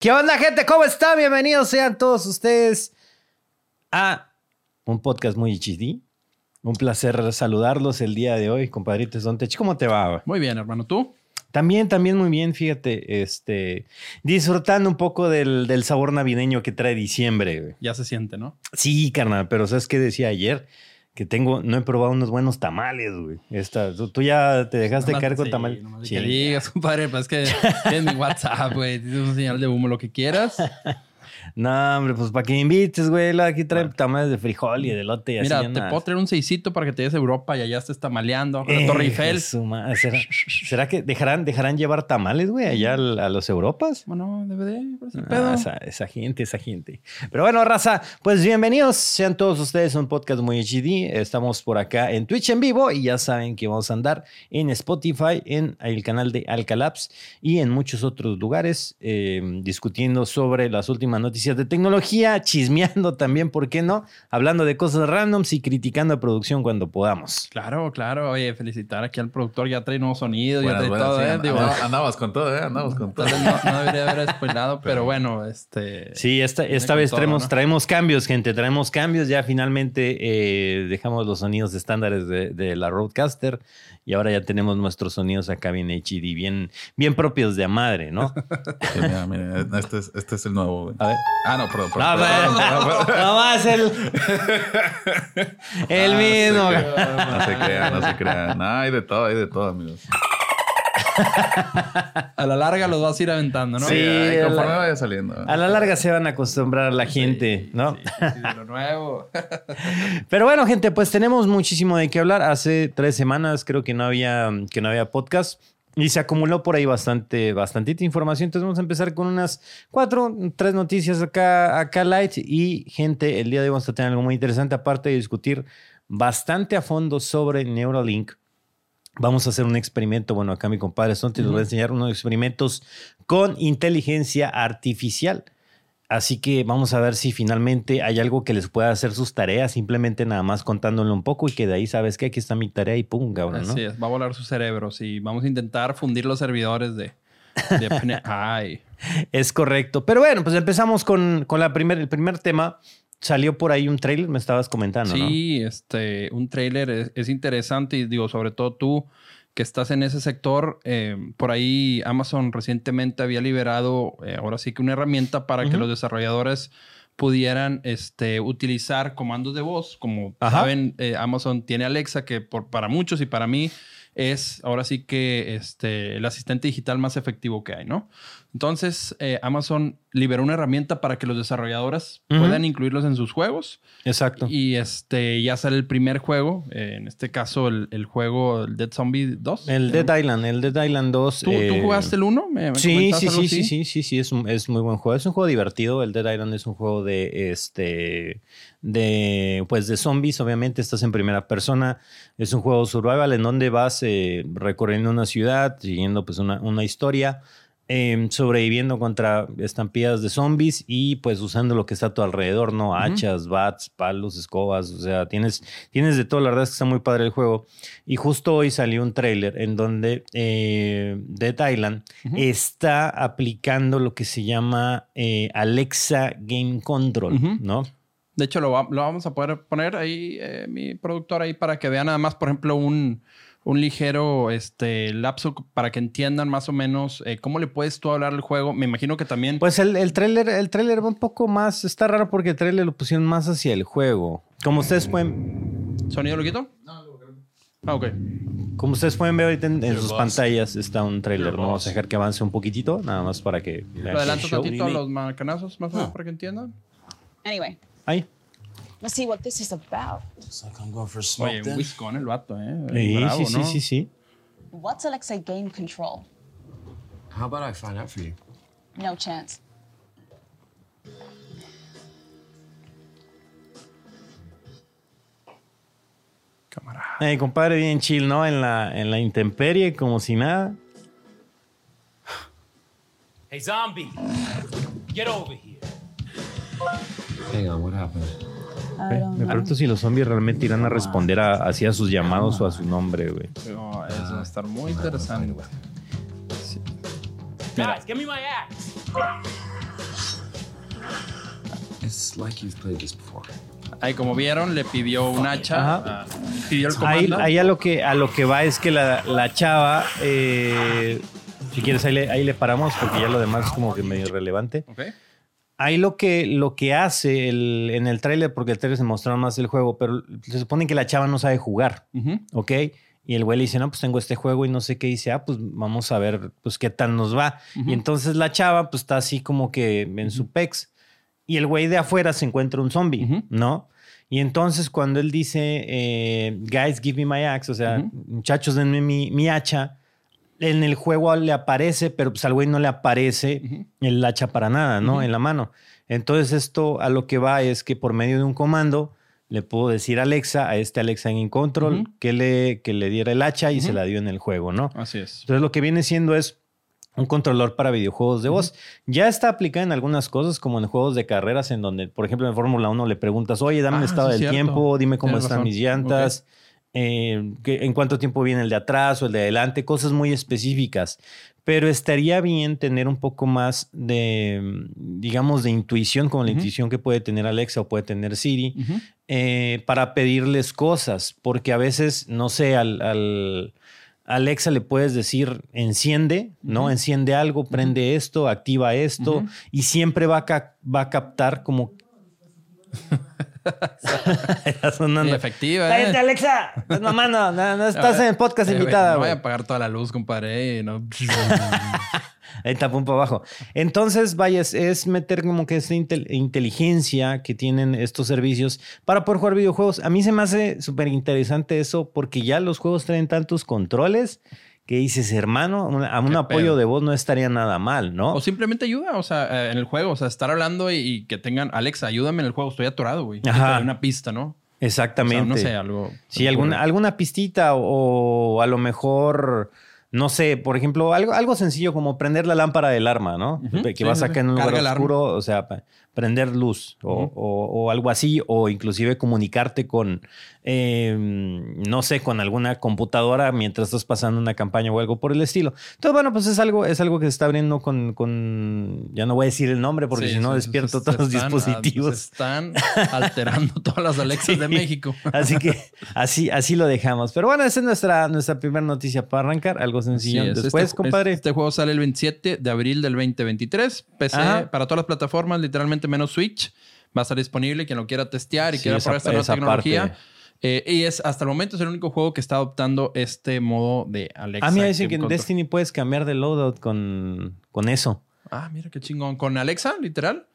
¿Qué onda, gente? ¿Cómo están? Bienvenidos sean todos ustedes a un podcast muy HD. Un placer saludarlos el día de hoy, compadritos Dontech. ¿Cómo te va? Muy bien, hermano. ¿Tú? También, también muy bien, fíjate, este, disfrutando un poco del, del sabor navideño que trae diciembre. güey. Ya se siente, ¿no? Sí, carnal, pero ¿sabes qué decía ayer? Que tengo, no he probado unos buenos tamales, güey. Esta, tú, tú ya te dejaste Nomás- caer con sí, tamales. Sí. Que digas, compadre, pues es que es mi WhatsApp, güey. Tienes un señal de humo, lo que quieras. No, hombre, pues para que me invites, güey. Aquí traen tamales de frijol y de elote y así. Mira, te nada. puedo traer un seisito para que te lleves a Europa y allá estés tamaleando. La Eh, Torre Eiffel. ¿Será, será que dejarán, dejarán llevar tamales, güey, allá al- a los Europas? Bueno, DVD, por Ah, pedo. esa, esa gente, esa gente. Pero bueno, raza, pues bienvenidos sean todos ustedes a un podcast muy HD. Estamos por acá en Twitch en vivo y ya saben que vamos a andar en Spotify, en el canal de Alcalabs y en muchos otros lugares eh, discutiendo sobre las últimas noticias de tecnología, chismeando también, ¿por qué no? Hablando de cosas randoms y criticando a producción cuando podamos. Claro, claro. Oye, felicitar aquí al productor. Ya trae nuevos sonidos, ya trae buenas, todo, sí, ¿eh? and- Digo, andamos, andamos con todo, ¿eh? Andamos con todo. no, no debería haber spoilado, pero bueno, este... Sí, esta, esta vez todo, traemos, ¿no? traemos cambios, gente. Traemos cambios. Ya finalmente eh, dejamos los sonidos estándares de, de la Roadcaster y ahora ya tenemos nuestros sonidos acá bien HD, bien, bien propios de a madre, ¿no? Sí, mira, mira, este es, este es el nuevo, güey. A ver. Ah, no, perdón, No, perdón. perdón, perdón. no más el, el Ah, mismo. No se crean, no se crean, no se crean. No, hay de todo, hay de todo, amigos. A la larga los vas a ir aventando, ¿no? Sí, a conforme la- vaya saliendo. A la larga se van a acostumbrar a la gente, ¿no? Sí, sí, de lo nuevo. Pero bueno, gente, pues tenemos muchísimo de qué hablar. Hace tres semanas creo que no había, que no había podcast. Y se acumuló por ahí bastante, bastantita información. Entonces vamos a empezar con unas cuatro, tres noticias acá, acá light. Y gente, el día de hoy vamos a tener algo muy interesante. Aparte de discutir bastante a fondo sobre Neuralink. Vamos a hacer un experimento. Bueno, acá mi compadre Sonti nos va a enseñar unos experimentos con inteligencia artificial. Así que vamos a ver si finalmente hay algo que les pueda hacer sus tareas, simplemente nada más contándole un poco y que de ahí sabes que aquí está mi tarea y pum, cabrón, ¿no? Así es, va a volar sus cerebros y vamos a intentar fundir los servidores de, de. Es correcto. Pero bueno, pues empezamos con, con la primer, el primer tema. Salió por ahí un trailer, me estabas comentando, ¿no? Sí, este, un trailer es, es interesante y digo, sobre todo tú que estás en ese sector, eh, por ahí Amazon recientemente había liberado, eh, ahora sí que una herramienta para que los desarrolladores pudieran este, utilizar comandos de voz. Como Ajá. saben, eh, Amazon tiene Alexa, que por, para muchos y para mí es ahora sí que este, el asistente digital más efectivo que hay, ¿no? Entonces, eh, Amazon liberó una herramienta para que los desarrolladores puedan incluirlos en sus juegos. Exacto. Y este ya sale el primer juego, eh, en este caso el, el juego Dead Zombie 2. El. Dead Island, el Dead Island 2. ¿Tú, tú eh, jugaste el 1? Sí, sí, sí, sí, sí, sí, sí, es, un- es muy buen juego. Es un juego divertido. El Dead Island es un juego de, este, de, pues de zombies, obviamente. Estás en primera persona. Es un juego survival en donde vas eh, recorriendo una ciudad, siguiendo pues una, una historia, eh, sobreviviendo contra estampillas de zombies y pues usando lo que está a tu alrededor, ¿no? Hachas, bats, palos, escobas, o sea, tienes, tienes de todo. La verdad es que está muy padre el juego. Y justo hoy salió un tráiler en donde eh, Dead Island Ujú. está aplicando lo que se llama eh, Alexa Game Control. ¿no? De hecho, lo, va- lo vamos a poder poner ahí, eh, mi productor ahí, para que vean nada más, por ejemplo, un, un ligero este, lapso para que entiendan más o menos eh, cómo le puedes tú hablar al juego. Me imagino que también... Pues el, el tráiler el tráiler va un poco más, está raro porque el tráiler lo pusieron más hacia el juego. Como ustedes pueden, ¿Sonido lo quito? Ah, ok. como ustedes pueden ver ahorita en, sus boss. pantallas está un tráiler, ¿no? Vamos a dejar que avance un poquitito, nada más para que vean Lo el adelanto show. tantito a los macanazos, más o menos, para que entiendan. Anyway, Ahí. Let's see what this is about. Looks like I'm going for a smoke Oye, then. un whiskón el vato, ¿eh? Sí, Bravo, sí, sí, ¿no? sí, sí. What's Alexa Game Control? How about I find out for you? No chance. Camarada. Eh, compadre, bien chill, ¿no? En la, en la intemperie, como si nada. Hey, zombie, get over here. Hang on, what happened? I don't Me know. pregunto si los zombies realmente irán a responder a, hacia sus llamados o a su nombre, güey. No, eso va a estar muy interesante. Sí. Guys, give me my axe. It's like you've played this before. Ahí, como vieron, le pidió un hacha. Ajá. ah, pidió el Ahí, comando. ahí a, lo que, a lo que va es que la, la chava, eh, si quieres ahí le, ahí le paramos porque ya lo demás es como que medio irrelevante. Ok. Ahí lo que, lo que hace el- en el tráiler, porque el tráiler se mostraron más del juego, pero se supone que la chava no sabe jugar. ¿ok? Y el güey le dice, no, pues tengo este juego y no sé qué. Y dice, ah, pues vamos a ver, pues qué tal nos va. Y entonces la chava, pues está así como que en su pex. Y el güey de afuera se encuentra un zombie. ¿no? Y entonces cuando él dice, eh, guys, give me my axe, o sea, muchachos, denme mi, mi hacha, en el juego le aparece, pero pues al güey no le aparece el hacha para nada, ¿no? En la mano. Entonces esto a lo que va es que por medio de un comando le puedo decir a Alexa, a este Alexa en Control, que, le, que le diera el hacha y se la dio en el juego, ¿no? Así es. Entonces lo que viene siendo es un controlador para videojuegos de voz. Ya está aplicado en algunas cosas, como en juegos de carreras, en donde, por ejemplo, en Fórmula 1 le preguntas, oye, dame Ah, el estado sí, del cierto. tiempo, dime cómo Tienes están razón. mis llantas, eh, en cuánto tiempo viene el de atrás o el de adelante, cosas muy específicas. Pero estaría bien tener un poco más de, digamos, de intuición, como la Ujú. intuición que puede tener Alexa o puede tener Siri, eh, para pedirles cosas, porque a veces, no sé, al, al- Alexa le puedes decir enciende, ¿no? Enciende algo, prende esto, activa esto, y siempre va a, va a captar como... Está sonando. Efectiva. ¿eh? Cállate, Alexa. Pues, mamá, no, no, no estás en el podcast Eh, invitada, No voy a apagar toda la luz, compadre. eh, no. Ahí está, pum para abajo. Entonces, vaya, es, es meter como que esta intel- inteligencia que tienen estos servicios para poder jugar videojuegos. A mí se me hace súper interesante eso porque ya los juegos traen tantos controles que dices, hermano, a un Qué apoyo pedo. de voz no estaría nada mal, ¿no? O simplemente ayuda, o sea, eh, en el juego, o sea, estar hablando y, y que tengan, Alexa, ayúdame en el juego, estoy atorado, güey. Ajá. Una pista, ¿no? Exactamente. O sea, no sé, algo. Sí, alguna, alguna pistita o, o a lo mejor, no sé, por ejemplo, algo, algo sencillo como prender la lámpara del arma, ¿no? Que sí, vas acá en un lugar oscuro, o sea, prender luz o, o- o algo así, o inclusive comunicarte con, eh, no sé, con alguna computadora mientras estás pasando una campaña o algo por el estilo. Entonces, bueno, pues es algo, es algo que se está abriendo con, con ya no voy a decir el nombre porque Sí, si no despierto se- todos los están- dispositivos. Se están alterando todas las Alexas de. México. Así que así, así lo dejamos. Pero bueno, esa es nuestra, nuestra primera noticia para arrancar. Algo sencillo. Después, Este- compadre. Este juego sale el 27 de abril del 2023. PC Ajá. para todas las plataformas, literalmente menos Switch. Va a estar disponible. Quien lo quiera testear y Sí, quiera esa- probar esta nueva tecnología. parte. Eh, y es hasta el momento es el único juego que está adoptando este modo de Alexa. Ah, mira, dicen que en control- Destiny puedes cambiar de loadout con, con eso. Ah, mira qué chingón. ¿Con Alexa, literal?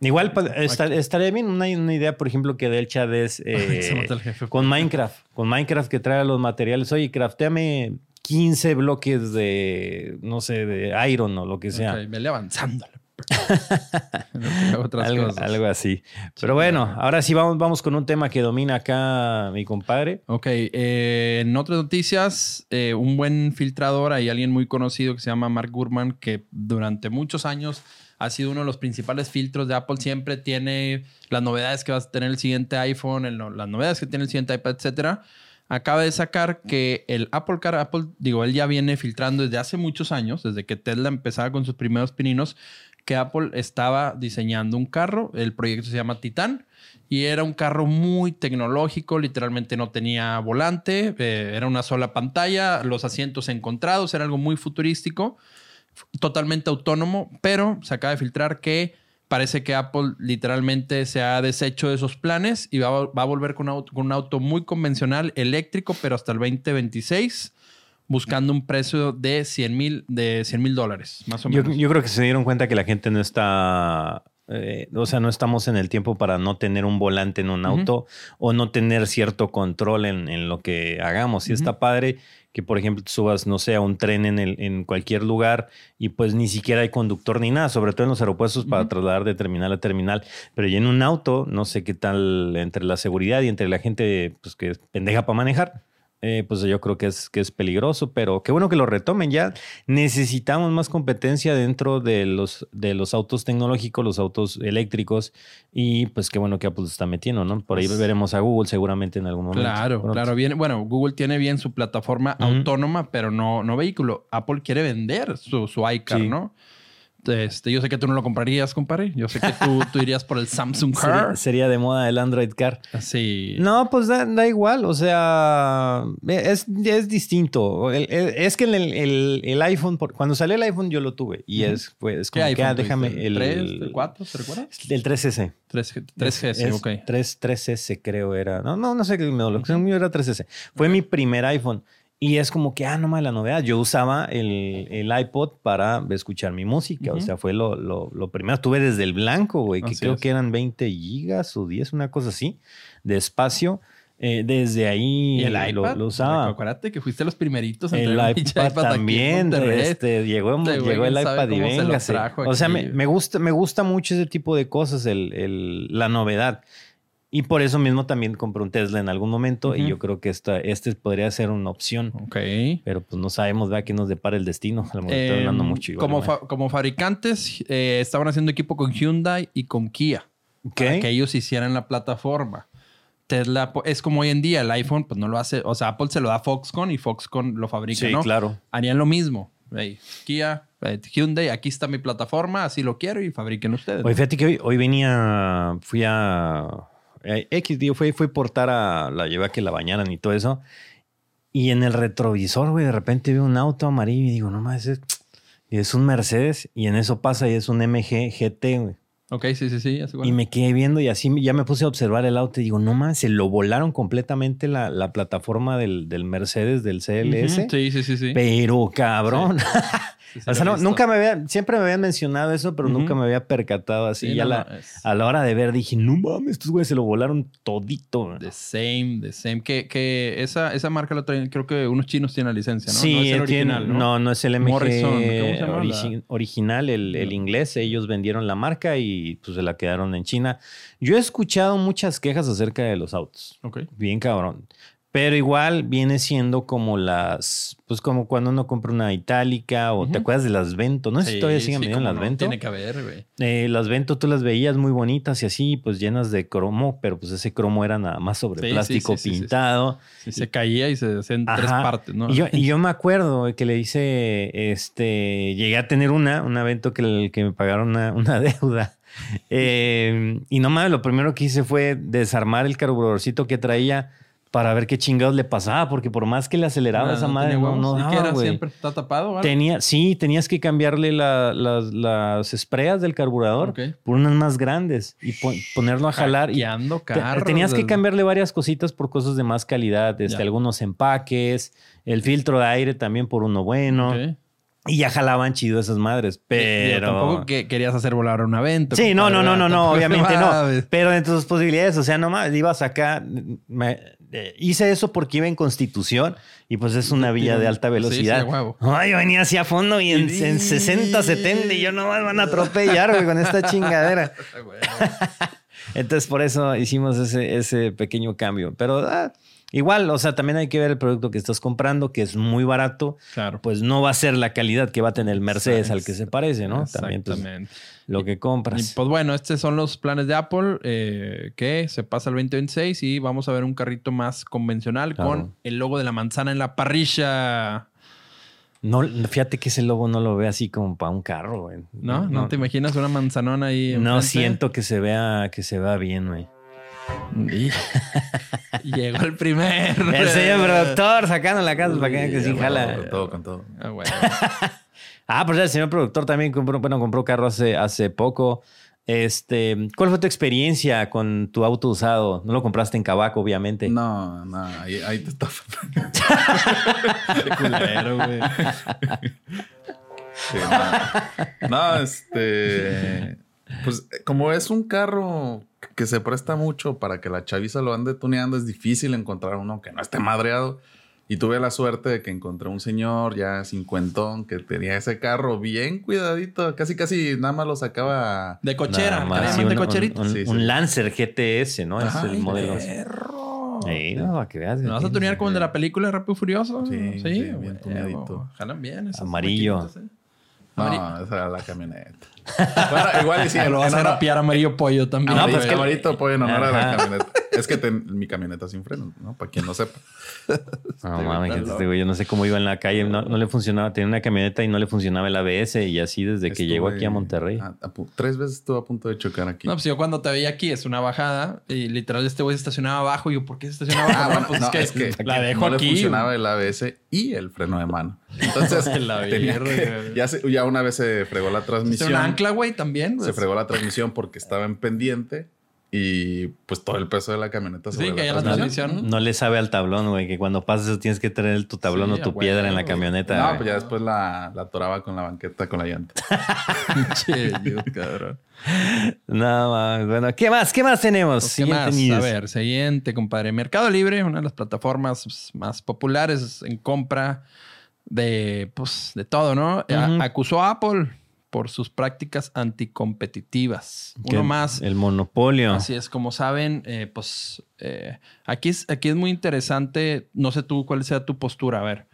Igual esta- estaría bien una, una idea, por ejemplo, que del chat es eh, con Minecraft. Con Minecraft que trae los materiales. Oye, crafteame 15 bloques de, no sé, de iron o lo que sea. Ok, vele avanzando. Otras algo, cosas. algo así. Pero bueno, ahora sí vamos, vamos con un tema que domina acá mi compadre. Ok, eh, en otras noticias, eh, un buen filtrador, hay alguien muy conocido que se llama Mark Gurman, que durante muchos años ha sido uno de los principales filtros de Apple. Siempre tiene las novedades que va a tener el siguiente iPhone, el las novedades que tiene el siguiente iPad, etcétera. Acaba de sacar que el Apple Car, Apple, digo, él ya viene filtrando desde hace muchos años, desde que Tesla empezaba con sus primeros pininos, que Apple estaba diseñando un carro. El proyecto se llama Titan y era un carro muy tecnológico, literalmente no tenía volante, eh, era una sola pantalla, los asientos encontrados, era algo muy futurístico, totalmente autónomo, pero se acaba de filtrar que parece que Apple literalmente se ha deshecho de esos planes y va, a- volver con, con un auto muy convencional, eléctrico, pero hasta el 2026, buscando un precio de 100 mil de 100 mil dólares, más o Yo, menos. yo creo que se dieron cuenta que la gente no está, eh, o sea, no estamos en el tiempo para no tener un volante en un auto o no tener cierto control en, en lo que hagamos. Y está padre que, por ejemplo, subas, no sé, a un tren en, el, en cualquier lugar y pues ni siquiera hay conductor ni nada, sobre todo en los aeropuertos para trasladar de terminal a terminal. Pero ya en un auto, no sé qué tal entre la seguridad y entre la gente pues, que es pendeja para manejar. Eh, pues yo creo que es, que es peligroso, pero qué bueno que lo retomen ya. Necesitamos más competencia dentro de los, de los autos tecnológicos, los autos eléctricos, y pues qué bueno que Apple se está metiendo, ¿no? Por ahí Pues- veremos a Google seguramente en algún momento. Claro, Pronto. claro. Viene, bueno, Google tiene bien su plataforma autónoma, pero no, no vehículo. Apple quiere vender su, su iCar, Sí. ¿no? Este, yo sé que tú no lo comprarías, compadre. Yo sé que tú, tú irías por el Samsung Sería, Car. sería de moda el Android Car. Sí. No, pues da, da igual, o sea, es, es distinto. El- el- es que el, el- el iPhone, cuando salió el iPhone yo lo tuve y es, pues, ¿Qué como que, ah, déjame, el, ¿3? ¿El 4? ¿Te recuerdas? El 3S. 3, 3GS, Es ok. 3, 3S creo era. No, no, no sé qué me lo que mío era 3S. Fue mi primer iPhone. Y es como que, ah, no más la novedad. Yo usaba el, el iPod para escuchar mi música. O sea, fue lo, lo, lo primero. Tuve desde el blanco, güey, que Así creo es. que eran 20 gigas o 10, una cosa así, de espacio. Eh, desde ahí ¿Y el lo- iPad? Lo, usaba. Acuérdate que fuiste los primeritos en El iPad también, este, llegó, Este güey, llegó el iPad y cómo se lo O sea, me, me gusta, me gusta mucho ese tipo de cosas, el, el- la novedad. Y por eso mismo también compré un Tesla en algún momento y yo creo que esta, este podría ser una opción. Ok. Pero pues no sabemos, ¿verdad? ¿Qué nos depara el destino? A lo mejor estoy Eh, hablando mucho. igual, como, fa- como fabricantes, eh, estaban haciendo equipo con Hyundai y con Kia. Ok. Para que ellos hicieran la plataforma. Tesla es como hoy en día, el iPhone pues no lo hace, o sea, Apple se lo da a Foxconn y Foxconn lo fabrica, Sí, ¿no? claro. Harían lo mismo. Ey, Kia, eh, Hyundai, aquí está mi plataforma, así lo quiero y fabriquen ustedes. Oye, fíjate que hoy, hoy venía, fui a eh, X, digo, fui, fui portar a, la llevé a que la bañaran y todo eso. Y en el retrovisor, güey, de repente veo un auto amarillo y digo, no más, es, es un Mercedes. Y en eso pasa y es un MG GT, güey. Ok, sí, sí, sí. así, bueno. Y me quedé viendo y así ya me puse a observar el auto y digo, no más, se lo volaron completamente la, la plataforma del, del Mercedes, del CLS. Ujú, Sí, sí, sí, sí. Pero cabrón. Sí, sí o sea, no, nunca me había, siempre me habían mencionado eso, pero nunca me había percatado así. Sí, ya no, la- no, es- a la hora de ver dije, no mames, estos güeyes se lo volaron todito. The same, the same. Que, que esa, esa marca la traen, creo que unos chinos tienen la licencia, ¿no? Sí, no es el tiene- original, no, ¿no? no, es el MG Morrison, ¿cómo se llama la- origi- original, el, el inglés. Ellos vendieron la marca y pues se la quedaron en China. Yo he escuchado muchas quejas acerca de los autos. Ok. Bien cabrón. Pero igual viene siendo como las, pues como cuando uno compra una itálica o te acuerdas de las Vento. No sé si todavía siguen vendiendo cómo las no, Vento. Tiene que haber, güey. Eh, las Vento tú las veías muy bonitas y así, pues llenas de cromo, pero pues ese cromo era nada más sobre Sí, sí, plástico sí, sí, sí, sí. pintado. Sí, se caía y se hacía en tres partes, ¿no? Y yo, y yo me acuerdo que le hice, este, llegué a tener una, un evento que, que me pagaron una, una deuda. Eh, y no mames, lo primero que hice fue desarmar el carburadorcito que traía para ver qué chingados le pasaba, porque por más que le aceleraba esa no madre, no, huevos. no ¿Y qué daba, era siempre? ¿Está tapado? ¿vale? Tenía, sí, tenías que cambiarle la- las, las espreas del carburador por unas más grandes y pon- ponerlo a jalar. Y carros, tenías que desde- cambiarle varias cositas por cosas de más calidad, este, Ya. algunos empaques, el filtro de aire también por uno bueno. Y ya jalaban chido esas madres, pero... tampoco que querías hacer volar un evento. Sí, no, no, no, no, no, obviamente no. Pero de tus posibilidades, o sea, nomás ibas acá, me- eh, hice eso porque iba en Constitución y pues es una vía de alta Sí, sí, velocidad. huevo. Ay, yo venía hacia fondo y en, en 60, 70 y yo nomás van a atropellar, güey, con esta chingadera. Entonces por eso hicimos ese, ese pequeño cambio. Pero ah, igual, o sea, también hay que ver el producto que estás comprando, que es muy barato. Claro. Pues no va a ser la calidad que va a tener el Mercedes al que se parece, ¿no? También pues, Exactamente. Lo que Y compras. pues bueno, estos son los planes de Apple eh, que se pasa el 2026 y vamos a ver un carrito más convencional Claro. con el logo de la manzana en la parrilla. No, fíjate que ese logo no lo ve así como para un carro, güey. ¿No? ¿No, te imaginas una manzanona ahí? No siento que se vea, que se vea bien, güey. Y- Llegó el primer. El señor productor sacando la casa para que, sí Con jala. todo, con todo. Ah, bueno. Ah, pues el señor productor también compró, bueno, compró carro hace, hace poco. Este, ¿cuál fue tu experiencia con tu auto usado? No lo compraste en Cabaco, obviamente. No, no, ahí, ahí te está. Qué culero, güey. Sí, no. No, este. Pues como es un carro que se presta mucho para que la chaviza lo ande tuneando, es difícil encontrar uno que no esté madreado. Y tuve la suerte de que encontré un señor ya cincuentón que tenía ese carro bien cuidadito, casi casi nada más lo sacaba. De cochera. Nada más, ¿le sí, de un- un-? Un, Sí, sí. un Lancer GTS, ¿no? Ajá, es el modelo. Perro. Sí, no, para que veas. ¿Me vas a tunear como el de la película de Rápido y Furioso? Sí, sí, bien tuneadito. Jalan bien. esas Amarillo. ¿eh? No, esa era la camioneta. bueno, igual y sí, lo vas a rapear amarillo pollo también. No, pues que- amarillo pollo en honor a Ajá. la camioneta. Es que ten- mi camioneta sin freno, ¿no? Para quien no sepa. No mames, gente, este güey, yo no sé cómo iba en la calle, no, no le funcionaba, tenía una camioneta y no le funcionaba el ABS y así desde que Estuve llegó aquí a Monterrey. a- a pu- tres veces estuve a punto de chocar aquí. No, pues yo cuando te veía aquí es una bajada y literal este güey se estacionaba abajo. Y yo, ¿por qué se estacionaba abajo? Ah, bueno, pues no, es, que la dejo no aquí. le funcionaba el ABS y el freno de mano. Entonces, La tenía que- ya, se- ya una vez se fregó la ¿Es transmisión. un ancla, güey, también? Se Pues, fregó la transmisión porque estaba en pendiente y pues todo el peso de la camioneta sobre Sí, que ya la la transmisión. No le sabe al tablón, güey, que cuando pasas eso tienes que traer tu tablón Sí, o tu piedra en la camioneta. No, güey. pues ya después la, la atoraba con la banqueta, con la llanta. Che, Dios, cabrón. No, mames. bueno, ¿qué más? ¿Qué más tenemos? Pues, ¿Qué Siguiente más? A ver, siguiente, compadre. Mercado Libre, una de las plataformas pues, más populares en compra de, pues, de todo, ¿no? Ujú. acusó a Apple por sus prácticas anticompetitivas. Que Uno más. El monopolio. Así es, como saben, eh, pues eh, aquí, es, aquí es muy interesante. No sé tú cuál sea tu postura. A ver,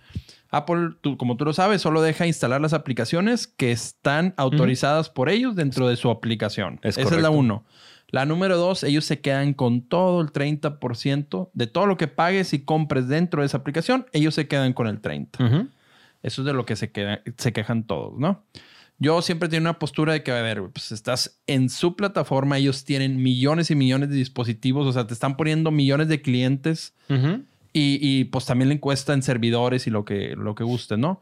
Apple, tú, como tú lo sabes, solo deja instalar las aplicaciones que están autorizadas por ellos dentro de su aplicación. Es Esa es la uno. La número dos, ellos se quedan con todo el 30% de todo lo que pagues y compres dentro de esa aplicación. Ellos se quedan con el 30%. Ujú. Eso es de lo que se, queda- se quejan todos, ¿no? Yo siempre tengo una postura de que, a ver, pues estás en su plataforma, ellos tienen millones y millones de dispositivos, o sea, te están poniendo millones de clientes Ujú. y, y, pues también le cuesta en servidores y lo que, lo que guste, ¿no?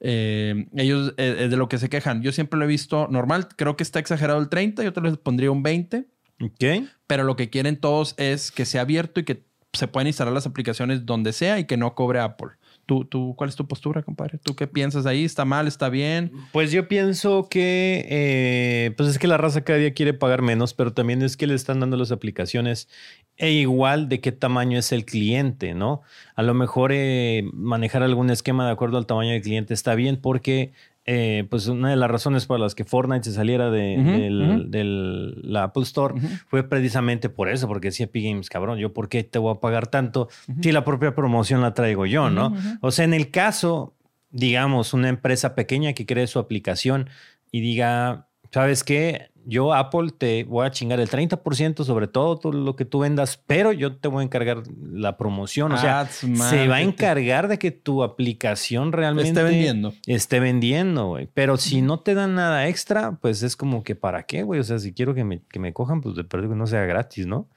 Eh, ellos eh, es de lo que se quejan. Yo siempre lo he visto normal, creo que está exagerado el 30, yo te les pondría un 20, Ok. pero lo que quieren todos es que sea abierto y que se puedan instalar las aplicaciones donde sea y que no cobre Apple. ¿Tú, tú, ¿Cuál es tu postura, compadre? ¿Tú qué piensas ahí? ¿Está mal? ¿Está bien? Pues yo pienso que, eh, pues es que la raza cada día quiere pagar menos, pero también es que le están dando las aplicaciones e igual de qué tamaño es el cliente, ¿no? A lo mejor eh, manejar algún esquema de acuerdo al tamaño del cliente está bien porque, eh, pues una de las razones por las que Fortnite se saliera de, del, la Apple Store fue precisamente por eso, porque decía Epic Games, cabrón, ¿yo por qué te voy a pagar tanto si la propia promoción la traigo yo, no? O sea, en el caso, digamos, una empresa pequeña que cree su aplicación y diga, ¿sabes qué? Yo, Apple, te voy a chingar el 30% sobre todo, todo lo que tú vendas, pero yo te voy a encargar la promoción. O sea, Ads, se va a encargar de que tu aplicación realmente Esté vendiendo. esté vendiendo, güey. Pero si no te dan nada extra, pues es como que ¿para qué, güey? O sea, si quiero que me, que me cojan, pues de perdido que no sea gratis, ¿no?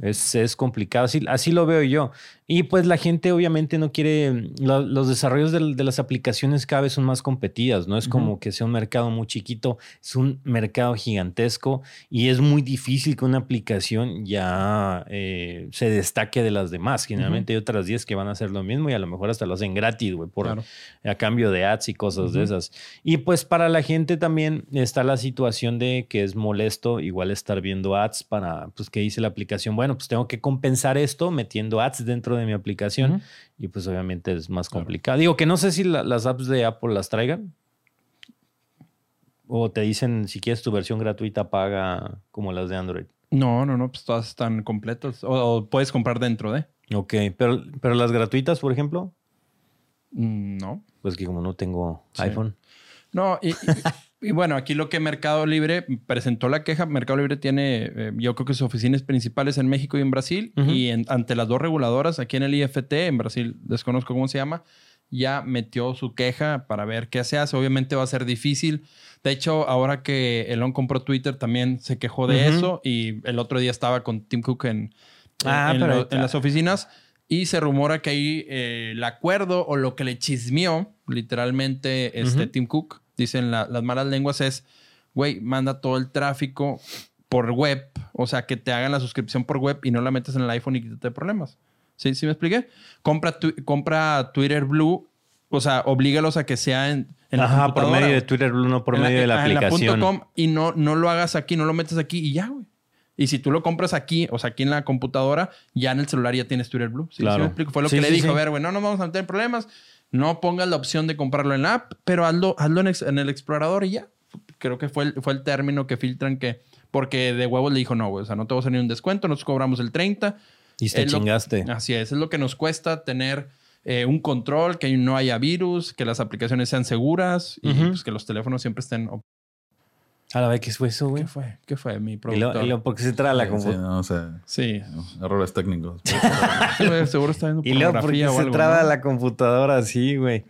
Es, es complicado, así, así lo veo yo. Y pues la gente obviamente no quiere, lo- los desarrollos del- de, las aplicaciones cada vez son más competidas, no es como que sea un mercado muy chiquito, es un mercado gigantesco y es muy difícil que una aplicación ya eh, se destaque de las demás. Generalmente hay otras 10 que van a hacer lo mismo y a lo mejor hasta lo hacen gratis, güey, por, Claro. a cambio de ads y cosas de esas. Y pues para la gente también está la situación de que es molesto igual estar viendo ads para, pues que dice la aplicación, bueno, pues tengo que compensar esto metiendo ads dentro de mi aplicación y pues obviamente es más complicado. Digo que no sé si la- las apps de Apple las traigan. O te dicen, si quieres tu versión gratuita, paga como las de Android. No, no, no, pues todas están completas. O, o puedes comprar dentro de. Ok, pero, pero las gratuitas, por ejemplo, Mm, No. pues que como no tengo Sí. iPhone. No, y, y- y bueno, aquí lo que Mercado Libre presentó la queja, Mercado Libre tiene, eh, yo creo que sus oficinas principales en México y en Brasil, Ujú. y en- ante las dos reguladoras, aquí en el IFT, en Brasil, desconozco cómo se llama, ya metió su queja para ver qué se hace. Obviamente va a ser difícil. De hecho, ahora que Elon compró Twitter, también se quejó de Ujú. eso, y el otro día estaba con Tim Cook en, Ah, en, pero lo- en las oficinas. Y se rumora que ahí eh, el acuerdo o lo que le chismeó literalmente este Ujú. Tim Cook, dicen la- las malas lenguas, es, güey, manda todo el tráfico por web, o sea, que te hagan la suscripción por web y no la metes en el iPhone y quítate problemas. ¿Sí? ¿Sí me expliqué? Compra, tu- compra Twitter Blue, o sea, oblígalos a que sea en, en la Ajá, por computadora, medio de. Twitter Blue, no por En medio de la en aplicación. punto com y no, no lo hagas aquí, no lo metes aquí y ya, güey. Y si tú lo compras aquí, o sea, aquí en la computadora, ya en el celular ya tienes Twitter Blue. ¿Sí, ¿Sí Claro. me explico? Fue lo Sí, que le sí, dijo. sí. A ver, güey, no nos vamos a meter en problemas. No pongas la opción de comprarlo en la app, pero hazlo, hazlo en, ex- en el explorador y ya. Creo que fue el, fue el término que filtran que... Porque de huevos le dijo, no, güey, o sea, no te vas a ni un descuento, nosotros cobramos el 30. Y te Es lo- chingaste. Así es, es lo que nos cuesta tener eh, un control, que no haya virus, que las aplicaciones sean seguras y pues, que los teléfonos siempre estén... A la vez, ¿qué fue eso, güey? ¿Qué fue? ¿Qué fue mi Y productor? lo, y lo- porque se trae la Sí, no, o sea, Sí. errores técnicos. Sí, güey, seguro está viendo Y luego porque o se algo, traba ¿no? la computadora así, güey.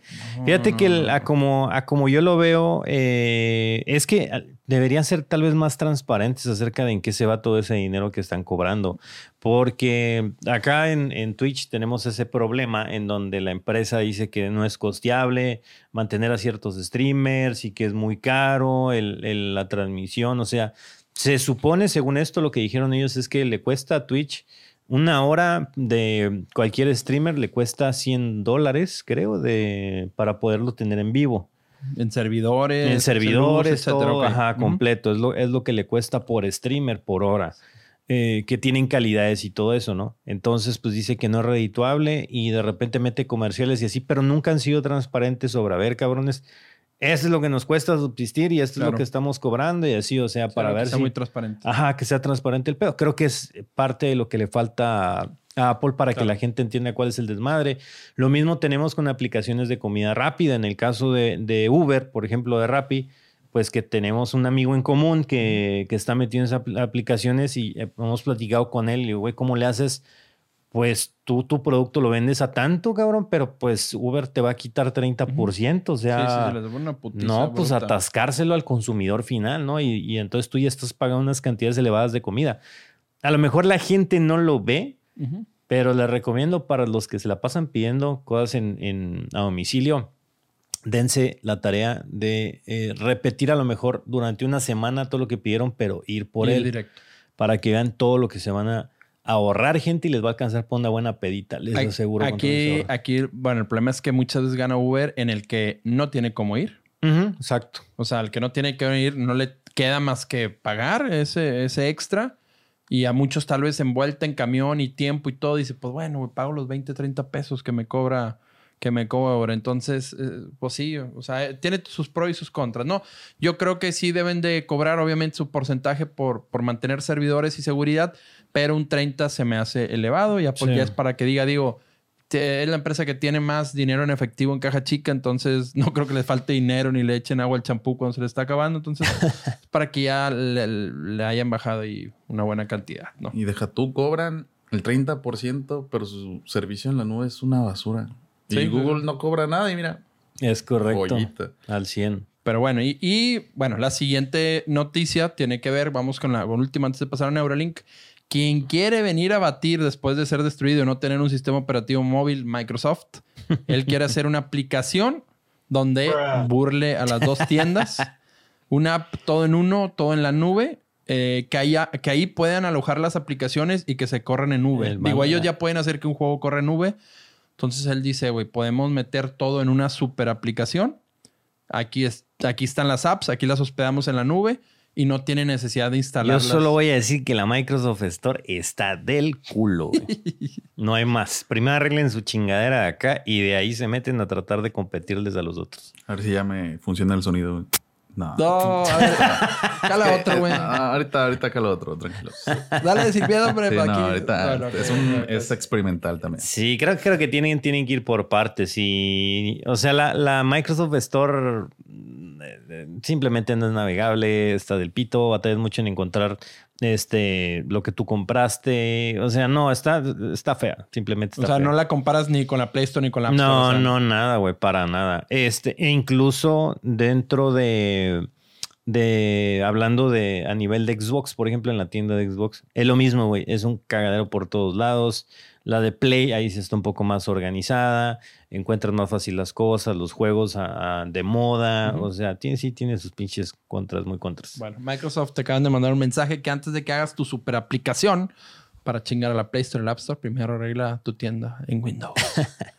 Fíjate que el- a, como, a como yo lo veo, eh, es que deberían ser tal vez más transparentes acerca de en qué se va todo ese dinero que están cobrando. Porque acá en, Twitch tenemos ese problema en donde la empresa dice que no es costeable mantener a ciertos streamers y que es muy caro el- el- la transmisión. O sea, se supone, según esto, lo que dijeron ellos es que le cuesta a Twitch una hora de cualquier streamer le cuesta 100 dólares, creo, de, para poderlo tener en vivo. En servidores. En servidores, etcétera, todo, ok. ajá, completo. Es lo, es lo que le cuesta por streamer por hora. eh, que tienen calidades y todo eso, ¿no? Entonces, pues dice que no es redituable y de repente mete comerciales y así, pero nunca han sido transparentes sobre, a ver, cabrones, eso es lo que nos cuesta subsistir y esto es lo que estamos cobrando y así, o sea, para Claro, que ver sea si... muy transparente. Ajá, que sea transparente el pedo. Creo que es parte de lo que le falta a Apple para que la gente entienda cuál es el desmadre. Lo mismo tenemos con aplicaciones de comida rápida. En el caso de, de Uber, por ejemplo, de Rappi, pues que tenemos un amigo en común que, que está metido en esas apl- aplicaciones y eh, hemos platicado con él y, güey, ¿cómo le haces? Pues tú tu producto lo vendes a tanto, cabrón, pero pues Uber te va a quitar 30%, o Sí, sí, sea... se una putiza No, pues bruta. atascárselo al consumidor final, ¿no? Y, y entonces tú ya estás pagando unas cantidades elevadas de comida. A lo mejor la gente no lo ve, pero les recomiendo para los que se la pasan pidiendo cosas en, en- a domicilio, dense la tarea de eh, repetir a lo mejor durante una semana todo lo que pidieron, pero ir por Ir él directo. para que vean todo lo que se van a ahorrar gente y les va a alcanzar por una buena pedita, les Aquí- aseguro. Aquí, aquí, bueno, el problema es que muchas veces gana Uber en el que no tiene cómo ir. Exacto. O sea, al que no tiene que ir no le queda más que pagar ese, ese extra. Y a muchos tal vez envuelta en camión y tiempo y todo, dice, pues bueno, pago los 20, 30 pesos que me cobra que me cobra. Entonces, eh, pues sí, o sea, eh, tiene sus pros y sus contras, ¿no? Yo creo que sí deben de cobrar, obviamente, su porcentaje por, por mantener servidores y seguridad, pero un 30 se me hace elevado y Apple Sí. ya es para que diga, digo, es la empresa que tiene más dinero en efectivo en caja chica, entonces no creo que les falte dinero ni le echen agua al champú cuando se le está acabando. Entonces, es para que ya le, le hayan bajado ahí una buena cantidad, ¿no? Y deja tú, cobran el 30%, pero su servicio en la nube es una basura. Sí, y Google no cobra nada y mira, Es correcto. joyita. Al 100. Pero bueno, y, y, bueno, la siguiente noticia tiene que ver, vamos con la última antes de pasar a Neuralink. Quien quiere venir a batir después de ser destruido y no tener un sistema operativo móvil, Microsoft, él quiere hacer una aplicación donde burle a las dos tiendas, una app todo en uno, todo en la nube, eh, que, haya- que ahí puedan alojar las aplicaciones y que se corran en nube. El Digo, manga. ellos ya pueden hacer que un juego corra en nube. Entonces él dice, güey, podemos meter todo en una super aplicación. Aquí, es, aquí están las apps, aquí las hospedamos en la nube y no tiene necesidad de Yo instalarlas. solo voy a decir que la Microsoft Store está del culo. güey. No hay más. Primero arreglen su chingadera de acá y de ahí se meten a tratar de competirles a los otros. A ver si ya me funciona el sonido. No. No, a ver, cala otro, güey. Ah, ahorita, ahorita acá lo otro, tranquilo. Sí, Dale sin miedo, hombre, no, pa' aquí. ahorita Bueno, es, un, experimental también. Sí, creo, creo que tienen, tienen que ir por partes. Y, o sea, la, la Microsoft Store eh, simplemente no es navegable, está del pito, batallas mucho en encontrar este, lo que tú compraste. O sea, no, está, está fea. Simplemente O está sea, fea. no la comparas ni con la Play Store ni con la App Store, No, o sea, no, nada, güey, para nada. Este, e incluso dentro de, de, hablando de a nivel de Xbox, por ejemplo, en la tienda de Xbox, es lo mismo, güey, es un cagadero por todos lados. La de Play ahí sí está un poco más organizada, encuentras más fácil las cosas, los juegos a- a- de moda, o sea, tiene, sí tiene sus pinches contras, muy contras. Bueno, Microsoft te acaban de mandar un mensaje que antes de que hagas tu super aplicación para chingar a la Play Store y la App Store, primero arregla tu tienda en Windows.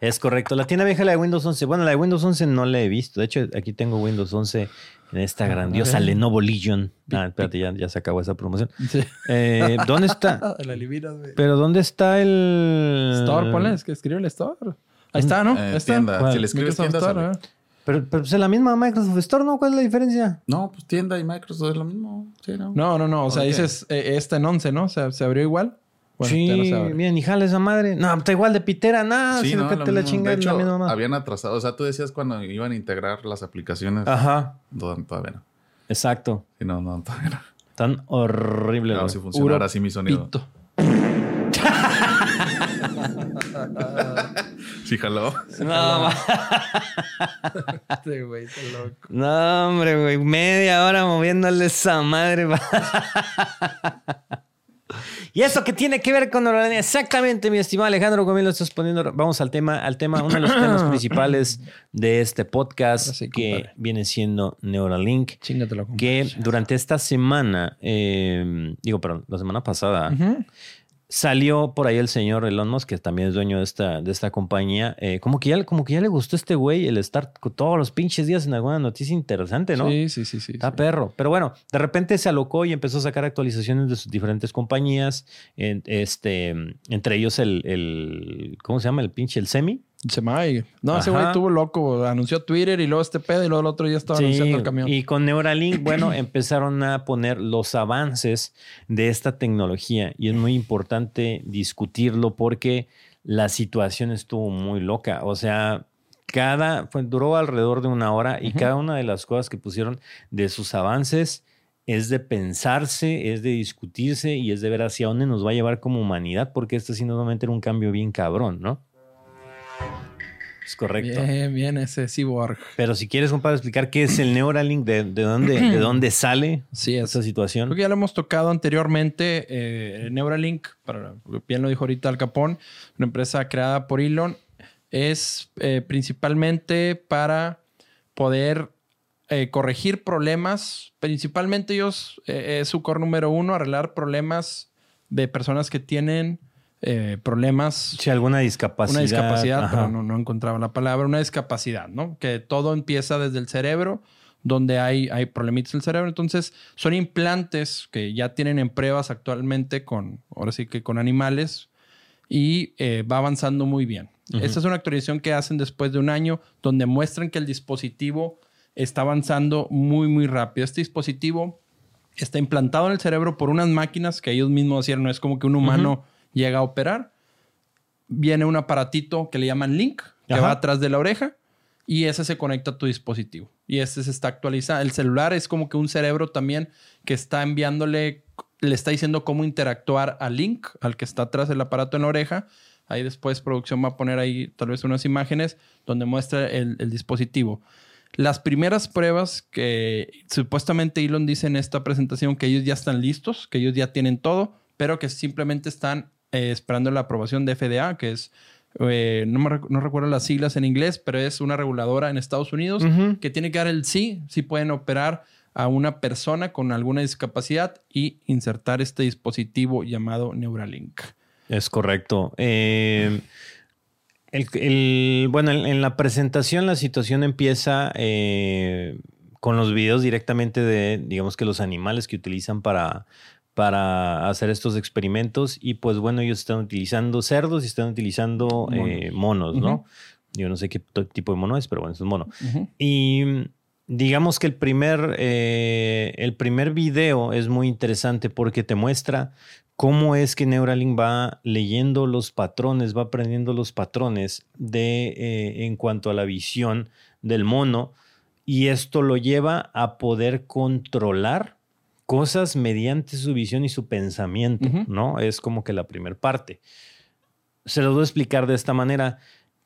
Es correcto. La tienda vieja, la de Windows 11. Bueno, la de Windows 11 no la he visto. De hecho, aquí tengo Windows 11 en esta grandiosa. Lenovo Legion. Ah, espérate, ya, ya se acabó esa promoción. Sí. Eh, ¿Dónde está? La eliminas. Pero ¿dónde está el... Store, ponle, es que escribe el Store. Ahí está, ¿no? Eh, Ahí está. tienda. Si le escribes tienda, Store, sale. ¿eh? Pero, pero es la misma Microsoft Store, ¿no? ¿Cuál es la diferencia? No, pues tienda y Microsoft es lo mismo. Sí, ¿no? No, no, no. O sea, dices, eh, esta en 11, ¿no? O sea, ¿se abrió igual? Bueno, no sí, abre. bien, y jala esa madre. No, está igual de pitera. Nada, Sí, sí, no, te la De la misma mamá. habían atrasado. O sea, tú decías cuando iban a integrar las aplicaciones. Ajá. Tod- Todavía no. Exacto. Sí, no, no, todavía no. Tan horrible. Claro, si funcionara así mi sonido. pito. Sí, jaló. No, Este güey está loco. no, hombre, güey. Media hora moviéndole esa madre. ¿Y eso qué tiene que ver con Neuralink? Exactamente, mi estimado Alejandro, bien lo estás poniendo. Vamos al tema, al tema, uno de los temas principales de este podcast, sí, que compadre. viene siendo Neuralink. Chingatelo, compadre. que durante esta semana, eh, digo, perdón, la semana pasada, salió por ahí el señor Elon Musk, que también es dueño de esta, de esta compañía. eh, como, que ya, como que ya le gustó a este güey el estar todos los pinches días en alguna noticia interesante, ¿no? Sí, sí, sí, sí. Está sí. perro. Pero bueno, de repente se alocó y empezó a sacar actualizaciones de sus diferentes compañías. en- este, entre ellos el, el- ¿cómo se llama? El pinche, el semi. Se me No, ese güey estuvo loco. Anunció Twitter y luego este pedo y luego el otro ya estaba Sí, anunciando el camión. Y con Neuralink, bueno, empezaron a poner los avances de esta tecnología y es muy importante discutirlo porque la situación estuvo muy loca. O sea, cada, fue- duró alrededor de una hora y cada una de las cosas que pusieron de sus avances es de pensarse, es de discutirse y es de ver hacia dónde nos va a llevar como humanidad porque esto sí nos va a meter un cambio bien cabrón, ¿no? Es correcto. Bien, bien, ese cyborg. Pero si quieres, compadre, explicar qué es el Neuralink, de, de dónde, de dónde sale Sí, es. esta situación. Creo que ya lo hemos tocado anteriormente. eh, Neuralink, para, bien lo dijo ahorita Al Capón, una empresa creada por Elon, es eh, principalmente para poder eh, corregir problemas. Principalmente ellos, eh, es su core número uno, arreglar problemas de personas que tienen eh, problemas Si alguna discapacidad. una discapacidad, ajá. pero no, no encontraba la palabra, una discapacidad, ¿no? Que todo empieza desde el cerebro, donde hay, hay problemitas en el cerebro. Entonces, son implantes que ya tienen en pruebas actualmente con, ahora sí que con animales, y eh, va avanzando muy bien. Esta es una actualización que hacen después de un año, donde muestran que el dispositivo está avanzando muy, muy rápido. Este dispositivo está implantado en el cerebro por unas máquinas que ellos mismos hacían, no es como que un humano llega a operar. Viene un aparatito que le llaman Link, que Ajá. va atrás de la oreja, y ese se conecta a tu dispositivo. Y este se está actualizando. El celular es como que un cerebro también que está enviándole, le está diciendo cómo interactuar al Link, al que está atrás del aparato en la oreja. Ahí después producción va a poner ahí tal vez unas imágenes donde muestra el, el dispositivo. Las primeras pruebas que supuestamente Elon dice en esta presentación que ellos ya están listos, que ellos ya tienen todo, pero que simplemente están eh, esperando la aprobación de FDA, que es, eh, no, me no recuerdo las siglas en inglés, pero es una reguladora en Estados Unidos que tiene que dar el sí, si pueden operar a una persona con alguna discapacidad y insertar este dispositivo llamado Neuralink. Es correcto. Eh, el- el- bueno, en, en la presentación la situación empieza eh, con los videos directamente de, digamos que los animales que utilizan para, para hacer estos experimentos. Y pues bueno, ellos están utilizando cerdos y están utilizando eh, monos, ¿no? Yo no sé qué tipo de mono es, pero bueno, es un mono. Y digamos que el primer, eh, el primer video es muy interesante porque te muestra cómo es que Neuralink va leyendo los patrones, va aprendiendo los patrones de, eh, en cuanto a la visión del mono y esto lo lleva a poder controlar cosas mediante su visión y su pensamiento. ¿no? Es como que la primera parte. Se lo voy a explicar de esta manera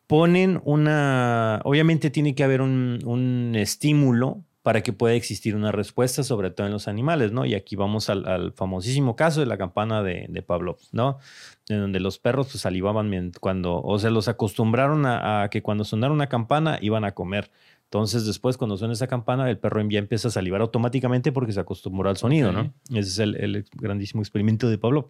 ponen una, obviamente tiene que haber un, un estímulo para que pueda existir una respuesta, sobre todo en los animales, ¿no? Y aquí vamos al, al famosísimo caso de la campana de, de Pavlov, ¿no? En donde los perros pues, salivaban cuando, o se los acostumbraron a, a que cuando sonara una campana iban a comer. Entonces, después, cuando suena esa campana, el perro ya empieza a salivar automáticamente porque se acostumbró al sonido, ¿no? Ese es el, el grandísimo experimento de Pavlov.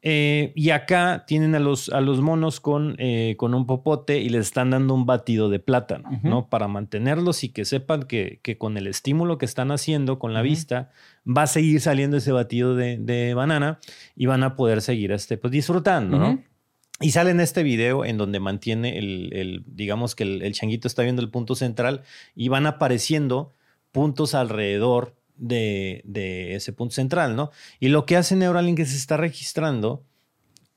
Eh, y acá tienen a los, a los monos con, eh, con un popote y les están dando un batido de plátano. ¿no? Para mantenerlos y que sepan que, que con el estímulo que están haciendo con la vista, va a seguir saliendo ese batido de, de banana y van a poder seguir este, pues, disfrutando, ¿no? Y sale en este video en donde mantiene el, el- digamos que el, el changuito está viendo el punto central y van apareciendo puntos alrededor de, de ese punto central, ¿no? Y lo que hace Neuralink es está registrando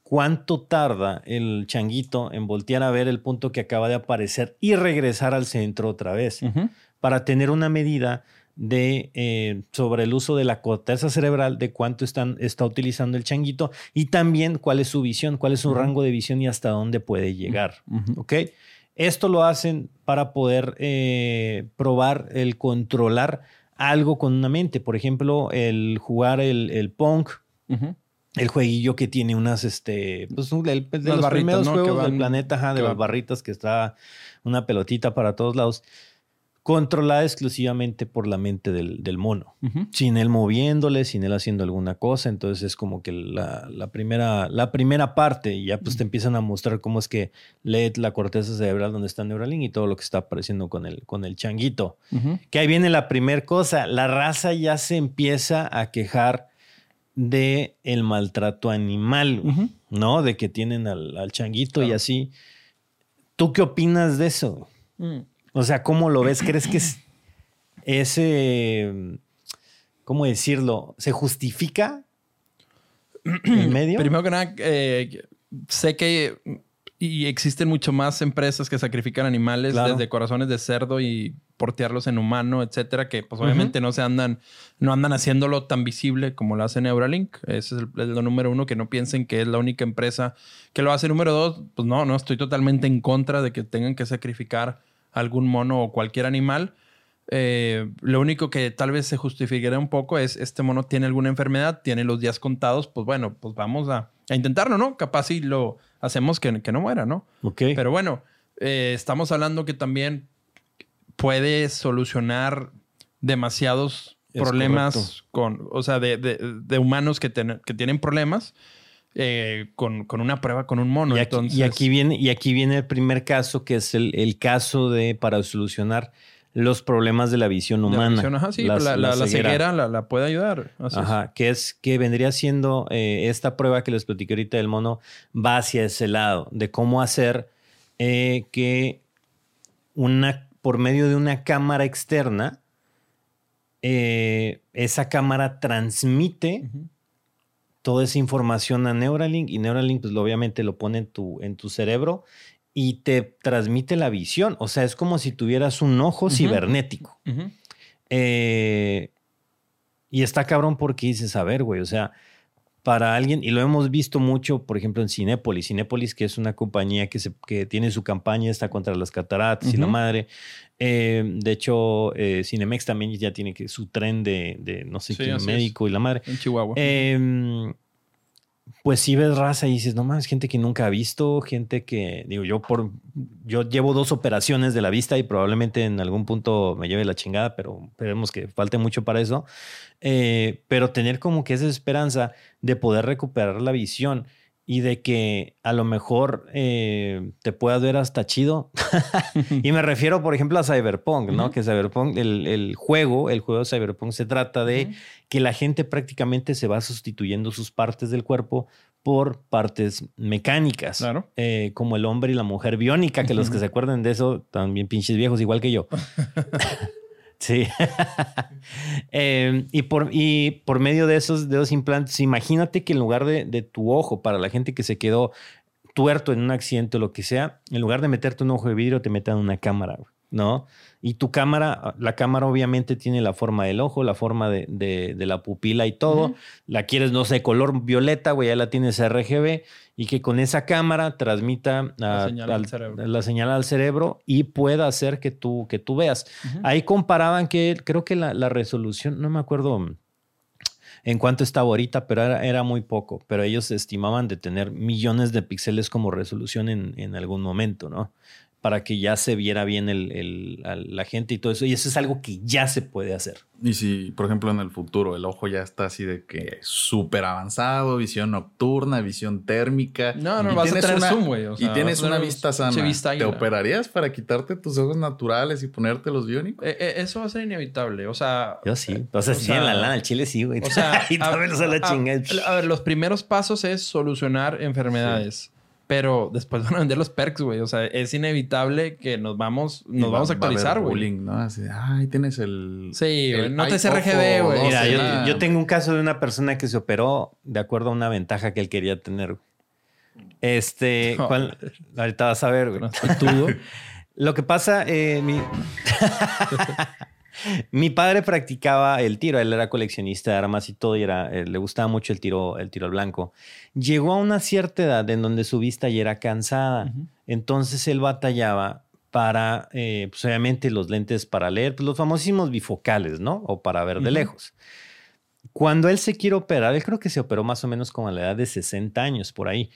cuánto tarda el changuito en voltear a ver el punto que acaba de aparecer y regresar al centro otra vez para tener una medida de eh, sobre el uso de la corteza cerebral, de cuánto están, está utilizando el changuito y también cuál es su visión, cuál es su rango de visión y hasta dónde puede llegar. ¿Ok? Esto lo hacen para poder eh, probar el controlar algo con una mente. Por ejemplo, el jugar el, el Ujú. el jueguillo que tiene unas, este, pues un- el- de Las los barritas, primeros juegos del planeta, ajá, de las barritas que está una pelotita para todos lados, controlada exclusivamente por la mente del, del mono. Sin él moviéndole, sin él haciendo alguna cosa. Entonces es como que la, la primera, la primera parte y ya pues te empiezan a mostrar cómo es que lee la corteza cerebral donde está Neuralink y todo lo que está apareciendo con el, con el changuito. Que ahí viene la primera cosa. La raza ya se empieza a quejar de el maltrato animal. ¿no? De que tienen al, al changuito y así. ¿Tú qué opinas de eso? O sea, ¿cómo lo ves? ¿Crees que es ese, cómo decirlo, se justifica en medio? Primero que nada, eh, sé que y existen mucho más empresas que sacrifican animales Claro. desde corazones de cerdo y portearlos en humano, etcétera, que pues obviamente no se andan, no andan haciéndolo tan visible como lo hace Neuralink. Ese es, el, es lo número uno, que no piensen que es la única empresa que lo hace. Número dos, pues no, no, estoy totalmente en contra de que tengan que sacrificar algún mono o cualquier animal. Eh, lo único que tal vez se justificaría un poco es este mono tiene alguna enfermedad, tiene los días contados, pues bueno, pues vamos a, a intentarlo, ¿no? Capaz si lo hacemos que, que no muera, ¿no? Ok. Pero bueno, eh, estamos hablando que también puede solucionar demasiados Es problemas con, o sea, de, de- de humanos que, ten- que tienen problemas eh, con, con una prueba con un mono. y, aquí, Entonces, y aquí viene, y aquí viene el primer caso, que es el, el caso de para solucionar los problemas de la visión la humana. visión, ajá, sí, Las- la, la- la ceguera la, la puede ayudar. Así es. Ajá, que es que vendría siendo eh, esta prueba que les platiqué ahorita del mono, va hacia ese lado, de cómo hacer eh, que una, por medio de una cámara externa, eh, esa cámara transmite. Toda esa información a Neuralink y Neuralink pues obviamente lo pone en tu, en tu cerebro y te transmite la visión. O sea, es como si tuvieras un ojo cibernético. Eh, y está cabrón porque dices, a ver, güey, o sea, para alguien, y lo hemos visto mucho, por ejemplo, en Cinépolis. Cinépolis, que es una compañía que, se, que tiene su campaña, está contra las cataratas y la madre. Eh, de hecho, eh, Cinemex también ya tiene que, su tren de, de no sé Sí, qué, así es. médico y la madre. En Chihuahua. Eh, pues sí ves raza y dices, no más, gente que nunca ha visto, gente que, digo, yo por, yo llevo dos operaciones de la vista y probablemente en algún punto me lleve la chingada, pero esperemos que falte mucho para eso. Eh, pero tener como que esa esperanza de poder recuperar la visión y de que a lo mejor eh, te puedas ver hasta chido. y me refiero, por ejemplo, a Cyberpunk, ¿no? Que Cyberpunk, el, el juego, el juego de Cyberpunk se trata de que la gente prácticamente se va sustituyendo sus partes del cuerpo por partes mecánicas. Claro. Eh, como el hombre y la mujer biónica, que los que se acuerden de eso, también pinches viejos, igual que yo. sí. Eh, y, por, y por medio de esos, de esos implantes, imagínate que en lugar de, de tu ojo, para la gente que se quedó tuerto en un accidente o lo que sea, en lugar de meterte un ojo de vidrio, te metan una cámara, ¿no? Y tu cámara, la cámara obviamente tiene la forma del ojo, la forma de, de- de la pupila y todo. La quieres, no sé, color violeta, güey, ya la tienes RGB y que con esa cámara transmita La a- señal al cerebro. la señal al cerebro y pueda hacer que tú, que tú veas. Ahí comparaban que creo que la, la resolución, no me acuerdo en cuánto estaba ahorita, pero era, era muy poco. Pero ellos estimaban de tener millones de píxeles como resolución en, en algún momento, ¿no? Para que ya se viera bien el, el- a la gente y todo eso. Y eso es algo que ya se puede hacer. Y si, por ejemplo, en el futuro el ojo ya está así de que súper avanzado, visión nocturna, visión térmica. No, no, y vas a tener una- zoom, güey, o sea, y tienes a una vista sana. vista ¿Te operarías para quitarte tus ojos naturales y ponerte los biónicos? Eh, eh, eso va a ser inevitable. O sea, Yo sí. O sea, o si sea, tienen la lana, el chile sí, güey. O sea, y también a la a- a ver, los primeros pasos es solucionar enfermedades. Pero después van a vender los perks, güey. O sea, es inevitable que nos vamos, nos va- vamos a actualizar, güey. bullying, ¿no? Así, ay, tienes el. Sí, güey, el no te ojo, güey. Mira, yo, yo tengo un caso de una persona que se operó de acuerdo a una ventaja que él quería tener. Este, No. ¿cuál? ahorita vas a ver, güey. Lo que pasa, eh, mi- Mi padre practicaba el tiro, él era coleccionista de armas y todo, y era, eh, le gustaba mucho el tiro, el tiro al blanco. Llegó a una cierta edad en donde su vista ya era cansada, entonces él batallaba para, eh, pues obviamente los lentes para leer, pues los famosísimos bifocales, ¿no? O para ver de lejos. Cuando él se quiere operar, él creo que se operó más o menos como a la edad de 60 años, por ahí.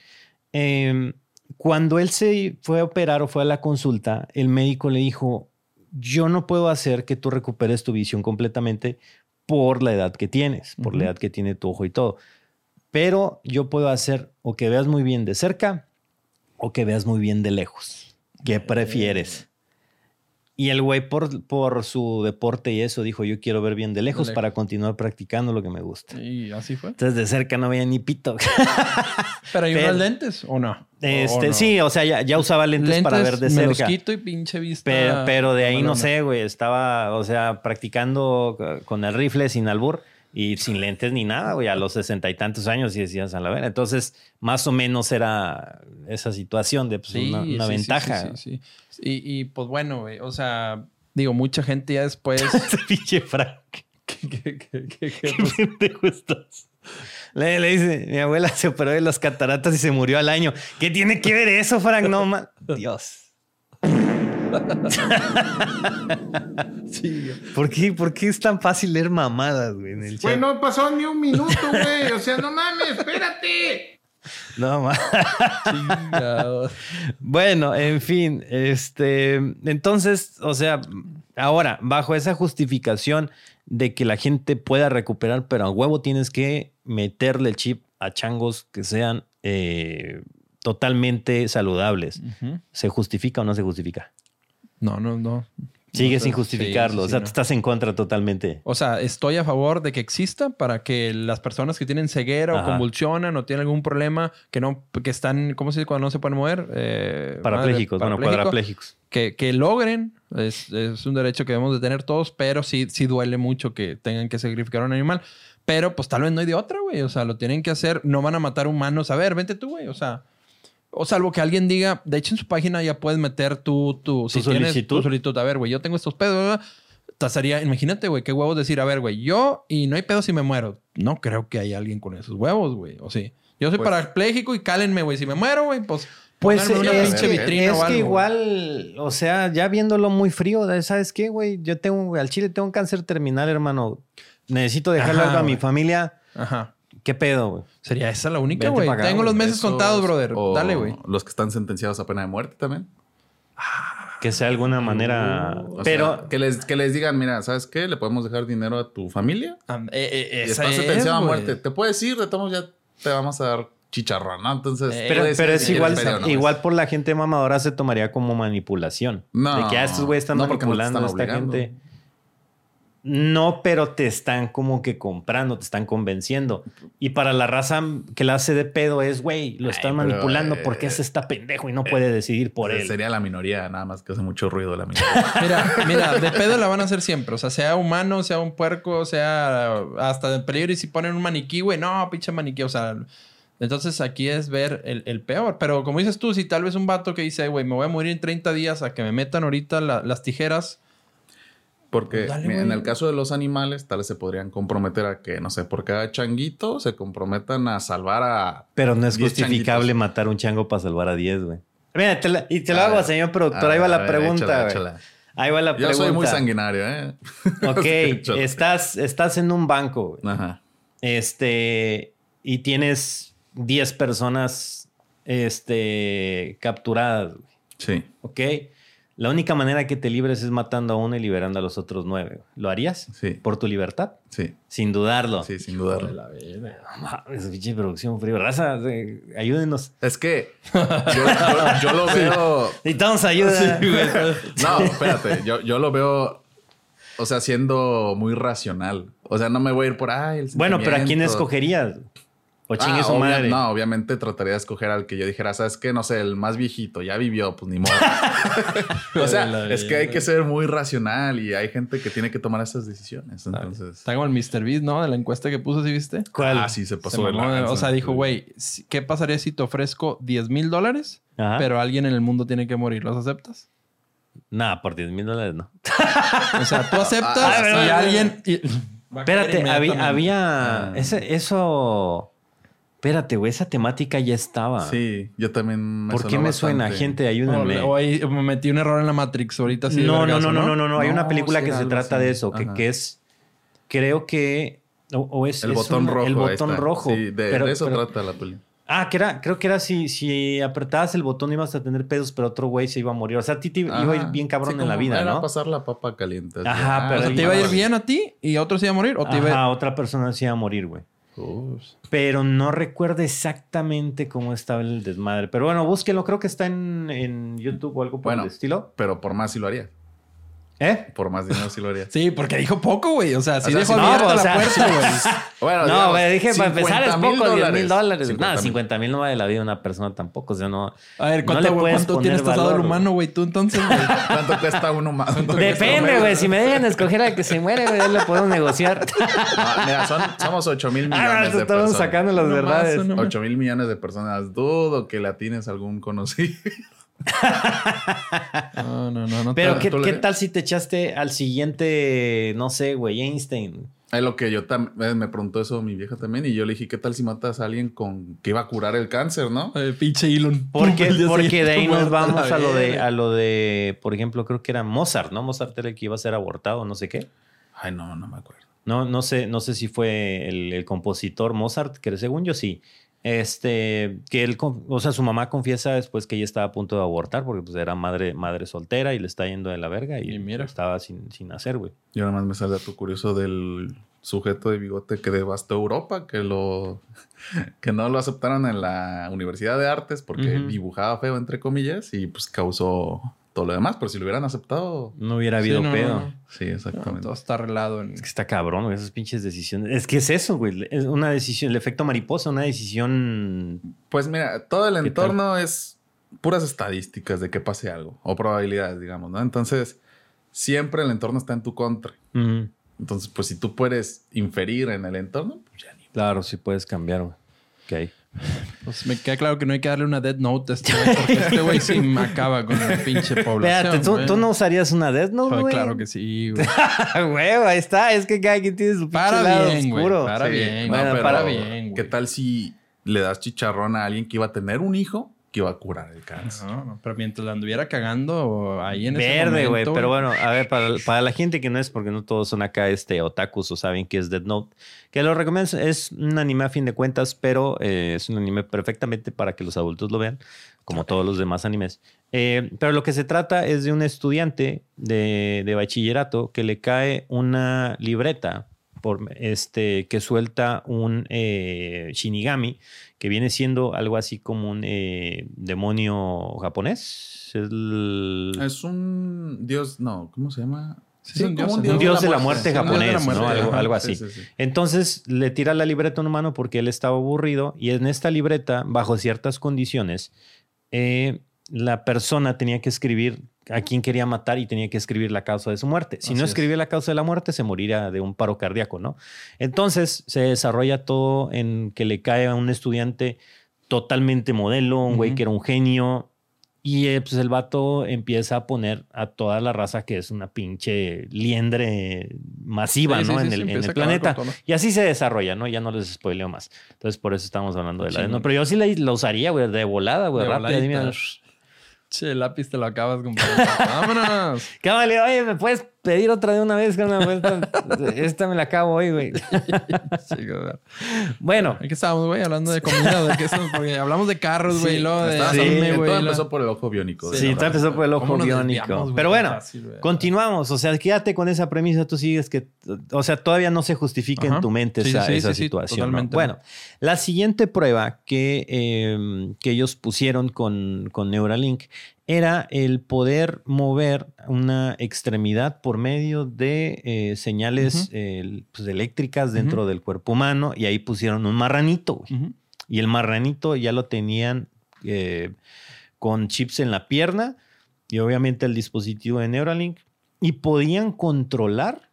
Em, cuando él se fue a operar o fue a la consulta, el médico le dijo, yo no puedo hacer que tú recuperes tu visión completamente por la edad que tienes, por la edad que tiene tu ojo y todo. Pero yo puedo hacer o que veas muy bien de cerca o que veas muy bien de lejos. ¿Qué prefieres? Y el güey por, por su deporte y eso dijo, yo quiero ver bien de lejos lejos. para continuar practicando lo que me gusta. Y así fue. Entonces de cerca no veía ni pito. Pero hay unos lentes o no. ¿O- Este, o no? Sí, o sea, ya, ya usaba lentes, para ver de me los cerca. quito y pinche vista. Pero, pero de ahí no sé, güey. Estaba, o sea, practicando con el rifle sin albur y sin lentes ni nada, güey, a los sesenta y tantos años y decías a la vera. Entonces, más o menos era esa situación de pues, Sí, una, una sí, ventaja. Sí, sí, sí. Y, y, pues bueno, güey. O sea, digo, mucha gente ya después. Pinche Frank. ¿Qué- qué- qué- qué- pues. Le, le dice, mi abuela se operó de las cataratas y se murió al año. ¿Qué tiene que ver eso, Frank? No, ma- Dios. Sí. ¿Por qué, ¿Por qué es tan fácil leer mamadas, güey, en el chat? Güey, no pasó ni un minuto, güey. O sea, no mames, espérate. No, ma- Chingado. Bueno, en fin, este, entonces, o sea, ahora, bajo esa justificación de que la gente pueda recuperar, pero a huevo tienes que meterle el chip a changos que sean eh, totalmente saludables. ¿Se justifica o no se justifica? No, no, no. Sigue No sé. sin justificarlo. Sí, sí, o sea, tú no. estás en contra totalmente. O sea, estoy a favor de que exista para que las personas que tienen ceguera Ajá. o convulsionan o tienen algún problema que no, que están, ¿cómo se dice cuando no se pueden mover? Eh, Parapléjicos, madre, bueno, parapléjico, cuadraplégicos. Que, que logren, es, es un derecho que debemos de tener todos, pero sí, sí duele mucho que tengan que sacrificar a un animal. Pero pues tal vez no hay de otra, güey. O sea, lo tienen que hacer. No van a matar humanos. A ver, vente tú, güey. O sea, o salvo que alguien diga, de hecho en su página ya puedes meter tu, tu, si tienes solicitud? tu solicitud. A ver, güey, yo tengo estos pedos. ¿verdad? Tasaría, imagínate, güey, qué huevos decir, a ver, güey, yo y no hay pedo si me muero. No creo que haya alguien con esos huevos, güey. O sí. Yo soy Pues- parapléjico y cálenme, güey. Si me muero, güey, pues. Pues pónganme eh, una es, pinche que, vitrina es o algo, que igual, o sea, ya viéndolo muy frío, ¿sabes qué, güey? Yo tengo, güey, al chile tengo un cáncer terminal, hermano. Necesito dejarle algo a mi familia. Ajá. ¿Qué pedo, güey? Sería esa la única, güey. Tengo los meses Esos contados, brother. o Dale, güey. Los que están sentenciados a pena de muerte también. Que sea alguna manera. Pero sea, que, les, que les digan, mira, ¿sabes qué? Le podemos dejar dinero a tu familia. Am- eh, eh, Y es, sentenciado a muerte. Te puedes ir, de todos ya te vamos a dar chicharrón, ¿no? Entonces, Eh, pero, es igual, igual por la gente mamadora se tomaría como manipulación. No, de que ah, estos güeyes están no, manipulando a esta obligando. gente. No, pero te están como que comprando, te están convenciendo. Y para la raza que la hace de pedo es, güey, lo están manipulando eh, porque es esta pendejo y no puede decidir por él. Sería la minoría, nada más que hace mucho ruido la minoría. Mira, mira, de pedo la van a hacer siempre. O sea, sea humano, sea un puerco, sea hasta de peligro. Y si ponen un maniquí, güey, no, pinche maniquí. O sea, entonces aquí es ver el, el peor. Pero como dices tú, si tal vez un vato que dice, güey, me voy a morir en 30 días a que me metan ahorita la- las tijeras. Porque Dale, mira, en el caso de los animales, tal vez se podrían comprometer a que, no sé, por cada changuito se comprometan a salvar a. Pero no es 10 justificable changuitos. matar un chango para salvar a 10, güey. Mira, te la- y te lo A hago, ver, señor productor. Ahí va ver, la pregunta, échala, güey. échala. Ahí va la Yo pregunta. soy muy sanguinario, ¿eh? Ok, estás, estás en un banco, güey. Ajá. Este, y tienes 10 personas este, capturadas, güey, Sí. ¿ok? La única manera que te libres es matando a uno y liberando a los otros nueve. ¿Lo harías? Sí. ¿Por tu libertad? Sí. Sin dudarlo. Sí, sin dudarlo. No mames, pinche producción frío. Raza, eh, ayúdenos. Es que yo, yo- yo lo veo. Necesitamos ayuda. No, espérate. Yo, yo lo veo. O sea, siendo muy racional. O sea, no me voy a ir por ahí. bueno, pero ¿a quién escogerías? O chingue Ah, su obvia- madre. No, obviamente trataría de escoger al que yo dijera, ¿sabes qué? No sé, el más viejito, ya vivió, pues ni modo. o sea, es que hay que ser muy racional y hay gente que tiene que tomar esas decisiones. Entonces, Está como el Mr. Beast, ¿no? De la encuesta que puso, ¿sí viste? ¿Cuál? ah, sí, se Se pasó de mamó, o sea, dijo, güey, ¿qué pasaría si te ofrezco 10 mil dólares? Pero alguien en el mundo tiene que morir. ¿Los aceptas? Nada, por 10 mil dólares no. O sea, tú aceptas Ah, y pero- alguien. y- Espérate, había, había Ah. ese- eso. Espérate, güey, esa temática ya estaba. Sí, yo también me ¿Por qué me suena? Gente, ayúdenme. O, o ahí me metí un error en la Matrix ahorita. así no, no, vergazo, no, no, no, no, no. Hay una película que se trata así. de eso, que, que es. Creo que. O, o es. El es botón una- rojo. El botón rojo. Sí, de, pero- de eso pero- trata la peli. Ah, que era, creo que era si, si apretabas el botón ibas a tener pedos, pero otro güey se iba a morir. O sea, a ti te iba a ir bien cabrón Sí, en la vida, Era ¿no? pasar la papa caliente. así. Ajá, Ah, pero O sea, ¿te iba a ir bien a ti y a otros se iba a morir? ¿O te iba Ajá, otra persona se iba a morir, güey. Uf. Pero no recuerdo exactamente cómo estaba el desmadre. Pero bueno, búsquenlo. Creo que está en, en YouTube o algo por Bueno. el estilo. Pero por más sí lo haría. ¿Eh? Por más dinero sí lo haría. Sí, porque dijo poco, güey. O sea, sí O sea, dejó sí, no, abierta o la sea, puerta, güey. Bueno, no, güey, dije, para empezar es 50,000 poco, 10 mil dólares. 50,000. Nada, 50 mil no vale la vida de una persona tampoco. O sea, no. A ver, no ¿cuánto, le güey, puedes cuánto poner tienes tasado valor, el humano, güey? Tú entonces, güey. ¿Cuánto cuesta uno más? Depende, güey. Si me dejan escoger al que se muere, güey, le podemos negociar. No, mira, son, somos 8 mil Ah, millones de estamos personas. sacando las verdades. uno más. 8 mil millones de personas. Dudo que la tienes algún conocido. No, no, no. no Pero, te- ¿qué, tal si te echaste al siguiente, no sé, güey, Einstein? Es lo que yo también me preguntó eso mi vieja también. Y yo le dije, ¿qué tal si matas a alguien con que iba a curar el cáncer, no? Eh, pinche Elon. Porque, de ahí nos vamos a lo de, a lo de, por ejemplo, creo que era Mozart, ¿no? Mozart era el que iba a ser abortado, no sé qué. Ay, no, no me acuerdo. No, no sé, no sé si fue el, el compositor Mozart, que según yo sí. Este, que él, con- o sea, su mamá confiesa después que ella estaba a punto de abortar porque pues era madre, madre soltera y le está yendo de la verga y, Y mira. estaba sin, sin hacer, güey. Yo nada más me sale dato curioso del sujeto de bigote que devastó Europa, que lo que no lo aceptaron en la Universidad de Artes porque dibujaba feo entre comillas y pues causó todo lo demás, pero si lo hubieran aceptado, No hubiera habido no, pedo. no. sí, No, exactamente. todo está arreglado. En... Es que está cabrón, güey, esas pinches decisiones. Es que es eso, güey. Es una decisión, el efecto mariposa, una decisión. Pues mira, todo el ¿Qué entorno es puras estadísticas de que pase algo o probabilidades, digamos, ¿no? Entonces, siempre el entorno está en tu contra. Entonces, pues si tú puedes inferir en el entorno, pues ya ni. Claro, sí puedes cambiar, güey. Ok. Pues me queda claro que no hay que darle una dead note a este güey, porque este güey sí me acaba con la pinche población. Espérate, ¿tú, no usarías una Death Note, güey? Claro que sí, güey. güey, ahí está. Es que cada quien tiene su pinche Para lado bien, güey. oscuro. Para Sí, bien. bueno, para para bien, güey. ¿Qué tal si le das chicharrón a alguien que iba a tener un hijo que iba a curar el cáncer? No, no, pero mientras la anduviera cagando ahí en Verde, güey. Pero bueno, a ver, para, para la gente que no es, porque no todos son acá este otakus o saben que es Dead Note, que lo recomiendo. Es un anime a fin de cuentas, pero eh, es un anime perfectamente para que los adultos lo vean, como todos los demás animes. Eh, pero lo que se trata es de un estudiante de, de bachillerato que le cae una libreta por este que suelta un eh, Shinigami que viene siendo algo así como un eh, demonio japonés. Es el- Es un dios, no, ¿cómo se llama? Sí, es un dios, un dios de la muerte Sí, un dios de la japonés, muerte, ¿no? Algo, así. sí, sí. Entonces le tira la libreta a un humano porque él estaba aburrido y en esta libreta, bajo ciertas condiciones, eh, la persona tenía que escribir a quién quería matar y tenía que escribir la causa de su muerte. Si Así no es. escribía la causa de la muerte, se moriría de un paro cardíaco, ¿no? Entonces se desarrolla todo en que le cae a un estudiante totalmente modelo, un güey que era un genio. Y eh, pues el vato empieza a poner a toda la raza que es una pinche liendre masiva, Sí, ¿no? sí, en el, en planeta. Y así se desarrolla, ¿no? Ya no les spoileo más. Entonces, por eso estamos hablando de la... No, no. pero yo sí la, la usaría, güey, de volada, güey. Rápido. Che, lápiz te lo acabas, compadre. Vámonos. Cámale, oye, ¿me puedes pedir otra de una vez? carnal? Esta, esta me la acabo hoy, güey. Sí, güey. Bueno, ¿En qué estábamos, güey? Hablando de comida. ¿De qué estamos? Porque hablamos de carros, güey. y luego de Sí, anime, todo güey. luego- empezó por el ojo biónico. sí, todo empezó por el ¿Cómo ojo biónico. Pero bueno, fácil, continuamos. O sea, quédate con esa premisa. Tú sigues que... O sea, todavía no se justifica en tu mente Sí, esa, sí, sí, esa sí, situación. ¿no? totalmente. Bueno, la siguiente prueba que, eh, que ellos pusieron con, con Neuralink era el poder mover una extremidad por medio de eh, señales eh, pues, eléctricas dentro del cuerpo humano y ahí pusieron un marranito. güey. Y el marranito ya lo tenían eh, con chips en la pierna y obviamente el dispositivo de Neuralink y podían controlar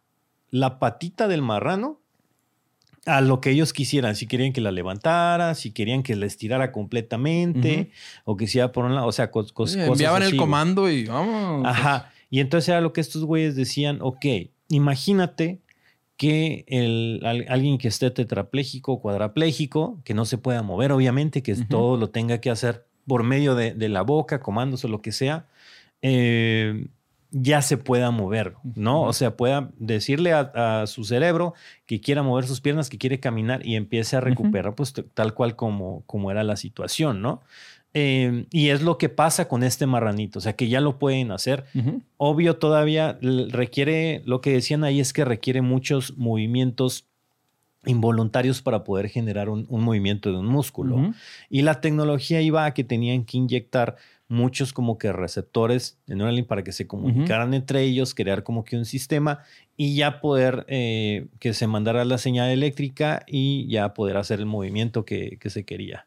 la patita del marrano a lo que ellos quisieran. Si querían que la levantara, si querían que la estirara completamente, o que sea por un lado, o sea, cos- cosas enviaban así, el güey. comando y vamos. Ajá. Y entonces era lo que estos güeyes decían, ok, imagínate que el, al- alguien que esté tetrapléjico o cuadrapléjico, que no se pueda mover, obviamente, que todo lo tenga que hacer por medio de, de la boca, comandos o lo que sea, eh, ya se pueda mover, ¿no? O sea, pueda decirle a, a su cerebro que quiera mover sus piernas, que quiere caminar y empiece a recuperar, pues tal cual como, como era la situación, ¿no? Eh, y es lo que pasa con este marranito, o sea, que ya lo pueden hacer. Obvio, todavía requiere, lo que decían ahí es que requiere muchos movimientos involuntarios para poder generar un, un movimiento de un músculo. Y la tecnología iba a que tenían que inyectar muchos como que receptores en Neuralink para que se comunicaran entre ellos, crear como que un sistema y ya poder eh, que se mandara la señal eléctrica y ya poder hacer el movimiento que, que se quería.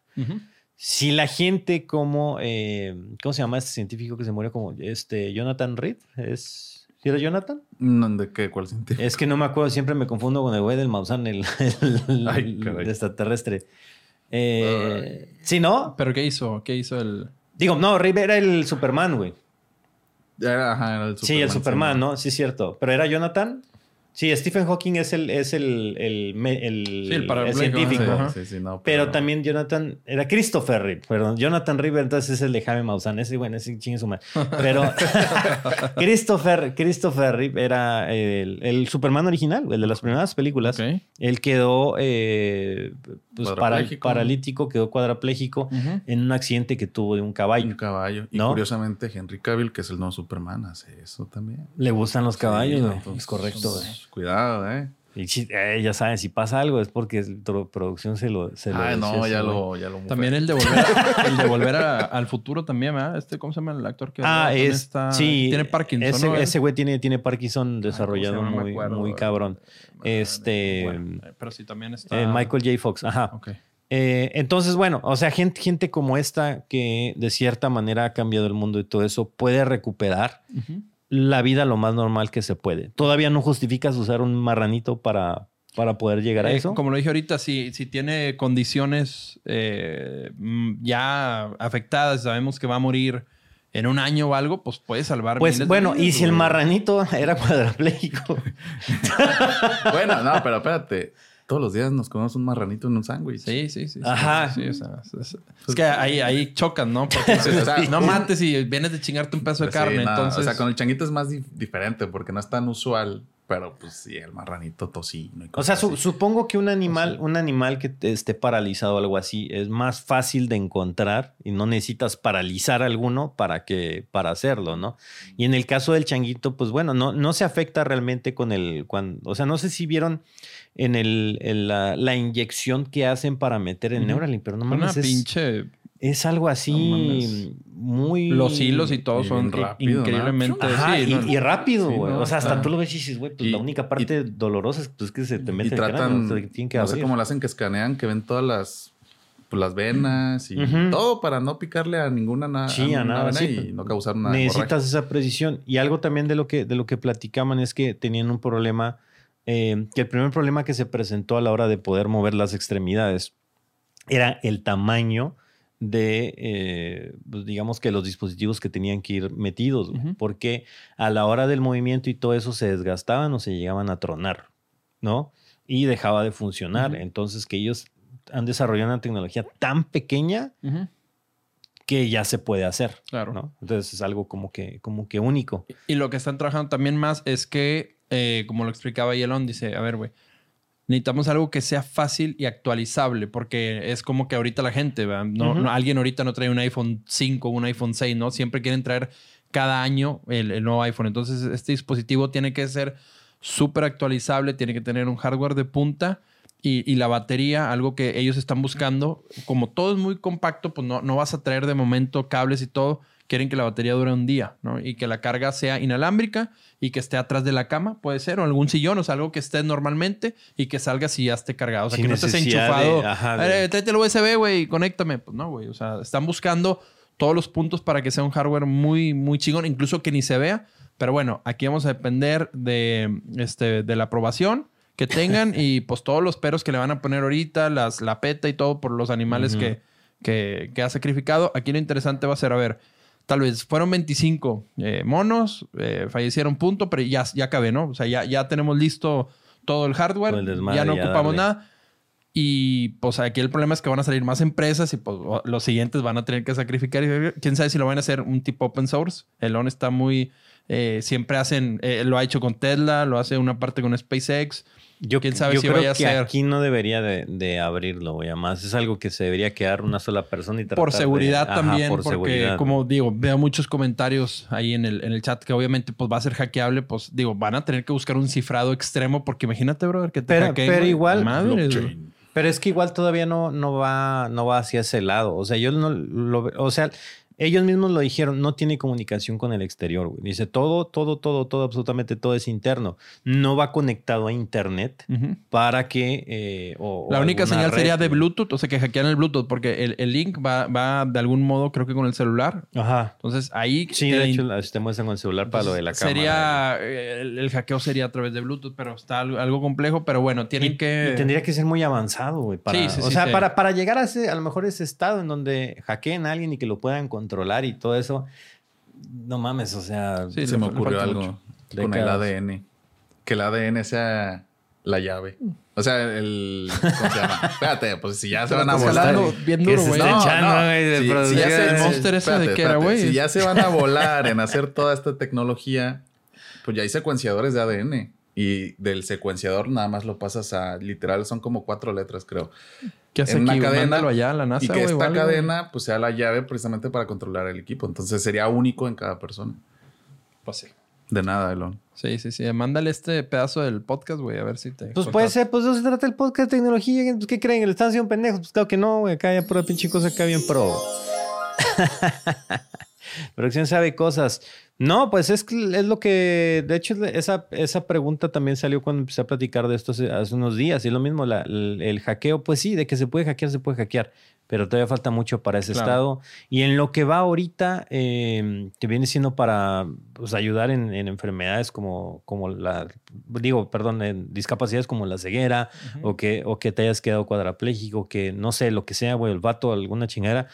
Si la gente como, eh, ¿cómo se llama este científico que se murió como este Jonathan Reed? ¿Es, ¿sí era Jonathan? No, ¿De qué? ¿Cuál sentido? Es que no me acuerdo, siempre me confundo con el güey del Maussan, el, el- Ay, el caray. extraterrestre. Eh, ¿Sí, no? ¿Pero qué hizo? ¿Qué hizo el...? Digo, no, Reed era el Superman, güey. Era, ajá, era el Sí, el Superman, sí, ¿no? Sí, es cierto. ¿Pero era Jonathan? Sí, Stephen Hawking es el, es el, el, el- Sí, el parapléjico, científico. Sí, sí, no, Pero también Jonathan, era Christopher Reeve, perdón. Jonathan Reeve, entonces es el de Jaime Maussan. Ese, bueno, ese chingue su madre. Pero Christopher, Christopher Reeve era el, Superman original, el de las primeras películas. Ok. Él quedó eh, pues, para- paralítico, quedó cuadrapléjico en un accidente que tuvo de un caballo. Un caballo. Y ¿No? curiosamente, Henry Cavill, que es el nuevo Superman, hace eso también. Le gustan los caballos, entonces, es correcto, güey. Cuidado, ¿eh? Y si- eh, ya saben, si pasa algo es porque la producción se lo. Se lo Ay, no, ese ya lo, ya lo También el de volver, a- el de volver a- al futuro también, ¿verdad? Este, ¿cómo se llama el actor que Ah, es. está- sí. Tiene Parkinson, Ese, ¿no? ese güey tiene, tiene Parkinson desarrollado muy, acuerdo, muy cabrón. Ah, Este. bueno, pero sí también está... eh, Michael J. Fox, ajá. Ok. Eh, entonces, bueno, o sea, gente, gente como esta que de cierta manera ha cambiado el mundo y todo eso puede recuperar. La vida lo más normal que se puede. Todavía no justificas usar un marranito para, para poder llegar a Eh, eso. Como lo dije ahorita, si, si tiene condiciones eh, mm, ya afectadas, sabemos que va a morir en un año o algo, pues puede salvar Pues miles de bueno, y si el marranito era cuadrapléjico. Bueno, no, pero espérate. Todos los días nos comemos un marranito en un sándwich. Sí, sí, sí. Ajá. sí, o sea, es, es- es que ahí, ahí chocan, ¿no? Porque dices, O sea, no mates y vienes de chingarte un pedazo de Pues sí, carne. no, entonces, O sea, con el changuito es más dif- diferente porque no es tan usual. Pero pues sí, el marranito tocino. y O sea, su- supongo que un animal, un animal que esté paralizado o algo así es más fácil de encontrar y no necesitas paralizar alguno para que para hacerlo, ¿no? Y en el caso del changuito, pues bueno, no, no se afecta realmente con el cuando, o sea, no sé si vieron en el, en la, la inyección que hacen para meter Ujú. Neuralink, pero no una mames, es, pinche... es algo No así mames. muy Los hilos y todo y son rápido, ¿no? increíblemente... Ajá, sí, y, no, y rápido, Sí, güey. no, o sea, hasta está- tú lo ves y dices, güey, pues Y- la única parte dolorosa es pues, que se te y mete el cráneo, tratan, o sea, que no sé cómo lo hacen que escanean, que ven todas las, pues, las venas y Ujú. todo para no picarle a ninguna na- Sí, a nada, vena sí, y no causar una Necesitas esa precisión. Y algo también de lo que, de lo que platicaban es que tenían un problema, eh, que el primer problema que se presentó a la hora de poder mover las extremidades era el tamaño de, eh, pues, digamos que los dispositivos que tenían que ir metidos, porque a la hora del movimiento y todo eso se desgastaban o se llegaban a tronar, ¿no? Y dejaba de funcionar. Entonces que ellos han desarrollado una tecnología tan pequeña que ya se puede hacer. Claro. ¿no? Entonces es algo como que, como que único. Y lo que están trabajando también más es que, eh, como lo explicaba Elon, dice, a ver, güey, necesitamos algo que sea fácil y actualizable, porque es como que ahorita la gente, no, alguien ahorita no trae un iPhone 5 un iPhone 6, ¿no? Siempre quieren traer cada año el, el nuevo iPhone. Entonces, este dispositivo tiene que ser súper actualizable, tiene que tener un hardware de punta. Y, y la batería, algo que ellos están buscando, como todo es muy compacto, pues no, no vas a traer de momento cables y todo. Quieren que la batería dure un día, ¿no? Y que la carga sea inalámbrica y que esté atrás de la cama, puede ser, o algún sillón, o sea, algo que esté normalmente y que salga si ya esté cargado. O sea, Sin que no estés enchufado. de- ajá, "A de- ver, tráete el USB, güey, y conéctame. Pues no, güey. O sea, están buscando todos los puntos para que sea un hardware muy, muy chingón, incluso que ni se vea. Pero bueno, aquí vamos a depender de, este, de la aprobación que tengan y pues todos los peros que le van a poner ahorita, las, la peta y todo por los animales que, que, que ha sacrificado. Aquí lo interesante va a ser, a ver, tal vez fueron 25 eh, monos, eh, fallecieron punto, pero ya, ya cabe, ¿no? O sea, ya, ya tenemos listo todo el hardware, el desmadre, ya no ya ocupamos darle. nada. Y pues aquí el problema es que van a salir más empresas y pues los siguientes van a tener que sacrificar. Y quién sabe si lo van a hacer un tipo open source. El ON está muy. eh, siempre hacen. eh, lo ha hecho con Tesla, lo hace una parte con SpaceX. Yo, quién sabe yo si creo vaya a que ser. aquí no debería de, de abrirlo, güey. Además, es algo que se debería quedar una sola persona y tratar Por de- seguridad Ajá, también, por porque seguridad. como digo, veo muchos comentarios ahí en el, en el chat que obviamente pues va a ser hackeable, pues digo, van a tener que buscar un cifrado extremo porque imagínate, brother, que te Pero- hackeen, pero igual- güey. Pero es que igual todavía no, no, va, no va hacia ese lado. O sea, yo no lo O sea, ellos mismos lo dijeron, no tiene comunicación con el exterior, güey. Dice, todo, todo, todo, todo, absolutamente todo es interno. No va conectado a internet para que... eh, o- o La única señal red, sería de. Bluetooth, o sea, que hackean el Bluetooth, porque el, el link va, va de algún modo, creo que con el celular. Ajá. Entonces ahí. Sí, de hecho, te muestran con el celular para lo de la cámara. Sería. eh, El, el hackeo sería a través de Bluetooth, pero está algo, algo complejo. Pero bueno, tienen Y, que. y tendría que ser muy avanzado, güey. Para, Sí, sí, o sí, sea. Para, para llegar a, ese, a lo mejor ese estado en donde hackeen a alguien y que lo puedan controlar y todo eso. No mames, o sea. Sí, Se me ocurrió algo con el. ADN. Que el ADN sea la llave. O sea, el... ¿Cómo se llama? Espérate, pues si ya se van a volar... bien ¿Qué duro, se güey. está No, echando, no. güey, de Si- si ya producción? se- ¿El Monster ese de espérate, qué era, espérate. güey? Si ya se van a volar en hacer toda esta tecnología, pues ya hay secuenciadores de ADN. Y del secuenciador nada más lo pasas a... Literal, son como cuatro letras, creo. ¿Qué hace en una aquí? cadena Mándalo allá a la NASA, y que esta cadena pues sea la llave precisamente para controlar el equipo. Entonces sería único en cada persona. Pues sí. De nada, Elon. Sí, sí, sí. Mándale este pedazo del podcast, güey, a ver si te. Pues puede ser, pues no se trata el podcast de tecnología. Pues, ¿Qué creen? ¿Le están haciendo pendejos? Pues claro que no, güey. Acá hay pura pinche cosa acá bien pro. Producción sabe cosas. No, pues es, es lo que, de hecho, esa, esa pregunta también salió cuando empecé a platicar de esto hace, hace unos días. Y es lo mismo, la- el, el hackeo, pues sí, de que se puede hackear, se puede hackear, pero todavía falta mucho para ese Claro. estado. Y en lo que va ahorita, eh, que viene siendo para pues, ayudar en, en enfermedades como, como la, digo, perdón, en discapacidades como la ceguera, o, que, o que te hayas quedado cuadrapléjico, que no sé, lo que sea, güey, el vato, alguna chingada.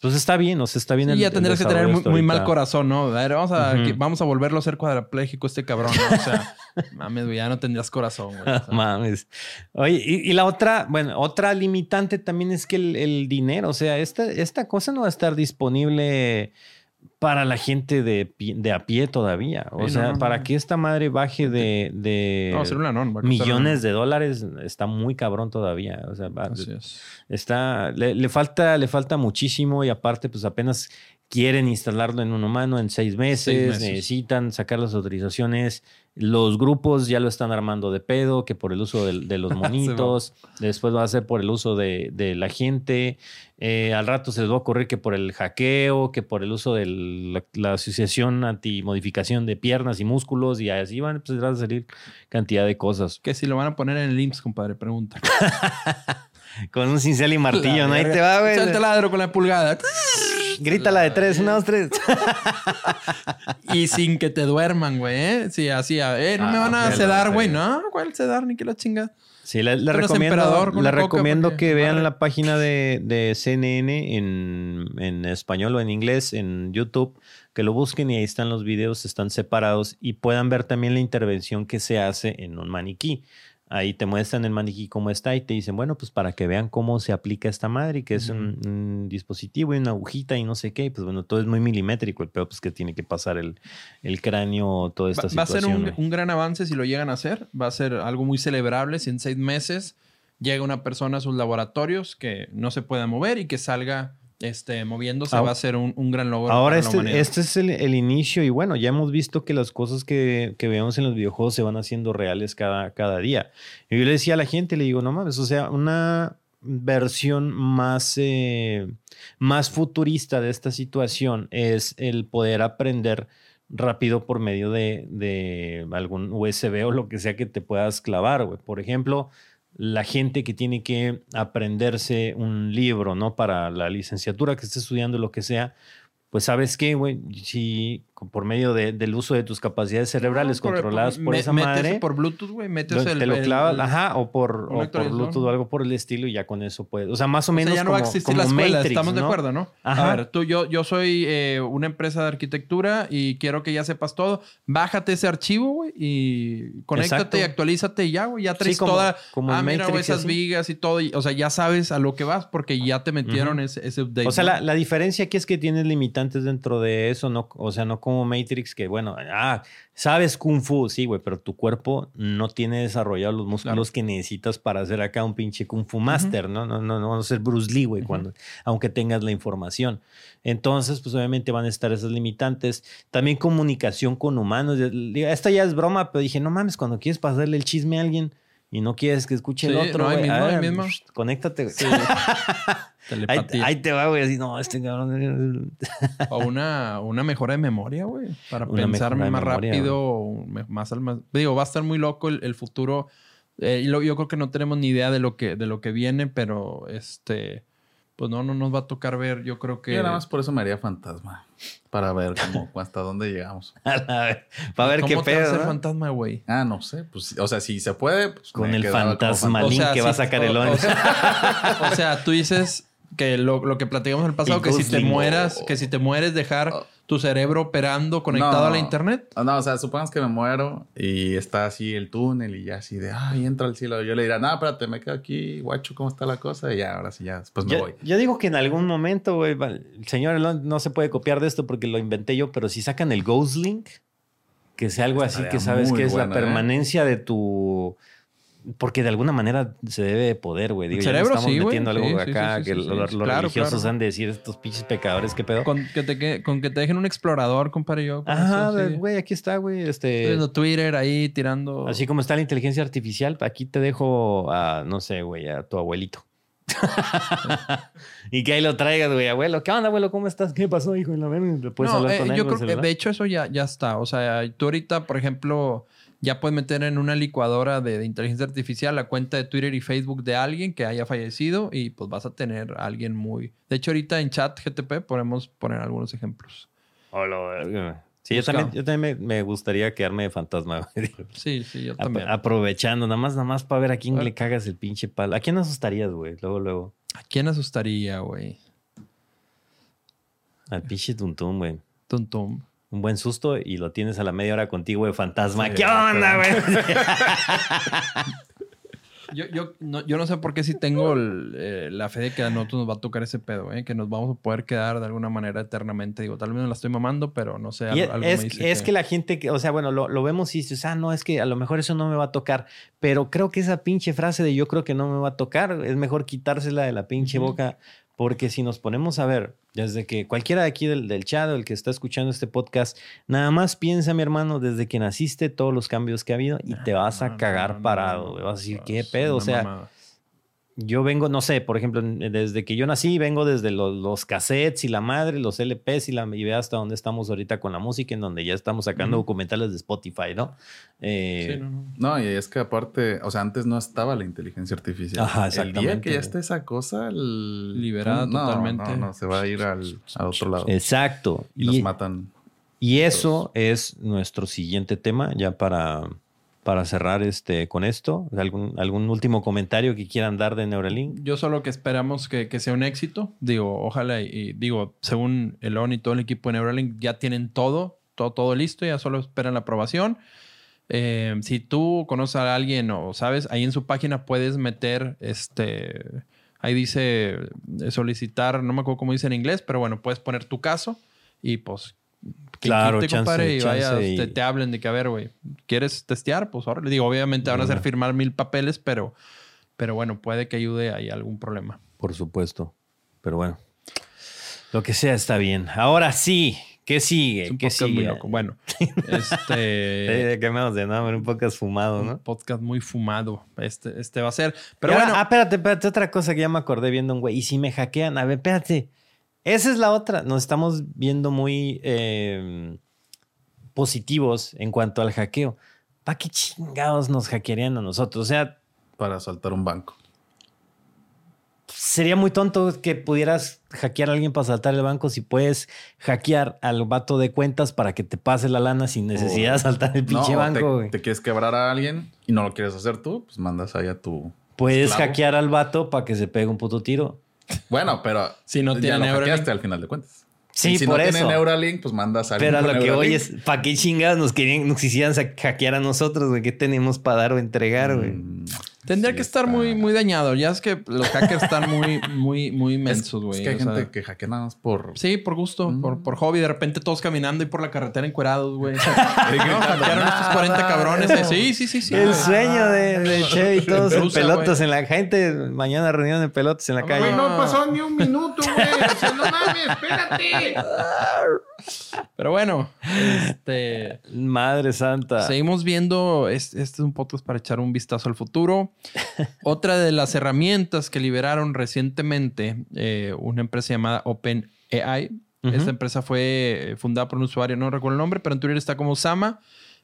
Pues está bien, o sea, está bien. Sí, el- ya el tendrías que tener muy, mal corazón, ¿no? A ver, vamos a, que- vamos a volverlo a ser cuadrapléjico este cabrón, ¿no? O sea, mames, güey, ya no tendrías corazón, güey. O sea, Mames. Oye, y, y la otra, bueno, otra limitante también es que el, el dinero, o sea, esta, esta cosa no va a estar disponible para la gente de, de a pie todavía. O Sí, sea, no, no, para no. que esta madre baje de, de millones de dólares, está muy cabrón todavía. O sea, va- Así es. Está, le, le falta, le falta muchísimo y aparte, pues apenas quieren instalarlo en un humano en seis meses, Seis meses. necesitan sacar las autorizaciones. Los grupos ya lo están armando de pedo, que por el uso de, los monitos, después va a ser por el uso de, de la gente. Eh, al rato se les va a ocurrir que por el hackeo, que por el uso de la, la asociación antimodificación de piernas y músculos, y así van, pues a salir cantidad de cosas. Que si lo van a poner en el IMSS, compadre, pregunta. Con un cincel y martillo, ¿no? Ahí te va, güey. Échate ladro con la pulgada. Grítala de tres, una, dos, tres. Y sin que te duerman, güey, ¿eh? Sí, así, a- eh, no me Ah, van a sedar, güey. No, ¿cuál sedar? Ni que la chinga. Sí, le, recomiendo, le recomiendo que vean madre. la página de, de CNN en, en español o en inglés en YouTube, que lo busquen y ahí están los videos, están separados y puedan ver también la intervención que se hace en un maniquí. Ahí te muestran el maniquí cómo está y te dicen, bueno, pues para que vean cómo se aplica esta madre, y que es un, un dispositivo y una agujita y no sé qué. y Pues bueno, todo es muy milimétrico, el peor pues que tiene que pasar el, el cráneo, toda esta Va, va a ser situación. un gran avance si lo llegan a hacer. Va a ser algo muy celebrable si en seis meses llega una persona a sus laboratorios que no se pueda mover y que salga este, moviéndose. Ah, va a ser un, un gran logro. Ahora para este, este es el, el inicio y bueno, ya hemos visto que las cosas que, que vemos en los videojuegos se van haciendo reales cada, cada día. Y yo le decía a la gente, le digo, no mames, o sea, una versión más, eh, más futurista de esta situación es el poder aprender rápido por medio de, de algún USB o lo que sea que te puedas clavar, güey. Por ejemplo, la gente que tiene que aprenderse un libro, ¿no? Para la licenciatura que esté estudiando, lo que sea, pues sabes qué, güey, si por medio de- del uso de tus capacidades cerebrales Por- controladas por, me- esa madre. Por Bluetooth, güey, metes el. te lo clavas, el- ajá, o por, o por. Bluetooth o algo por el estilo y ya con eso puedes. O sea, más o O menos sea, ya no va a como- existir como la escuela, Matrix, estamos de acuerdo, ¿no? Ajá. A ver, tú, yo, yo soy eh, una empresa de arquitectura y quiero que ya sepas todo. Bájate ese archivo, güey, y conéctate Exacto. y actualízate y ya, güey. Ya traes como- toda. como ah, mira, güey, esas así. vigas y todo. y- o sea, ya sabes a lo que vas porque ya te metieron ese, ese update. O sea, ¿no? la, la diferencia aquí es que tienes limitantes dentro de eso, no, o sea, no como Matrix, que bueno, ah, sabes Kung Fu, sí, güey, pero tu cuerpo no tiene desarrollados los músculos que necesitas para hacer acá un pinche Kung Fu Master, ¿no? No, no, no, no ser Bruce Lee, güey, cuando, aunque tengas la información. Entonces, pues obviamente van a estar esas limitantes. También comunicación con humanos. Esta ya es broma, pero dije, no mames, cuando quieres pasarle el chisme a alguien y no quieres que escuche el otro, no, ahí güey, mismo, ahí ah, pues, conéctate, güey. Ahí, te va, güey, así, no, este cabrón. O una, una mejora de memoria, güey. Para Una pensar más memoria, rápido, más al más. Digo, va a estar muy loco el, el futuro. Eh, y lo- yo creo que no tenemos ni idea de lo que, de lo que viene, pero este. Pues no, no nos va a tocar ver. Yo creo que. Yo nada más por eso me haría fantasma. Para ver cómo, hasta dónde llegamos. Para ver qué ¿Cómo te pedo. hacer ¿no? fantasma, güey? Ah, no sé. Pues, o sea, si se puede. pues, Con el fantasmalín O sea, que va a sacar o- el o sea, o sea, tú dices que lo, lo que platicamos en el pasado, El que si te mueras, que si te mueres, dejar tu cerebro operando conectado No. a la internet. Ah, No, o sea, supongamos que me muero y está así el túnel y ya así de, ay, entra al cielo. Yo le diría, no, espérate, me quedo aquí, guacho, ¿cómo está la cosa? Y ya, ahora sí, ya, después me Yo, voy. yo digo que en algún momento, güey, el señor Elon no se puede copiar de esto porque lo inventé yo, pero si sacan el Ghost Link, que sea algo así Estaría que sabes que es la ¿eh? permanencia de tu. Porque de alguna manera se debe de poder, güey. Digo, El ya no cerebro, estamos sí, metiendo algo Sí, acá sí, que los Claro, religiosos claro. han de decir estos pinches pecadores, ¿qué pedo? Con que, te, que- con que te dejen un explorador, compadre, yo. Ajá, güey, aquí está, güey. Este. Twitter ahí tirando. Así como está la inteligencia artificial, aquí te dejo a, no sé, güey, a tu abuelito. y que ahí lo traigas, güey, abuelo. ¿Qué onda, abuelo? ¿Cómo estás? ¿Qué pasó, hijo? ¿Le puedes No, hablar eh, con él yo creo que de hecho eso ya, ya está. O sea, tú ahorita, por ejemplo, ya puedes meter en una licuadora de, de inteligencia artificial la cuenta de Twitter y Facebook de alguien que haya fallecido y pues vas a tener a alguien muy... De hecho, ahorita en chat GTP podemos poner algunos ejemplos. Hola, verga. Sí, yo también, yo también me, me gustaría quedarme de fantasma. Sí, sí, yo también. aprovechando, nada más, nada más para ver a quién le cagas el pinche palo. ¿A quién asustarías, güey? Luego, luego. ¿A quién asustaría, güey? Al pinche tuntún, güey. Tum, tum. Un buen susto y lo tienes a la media hora contigo de fantasma. Sí, ¿Qué onda, güey? Yo, yo, no, yo no sé por qué si tengo el, eh, la fe de que a nosotros nos va a tocar ese pedo, ¿eh? que nos vamos a poder quedar de alguna manera eternamente. Digo, tal vez me la estoy mamando, pero no sé. Algo- algo me es, dice es que... la gente, que, o sea, bueno, lo, lo vemos y dices, ah, no, es que a lo mejor eso no me va a tocar. Pero creo que esa pinche frase de yo creo que no me va a tocar, es mejor quitársela de la pinche boca. Porque si nos ponemos a ver, desde que cualquiera de aquí del, del chat o el que está escuchando este podcast, nada más piensa, mi hermano, desde que naciste, todos los cambios que ha habido y te vas a cagar parado. vas a decir, ¿qué pedo? O sea. Yo vengo, no sé, por ejemplo, desde que yo nací, vengo desde los, los cassettes y la madre, los LPs y la y ve hasta dónde estamos ahorita con la música, en donde ya estamos sacando documentales de Spotify, ¿no? Eh, Sí, no, no. No, y es que aparte, o sea, antes no estaba la inteligencia artificial. Ajá, El día exactamente, que ya esté esa cosa, el... Liberada no, totalmente. No, no, se va a ir al, al otro lado. Exacto. y los matan. Y eso es nuestro siguiente tema, ya para, para cerrar este, con esto. ¿Algún, ¿Algún último comentario que quieran dar de Neuralink? Yo solo que esperamos que, que sea un éxito. Digo, ojalá y, digo, según Elon y todo el equipo de Neuralink ya tienen todo, todo, todo listo, ya solo esperan la aprobación. Eh, si tú conoces a alguien o sabes, ahí en su página puedes meter este. Ahí dice eh, solicitar, no me acuerdo cómo dice en inglés, pero bueno, puedes poner tu caso y pues. Que Claro, quite, chance, compadre, y vaya, chance y- Te, te hablen de que, a ver, güey, ¿quieres testear? Pues ahora le digo, obviamente van a hacer firmar mil papeles, pero, pero bueno, puede que ayude ahí algún problema. Por supuesto. Pero bueno, lo que sea está bien. Ahora sí, ¿qué sigue? Es un ¿Qué podcast muy sigue? loco. Bueno, este. Eh, ¿Qué menos de nombre? Un podcast fumado, un ¿no? podcast muy fumado. Este, este va a ser. Pero Pero bueno, Ah, espérate, espérate. Otra cosa que ya me acordé viendo un güey. Y si me hackean, a ver, espérate. Esa es la otra. Nos estamos viendo muy eh, positivos en cuanto al hackeo. ¿Para qué chingados nos hackearían a nosotros? O sea, Para asaltar un banco. sería muy tonto que pudieras hackear a alguien para saltar el banco si puedes hackear al vato de cuentas para que te pase la lana sin necesidad de saltar el pinche No, banco, te, te quieres quebrar a alguien y no lo quieres hacer tú, pues mandas ahí a tu. Puedes esclavo. hackear al vato para que se pegue un puto tiro. Bueno, pero Si no tiene Neuralink. hackeaste al final de cuentas. Sí, Y si por no eso. tiene Neuralink, pues mandas a alguien Pero a lo que voy Neuralink. es, ¿para qué chingados nos querían, nos quisieran hackear a nosotros, güey? ¿Qué tenemos para dar o entregar, güey? Mm, Tendría sí que estar está- muy, muy dañado. Ya es que los hackers están muy, muy, muy inmensos, güey. es que hay O sea, gente que hackea nada más por. Sí, por gusto, Mm. por, por hobby. De repente todos caminando y por la carretera encuerados, güey. no, hackearon estos 40 cabrones. Sí, sí, sí, sí. El sueño de, de Che y todos en pelotas en la gente. Mañana reunión de pelotas en la calle. Güey, no pasó ni un minuto, güey. O sea, no mames, espérate. Pero bueno, este. Madre santa. Seguimos viendo. es- Este, es un podcast para echar un vistazo al futuro. Otra de las herramientas que liberaron recientemente eh, una empresa llamada OpenAI. Ujú. Esta empresa fue eh, fundada por un usuario, no recuerdo el nombre, pero en Twitter está como Sama.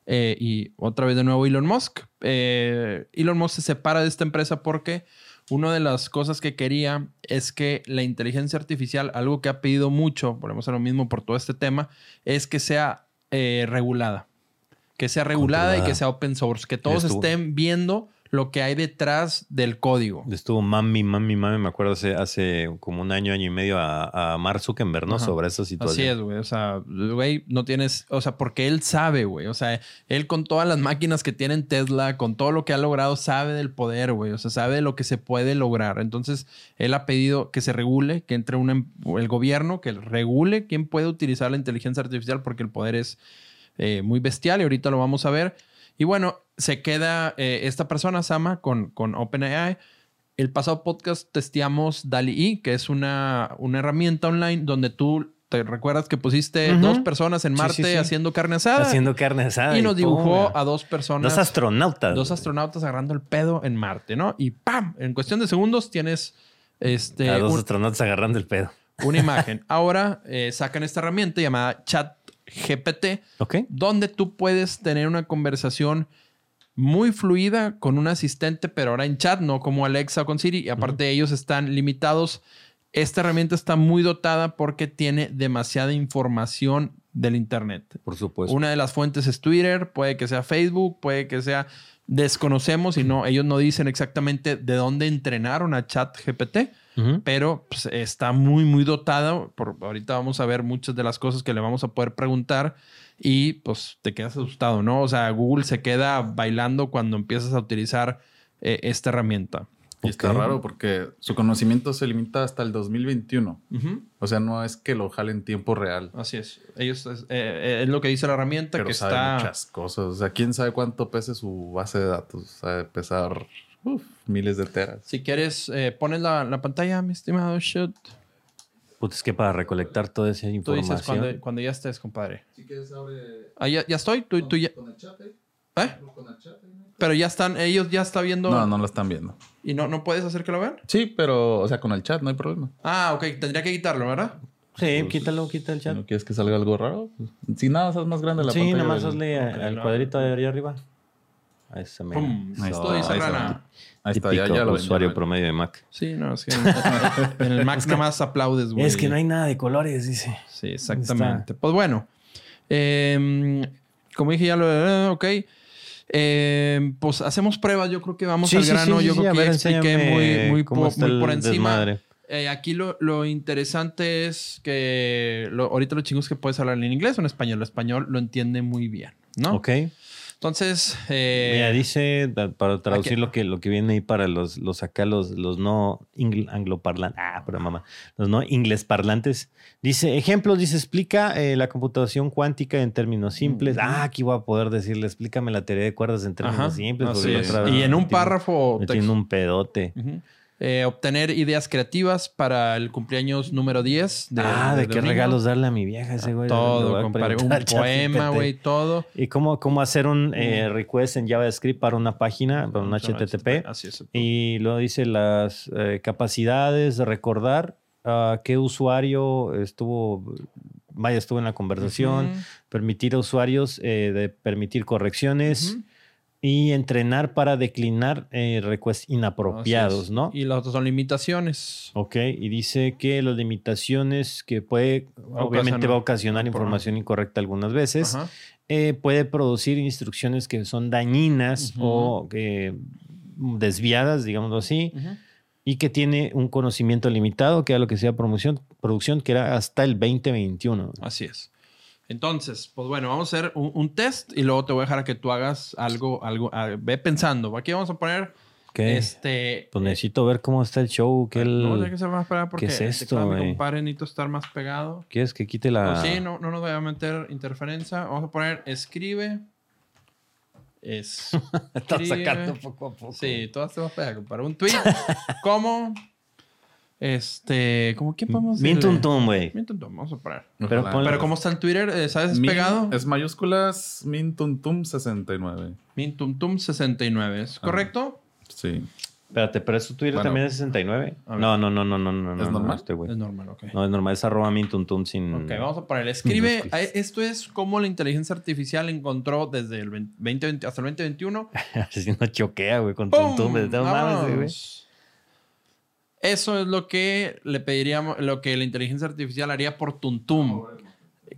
eh, y otra vez de nuevo Elon Musk. Eh, Elon Musk se separa de esta empresa porque una de las cosas que quería es que la inteligencia artificial, algo que ha pedido mucho, volvemos a lo mismo por todo este tema, es que sea eh, regulada. Que sea regulada y que sea open source. Que todos estén viendo lo que hay detrás del código. Estuvo mami, mami, mami. Me acuerdo hace, hace como un año, año y medio a, a Mark Zuckerberg, ¿no? Ajá. Sobre esa Así situación. es, güey. O sea, güey, no tienes. O sea, porque él sabe, güey. O sea, él con todas las máquinas que tiene en Tesla, con todo lo que ha logrado, sabe del poder, güey. O sea, sabe de lo que se puede lograr. Entonces, él ha pedido que se regule, que entre una, em- el gobierno, que regule quién puede utilizar la inteligencia artificial, porque el poder es eh, muy bestial y ahorita lo vamos a ver. Y bueno, se queda eh, esta persona, Sama, con, con OpenAI. El pasado podcast testeamos DALI-E, que es una, una herramienta online donde tú te recuerdas que pusiste dos personas en Marte sí, sí. haciendo carne asada. Haciendo carne asada. y nos dibujó a dos personas. Dos astronautas. Dos astronautas agarrando el pedo en Marte, ¿no? Y ¡pam! En cuestión de segundos tienes este, A dos un- astronautas agarrando el pedo. una imagen. Ahora eh, sacan esta herramienta llamada ChatGPT, ¿Ok? donde tú puedes tener una conversación muy fluida con un asistente, pero ahora en chat, no como Alexa o con Siri. Y aparte ellos están limitados. Esta herramienta está muy dotada porque tiene demasiada información del Internet. Por supuesto. Una de las fuentes es Twitter, puede que sea Facebook, puede que sea... Desconocemos y no, ellos no dicen exactamente de dónde entrenaron a ChatGPT, Pero pues, está muy, muy dotado. Por, ahorita vamos a ver muchas de las cosas que le vamos a poder preguntar y pues te quedas asustado, ¿no? O sea, Google se queda bailando cuando empiezas a utilizar eh, esta herramienta. Y está raro porque su conocimiento se limita hasta el 2021. Ujú. O sea, no es que lo jale en tiempo real. Así es. Ellos es, eh, eh, es lo que dice la herramienta Pero que sabe está. muchas cosas. O sea, quién sabe cuánto pese su base de datos. Sabe pesar uf, miles de teras. Si quieres, eh, pones la, la pantalla, mi estimado Shoot. Puta, es que para recolectar toda esa Tú información. dices cuando, cuando ya estés, compadre. Si quieres, abre Ah, ya, ya estoy. Tú, tú ya. con el chat. ¿Eh? Con el chat. Pero ya están, ellos ya está viendo. No, no lo están viendo. ¿Y no, no puedes hacer que lo vean? Sí, pero, o sea, con el chat no hay problema. Ah, ok. Tendría que quitarlo, ¿verdad? Sí, Pues, quítalo, quita el Si chat. no quieres que salga algo raro, pues, si nada, haz más grande la sí, pantalla. nada más del- hazle al no. cuadrito de allá arriba. Ahí está, mira. Pum. Ahí está, ahí está. ya, ya lo usuario promedio de Mac. Sí, no, es que en el Mac nada más aplaudes, güey. Es que no hay nada de colores, dice. Sí, exactamente. Pues bueno, eh, como dije ya lo eh, ok. Eh, pues hacemos pruebas, yo creo que vamos Sí, al sí, grano. sí, yo sí, creo que ver, ya expliqué muy, muy, po- muy por encima. Eh, aquí lo, lo interesante es que lo- ahorita los chingos que puedes hablar en inglés o en español. El español lo entiende muy bien, ¿no? Ok. Entonces, eh, Mira, dice, para traducir aquí- lo que, lo que viene ahí para los, los acá, los, los no angloparlantes, ah, pero mamá, los no inglés parlantes. Dice, ejemplos, dice, explica eh, la computación cuántica en términos simples. Ah, aquí voy a poder decirle, explícame la teoría de cuerdas en términos ajá, simples. otra vez Y en un párrafo tiene un pedote. Ujú. Eh, obtener ideas creativas para el cumpleaños número 10. ah, ¿de, qué domingo. regalos darle a mi vieja ese güey? Todo, compadre. Un poema, güey, todo. Y cómo, cómo hacer un eh, request en JavaScript para una página, para un HTTP. Así es. Y luego dice las eh, capacidades de recordar ah, qué usuario estuvo, vaya, estuvo en la conversación, permitir a usuarios eh, de permitir correcciones. Y entrenar para declinar eh, requests inapropiados. ¿no? Y las otras son limitaciones. Ok, y dice que las limitaciones que puede, obviamente va a ocasionar información incorrecta algunas veces, Ajá. eh, puede producir instrucciones que son dañinas o que desviadas, digámoslo así, Ujú. y que tiene un conocimiento limitado, que era lo que sea promoción, producción, que era hasta el 2021. Así es. Entonces, pues bueno, vamos a hacer un, un test y luego te voy a dejar a que tú hagas algo, algo, a- ve pensando. Aquí vamos a poner ¿Qué? este. Pues necesito ver cómo está el show, que el... No, que ser más pegado porque ¿Qué es esto, de mi compadre necesito estar más pegado. ¿Quieres que quite la...? Pues sí, no, no nos voy a meter interferencia. Vamos a poner escribe. Es. Estás sacando poco a poco. Sí, todas te vas a pegar, compadre. Un tweet. ¿Cómo? Este. ¿Cómo qué podemos Min decirle? tum tum, güey. Min tum tum, vamos a poner. Pero Pero ¿cómo está el Twitter? Eh, ¿Sabes? ¿Es Min- pegado? Es mayúsculas Mintuntum69. Min tum tum 69. ¿Es correcto? Sí. Espérate, pero eso Twitter Bueno. también es 69. A ver. No, no, no, no, no, no. ¿Es no, no, normal? este güey. Es normal, ok. No, es normal, es arroba mintuntum sin... Ok, vamos a poner. Escribe. Eh, Esto es cómo la inteligencia artificial encontró desde el 2020 hasta el 2021 Así no choquea, güey, con tuntum. todas maneras, güey. Eso es lo que le pediríamos, lo que la inteligencia artificial haría por Tuntum.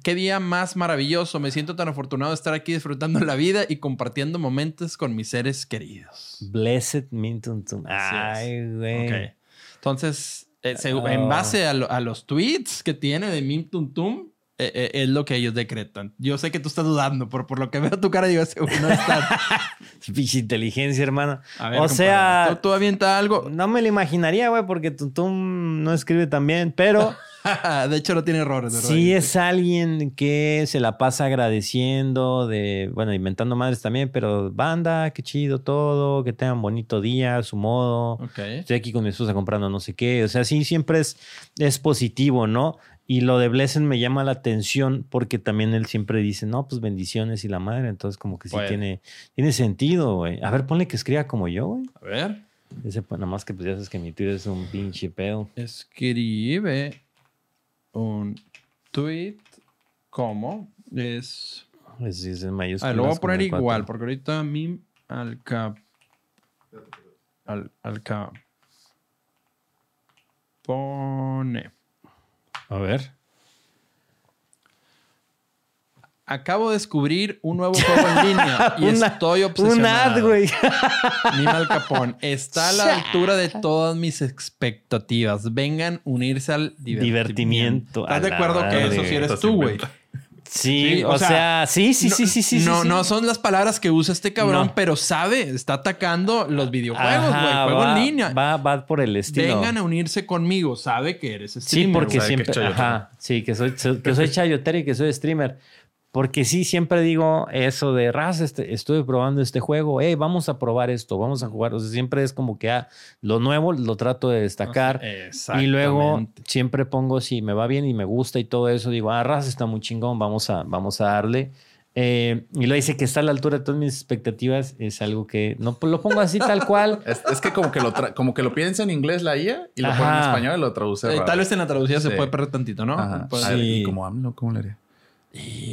Qué día más maravilloso. Me siento tan afortunado de estar aquí disfrutando la vida y compartiendo momentos con mis seres queridos. Blessed mintuntum. Así es. Ay, güey. Ok. Entonces, eh, en base a, lo- a los tweets que tiene de Mim Tum Tum, eh, eh, es lo que ellos decretan. Yo sé que tú estás dudando, pero por lo que veo tu cara, digo, no está. Pinche inteligencia, hermano. Ver, o compadre, sea, ¿tú, tú avienta algo. no me lo imaginaría, güey, porque tuntum no escribe tan bien, pero de hecho, no tiene errores. ¿verdad? sí es alguien que se la pasa agradeciendo de, bueno, inventando madres también, pero banda, qué chido todo, que tengan bonito día, a su modo. Ok. Estoy aquí con mi esposa comprando no sé qué. O sea, sí, siempre es, es positivo, ¿no? Y lo de Blessen me llama la atención porque también él siempre dice, no, pues bendiciones y la madre. Entonces, como que sí Bueno. tiene, tiene sentido, güey. A ver, ponle que escriba como yo, güey. A ver. Ese, pues, nada más que pues ya sabes que mi Twitter es un pinche pedo. Escribe un tweet como es. Es, es en mayúsculas. Ah, lo voy a poner igual, porque ahorita mim al cap. Al, al cap. Pone. A ver. Acabo de descubrir un nuevo juego en línea y Una- estoy Un obsesionado. ad, güey. Mima Al Capón está a la altura de todas mis expectativas. Vengan unirse al divertimiento. Divertimiento, ¿Estás de acuerdo que eso sí eres tú, güey? Sí, Sí, o, o sea, sea, sí, sí, sí, sí, sí. no, sí, no sí. son las palabras que usa este cabrón, No. pero sabe, está atacando los videojuegos, güey. Juego va, en línea. Va, va por el estilo. Vengan a unirse conmigo. Sabe que eres Sí, streamer. porque güey. sabe que siempre. Ajá, sí, que soy, soy- que soy chayotero y que soy streamer. Porque sí, siempre digo eso de Raz, este, estuve probando este juego, hey, vamos a probar esto, vamos a jugar. O sea, siempre es como que ah, lo nuevo lo trato de destacar. Y luego Exactamente. siempre pongo, si me va bien y me gusta y todo eso, digo, ah, Raz está muy chingón, vamos a, vamos a darle. Eh, y lo dice que está a la altura de todas mis expectativas, es algo que no pues, lo pongo así tal cual. Es, es que como que lo como que lo piensa en inglés la IA y lo pone en Ajá. español y lo traduce. Eh, tal vez en la traducida se puede perder tantito, ¿no? Ajá. Pues, ver, Sí. ¿y como AMLO, ¿cómo le haría?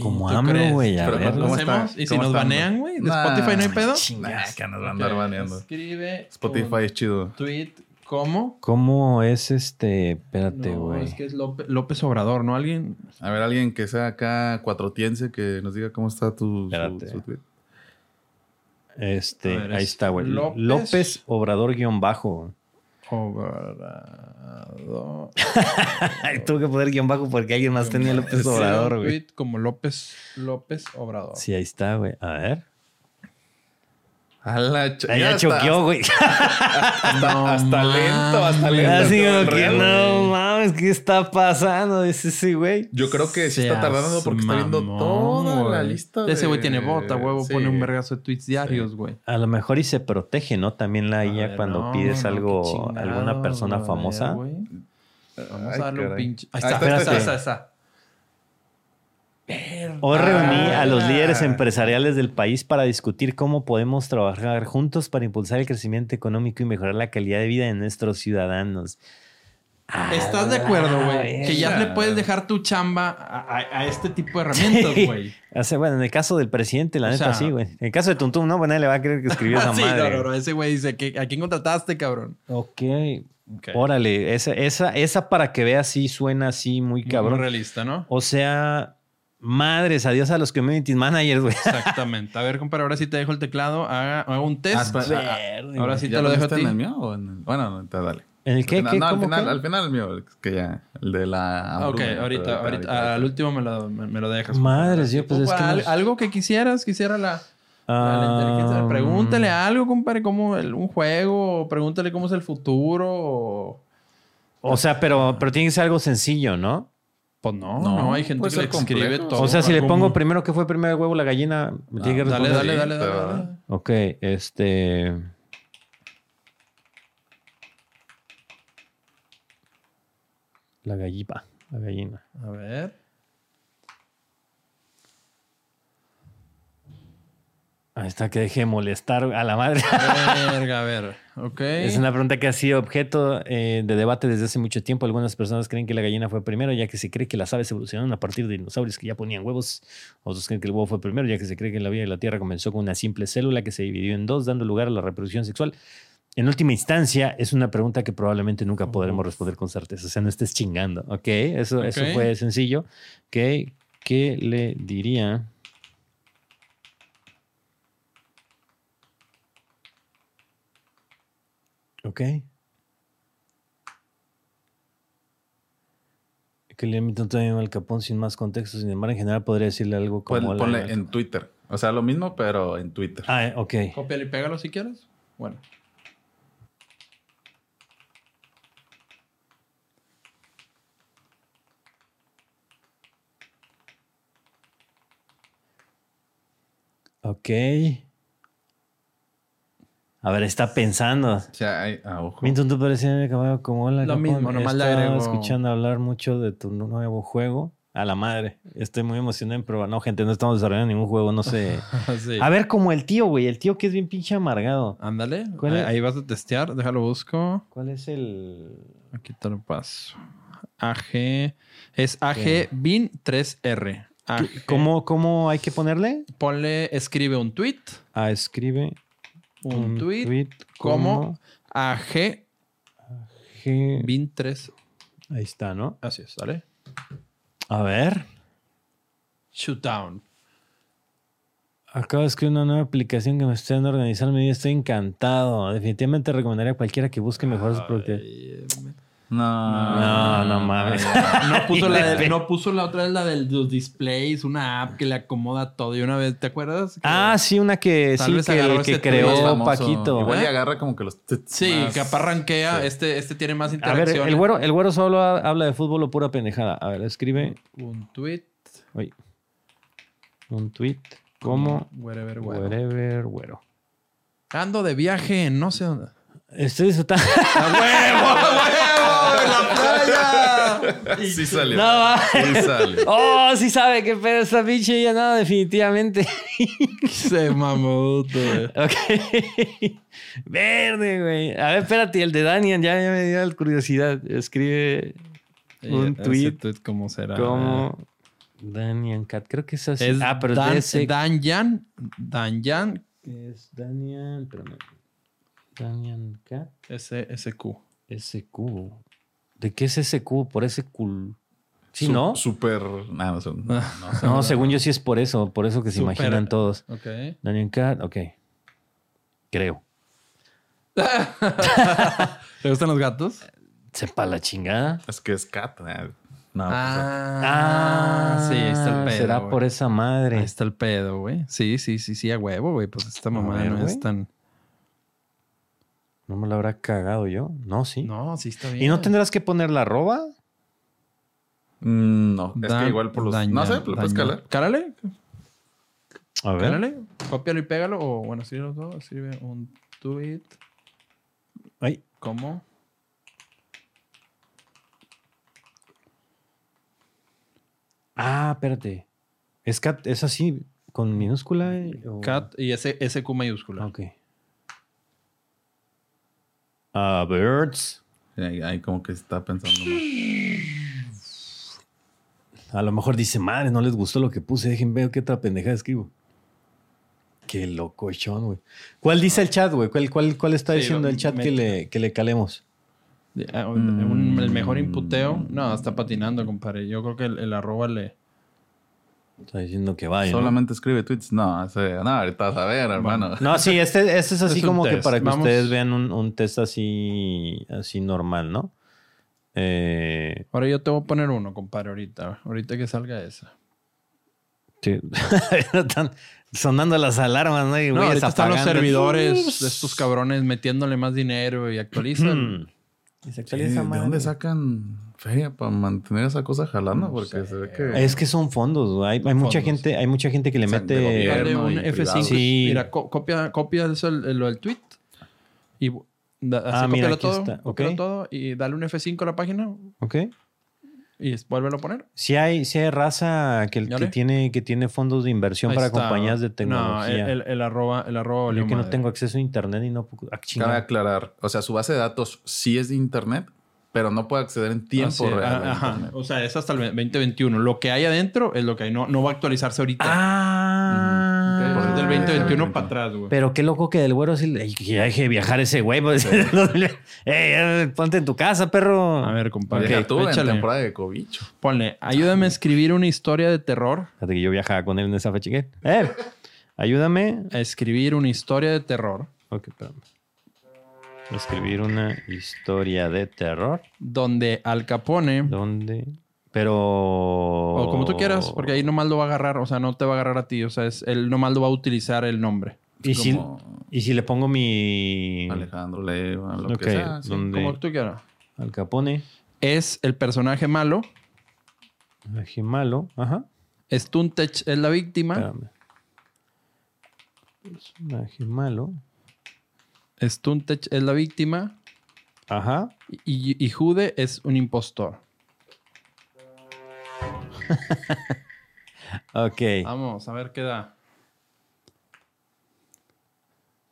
Como ¿tú AMLO, güey, a Pero ver. ¿Lo ¿cómo está? hacemos? ¿Y si ¿Cómo nos está? banean, güey? ¿De Nah, Spotify no hay pedo? Nah, que nos van a andar baneando. Escribe Spotify es chido. tweet ¿cómo? ¿Cómo es este? Espérate, No, güey. es que es López, López Obrador, ¿no? Alguien... A ver, alguien que sea acá cuatrotiense que nos diga cómo está tu su, Espérate. su tweet. Este, ver, ahí es está, güey. López- López, Obrador guion bajo. Obrador. Tuve que poner guion bajo porque alguien más tenía López Obrador, güey. como López, López Obrador. Sí, ahí está, güey. A ver. A la ch- Ahí ya choqueó, güey. Hasta, No hasta lento, hasta lento. Así todo como que real, no mames, ¿qué está pasando? Dice ese güey. Yo creo que sí está tardando porque está viendo toda la lista. De... Ese güey tiene bota, huevo, Sí. pone un vergazo de tweets diarios, güey. A lo mejor y se protege, ¿no? También la IA ver, cuando no, pides no, algo, chingado, alguna persona ver, famosa. Vamos Ay, a darle un pinche. Ahí Ahí está, está, ahí ahí está, está. Hoy reuní a los Ah. líderes empresariales del país para discutir cómo podemos trabajar juntos para impulsar el crecimiento económico y mejorar la calidad de vida de nuestros ciudadanos. ¿Estás de acuerdo, güey? Que ya le puedes dejar tu chamba a, a- a este tipo de herramientas, güey. O sea, bueno, en el caso del presidente, la O neta sea- sí, güey. En el caso de Tuntum, no, bueno, nadie le va a creer que escribió esa sí, madre. no, no, no. Ese güey dice, ¿qué- ¿a quién contrataste, cabrón? Ok. Ok. Órale, esa, esa, esa para que veas sí suena así muy Muy cabrón. realista, ¿no? O sea, madres, adiós a los community managers, güey. Exactamente. A ver, compadre, ahora sí te dejo el teclado. Haga, haga un test. Ah, espera, ah, Verde, ahora sí ¿Ya te lo dejo a ti. en el mío o en el- Bueno, no, te dale. ¿En el qué? No, ¿Qué? no, al ¿Cómo final, qué? al final el mío, que ya, el de la... Ah, Ok, ahorita, ahorita, al último me lo, me, me lo dejas. Madres, yo pues es que Al- no- Algo que quisieras, quisiera la, Ah, inteligencia. Pregúntale algo, compadre, como el- un juego, o pregúntale cómo es el futuro. o- O sea, pero, pero tiene que ser algo sencillo, ¿no? Pues no, no, No, hay gente que le escribe todo. o sea, si le pongo primero que fue primero el huevo, la gallina, me tiene que Ah, Dale, responder. dale, dale, dale. dale. Ok, este. La gallipa, la gallina. A ver. Ahí está, que deje de molestar a la madre. Verga, a ver. Ok. Es una pregunta que ha sido objeto eh, de debate desde hace mucho tiempo. Algunas personas creen que la gallina fue primero, ya que se cree que las aves evolucionaron a partir de dinosaurios que ya ponían huevos. Otros creen que el huevo fue primero, ya que se cree que la vida de la Tierra comenzó con una simple célula que se dividió en dos, dando lugar a la reproducción sexual. En última instancia, es una pregunta que probablemente nunca podremos responder con certeza. O sea, no estés chingando. Ok, eso, eso Ok. fue sencillo. Ok, ¿qué le diría? Ok. Que le emito también al capón sin más contexto. Sin embargo, en general podría decirle algo como... Pon- la- ponle en Twitter. O sea, lo mismo, pero en Twitter. Ah, ok. Cópialo y pégalo si quieres. Bueno. Ok. A ver, está pensando. O sea, hay, ah, ojo. Minton, tú parecías caballo como la Lo mismo, nomás le agrego- escuchando hablar mucho de tu nuevo juego. A la madre. Estoy muy emocionado, pero no, gente, no estamos desarrollando ningún juego, no sé. Sí. A ver, como el tío, güey. El tío que es bien pinche amargado. Ándale. ¿Cuál Ahí, vas a testear. Déjalo busco. ¿Cuál es el...? Aquí te lo paso. AG. Es AG BIN 3R. AG. ¿Cómo, ¿Cómo hay que ponerle? Ponle, escribe un tweet. Ah, escribe Un, tweet, tweet como AG BIN 3. Ahí está, ¿no? Así es, ¿vale? A ver. Shootdown. Acabo de escribir una nueva aplicación que me está dando a. Estoy encantado. Definitivamente recomendaría a cualquiera que busque mejorar su productividad. No. No, no mames. No puso, la de- no puso la otra vez la de los displays, una app que le acomoda todo. Y una vez, ¿te acuerdas? Que- Ah, sí, una que Tal sí, vez que, agarró que creó. Paquito. Igual y ¿eh? agarra como que los... Sí, más- que arranquea. Sí. Este, este tiene más A ver, interacciones. el güero, el güero solo ha- habla de fútbol o pura pendejada. A ver, escribe Un tweet. uy, un tweet como Wherever, güero. wherever, güero. Ando de viaje en no sé dónde. Estoy disfrutando. Sí salió. no, va. Sí salió. Oh, sí sabe qué pedo esta pinche ya no, definitivamente. Se mamó, güey. ok. Verde, güey. A ver, espérate, el de Daniel ya, ya me dio la curiosidad. Escribe un tweet ¿Cómo será? como Daniel Cat. Creo que es así. Es ah, pero Dan, es. Danyan. Es Daniel, espérame. Daniel Cat. S SQ. SQ. ¿De qué es SQ? Por ese cool. Sí, Su- ¿no? Súper... No, no, no, según yo sí es por eso. Por eso que se Super. imaginan todos. Ok. Daniel Cat, ok. Creo. ¿Te gustan los gatos? Sepa la chingada. Es que es cat. eh. No, Ah, sí, ahí está el pedo. Será por esa madre. Ahí está el pedo, güey. Sí, sí, sí, sí, a huevo, güey. Pues esta mamá ver, no es tan. ¿No me lo habrá cagado yo? No, sí. No, sí está bien. ¿Y no tendrás que poner la arroba? mm, no. es que igual por los... Dañan, no sé, lo puedes calar. Cálale, A ver. cálale. Cópialo y pégalo. O bueno, escribe los dos. Escribe un tweet. Ay, ¿Cómo? Ah, espérate. ¿Es, cat, ¿Es así con minúscula? eh, o- Cat y ese SQ mayúscula. Ok. Ah, birds. Ahí, ahí como que está pensando más. A lo mejor dice, madre, no les gustó lo que puse, dejen ver qué otra pendejada escribo. Qué locochón, güey. ¿Cuál dice el chat, güey? ¿Cuál, cuál, cuál está Sí, diciendo el chat que le, que le calemos? Ah, un- el mejor inputeo. No, está patinando, compadre. Yo creo que el, el arroba le. Está diciendo que vaya. ¿no? Solamente escribe tweets. No, ese- no, ahorita vas a ver, hermano. No, sí, este, este es así Es como que test. para que Vamos. ustedes vean un, un test así, así normal, ¿no? Eh, Ahora yo te voy a poner uno, compadre, ahorita. Ahorita que salga esa. sí. Están sonando las alarmas, ¿no? Y No, güeyes ahorita están los servidores de estos cabrones metiéndole más dinero y actualizan. Y se Sí, ¿De dónde sacan feria para mantener esa cosa jalando? Porque se ve que. Es que son fondos, güey. Hay, hay mucha Fondos. gente, hay mucha gente que le O sea, de mete. Dale un y F5. privado. Sí. Mira, co- copia, copia eso, el- lo del tweet. Y da- así Ah, mira, todo. está. cópialo Ok. todo y dale un F5 a la página ¿Ok? Y es- vuélvelo a poner. Si hay, sí hay raza que, que tiene, que tiene fondos de inversión Ahí para está. compañías de No, tecnología. el, el- el arroba, el arroba Yo que no madre. tengo acceso a internet y no puedo. ah. Cabe aclarar. O sea, su base de datos sí es de internet, pero no puede acceder en tiempo real. ah, a ajá. internet. O sea, es hasta el 2021. Lo que hay adentro es lo que hay. No, no va a actualizarse ahorita. Ah. Ujú. Es del Ah, 2021 ok. para atrás, güey. Pero qué loco que del güero sí. Ey, que ya deje de viajar ese güey. pues. Ey, ya, ponte en tu casa, perro. A ver, compadre. Deja tú en échale. temporada de cobicho. Ponle, ayúdame a escribir una historia de terror. Fíjate que yo viajaba con él en esa fecha. Eh, ayúdame. A escribir una historia de terror Ok, espérame. Escribir una historia de terror. donde Al Capone, ¿Dónde? Pero. o como tú quieras, porque ahí nomás lo va a agarrar, o sea, no te va a agarrar a ti, o sea, es, él nomás lo va a utilizar el nombre. ¿Y si, y si le pongo mi. Alejandro Leiva, lo Ok, que sea. sí. ¿dónde? Como tú quieras. Al Capone. Es el personaje malo, Ají malo. Ajá. Stuntech es la víctima, Espérame. Personaje malo. Stuntech es la víctima Ajá. y, y Jude es un impostor. Ok. Vamos, a ver qué da.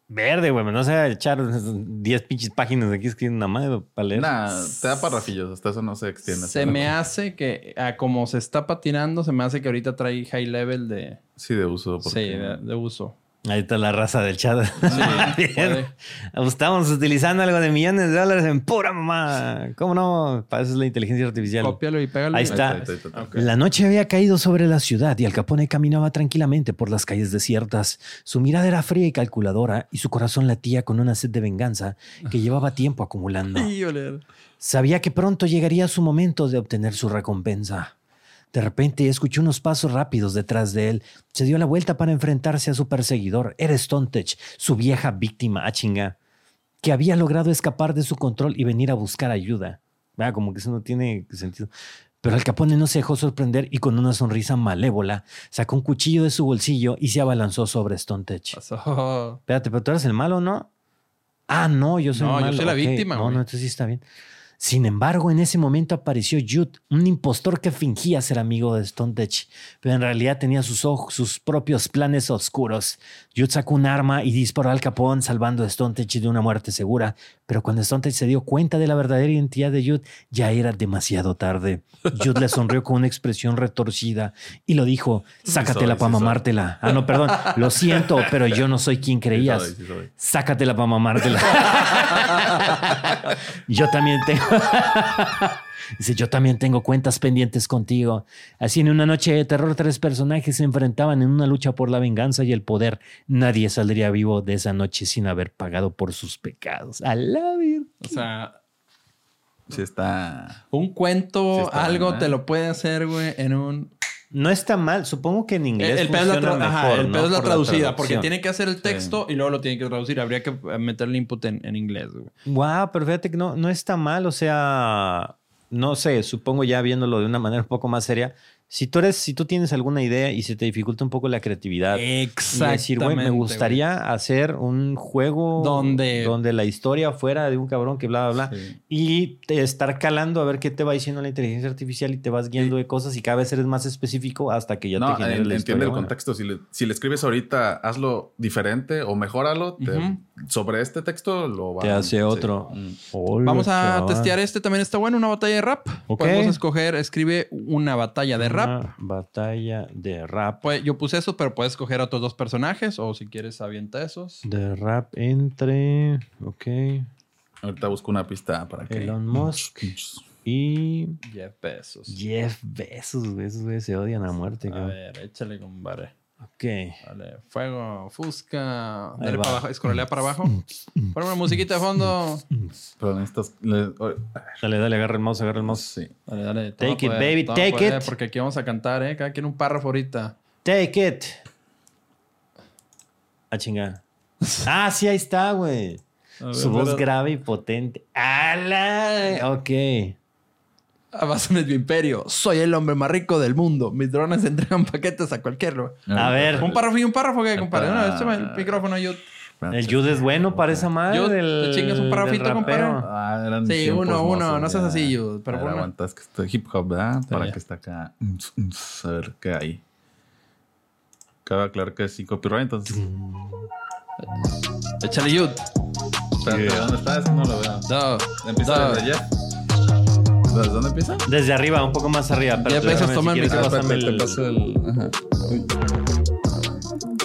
Verde, güey. No se va a echar 10 pinches páginas aquí escribiendo una madre para leer. Nah, te da parrafillos, hasta eso no se extiende. Se me hace que, a como se está patinando, se me hace que ahorita trae high level de, Sí, de uso. sí, Porque... de, de uso. Ahí está la raza del chat. Sí, puede. Estamos utilizando algo de millones de dólares en pura mamá. ¿Cómo no? Para eso es la inteligencia artificial. Cópialo y pégalo. Ahí está. Ahí está, ahí está, ahí está. La noche había caído sobre la ciudad y Al Capone caminaba tranquilamente por las calles desiertas. Su mirada era fría y calculadora y su corazón latía con una sed de venganza que llevaba tiempo acumulando. Sabía que pronto llegaría su momento de obtener su recompensa. De repente escuchó unos pasos rápidos detrás de él. Se dio la vuelta para enfrentarse a su perseguidor. Era Stontech, su vieja víctima, a chinga, que había logrado escapar de su control y venir a buscar ayuda. Vea, como que eso no tiene sentido. Pero Al Capone no se dejó sorprender y con una sonrisa malévola sacó un cuchillo de su bolsillo y se abalanzó sobre Stontech. Pasó. Espérate, pero tú eres el malo, ¿no? Ah, no, yo soy No, el yo malo. soy la víctima, No, güey. no, entonces sí está bien. Sin embargo, en ese momento apareció Jude, un impostor que fingía ser amigo de Stontech, pero en realidad tenía sus ojos, sus propios planes oscuros. Jude sacó un arma y disparó al capón, salvando a Stontech de una muerte segura. Pero cuando Stontech se dio cuenta de la verdadera identidad de Jude, ya era demasiado tarde. Jude le sonrió con una expresión retorcida y lo dijo: Sácatela para sí soy". mamártela. Ah, no, perdón. Lo siento, pero yo no soy quien creías. Sí soy, sí soy. Sácatela para mamártela. yo también tengo. Dice, yo también tengo cuentas pendientes contigo. Así en una noche de terror, tres personajes se enfrentaban en una lucha por la venganza y el poder. Nadie saldría vivo de esa noche sin haber pagado por sus pecados. A la vir- O sea, Sí está... un cuento, está algo ¿eh? te lo puede hacer, güey, en un... No está mal. Supongo que en inglés El, pedo es la, funciona tra- ajá, mejor, el ¿no? pedo es la Por traducida, porque tiene que hacer el texto y luego lo tiene que traducir. Habría que eh, meterle input en, en inglés, güey. Wow, pero fíjate que no, no está mal. O sea, no sé, supongo ya viéndolo de una manera un poco más seria, Si tú eres, si tú tienes alguna idea y se te dificulta un poco la creatividad, y decir, güey, me Exactamente, gustaría hacer un juego Donde- donde la historia fuera de un cabrón que bla, bla, bla, Sí. y te estar calando a ver qué te va diciendo la inteligencia artificial y te vas guiando de cosas y cada vez eres más específico hasta que ya no, te en- la entiende historia el buena. contexto. Si le, si le escribes ahorita, hazlo diferente o mejóralo. te- Ujú. Sobre este texto lo va Te hace sí. otro. Mm. Vamos a testear este, también está bueno, una batalla de rap. Ok. Podemos escoger, escribe una batalla de rap. Una batalla de rap. Pues yo puse eso, pero puedes escoger otros dos personajes o si quieres avienta esos. De rap entre. Ok. Ahorita busco una pista para que. Elon Musk y. Jeff Bezos. Jeff Bezos, güey. Esos güeyes se odian a muerte, A cabrón. ver, échale, compadre. Ok. Vale, fuego, fusca. Ahí Dale va. para abajo, escorrelea para abajo. Pon una musiquita de fondo. Pero necesitas. le- o- Dale, dale, agarra el mouse, agarra el mouse. sí. Dale, dale. Take it, poder, baby, take poder, it. Porque aquí vamos a cantar, ¿eh? Cada quien un párrafo ahorita. Take it. A chingar. Ah, sí, ahí está, güey. Su voz grave y potente. ¡Ala! Ok. Avanza en mi imperio. Soy el hombre más rico del mundo. Mis drones entregan paquetes a cualquier lugar. A ver. Un párrafo y un párrafo, ¿qué, compadre? No, échame el micrófono, yo. El Jude es bueno para esa madre. Del, te chingas un parrafito, compadre. Ah, eran Sí, uno, uno, mozos, no seas así, yo, pero A ver, ponme- aguanta, es que está hip hop, ¿verdad? Para ya. que está acá. A ver qué hay. Cabe aclarar que es sin copyright, entonces. Échale, Yud. Espérate, ¿dónde está? Ese no lo veo. Do, Empieza desde Jeff. ¿Desde dónde empieza? Desde arriba, un poco más arriba. pero Bezos déjame, toma el Ah, pásame espérate, el- te paso el. Ajá.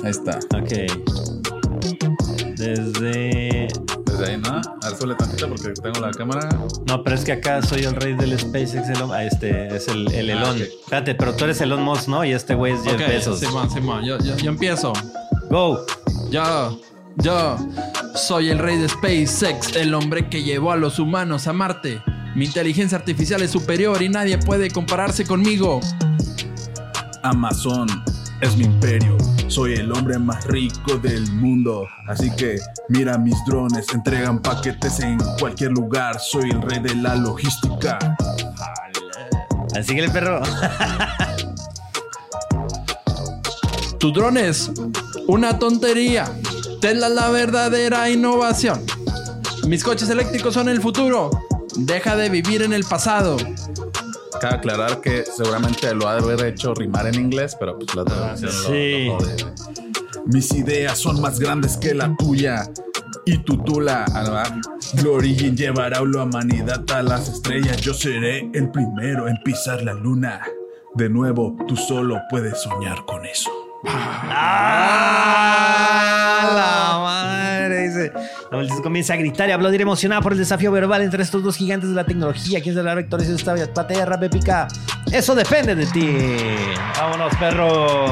Ahí está. Ok. Desde. Desde ahí, ¿no? A ver, suele tantito porque tengo la cámara. No, pero es que acá soy el rey del SpaceX. Elon... Ah, este es el, el Elon. ok. Espérate, pero tú eres Elon Musk, ¿no? Y este güey es Jeff Ok, Bezos. Simón, Simón. Yo, yo, yo empiezo. Go. Yo, yo soy el rey de SpaceX, el hombre que llevó a los humanos a Marte. Mi inteligencia artificial es superior y nadie puede compararse conmigo. Amazon es mi imperio. Soy el hombre más rico del mundo. Así que mira mis drones, entregan paquetes en cualquier lugar. Soy el rey de la logística. Así que el perro. Tu drone es una tontería. Tesla es la verdadera innovación. Mis coches eléctricos son el futuro. Deja de vivir en el pasado. Cabe aclarar que seguramente lo ha de haber hecho rimar en inglés, pero pues la traducción lo- sí. lo jode. Mis ideas son más grandes que la tuya. Y tu tula, Alba, Blue Origin llevará a la humanidad a las estrellas. Yo seré el primero en pisar la luna. De nuevo, tú solo puedes soñar con eso. ¡Ah! La madre. Dice. La comienza a gritar y aplaudir emocionada por el desafío verbal entre estos dos gigantes de la tecnología. ¿Quién será victorioso de esta batalla rap épica? Eso depende de ti. Vámonos, perro.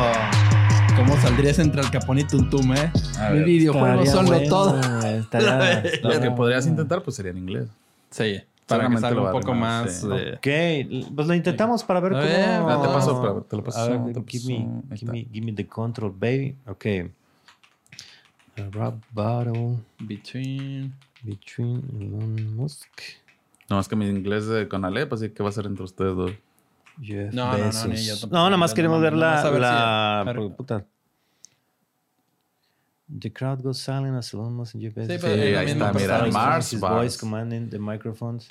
¿Cómo saldrías entre el capón y Tuntum, eh? Ver. videojuegos son lo todo. estaría- lo que podrías intentar pues sería en inglés. Sí, para que salga un poco más. sí. Ok, pues lo intentamos para ver cómo. Ah, te paso, te lo paso, give, me, give me the control, baby. Ok. A rap battle between. between Elon Musk, No más que mi inglés de Conalep, así que va a ser entre ustedes dos. Jeff No, no, no, Bezos. ni yo tampoco. No, nada más queremos no- ver no la. ver la si- pero- puta. The crowd goes silent as Elon Musk and Jeff Bezos. pero es la ahí está, mira. Mars, his Mars. voice commanding the microphones.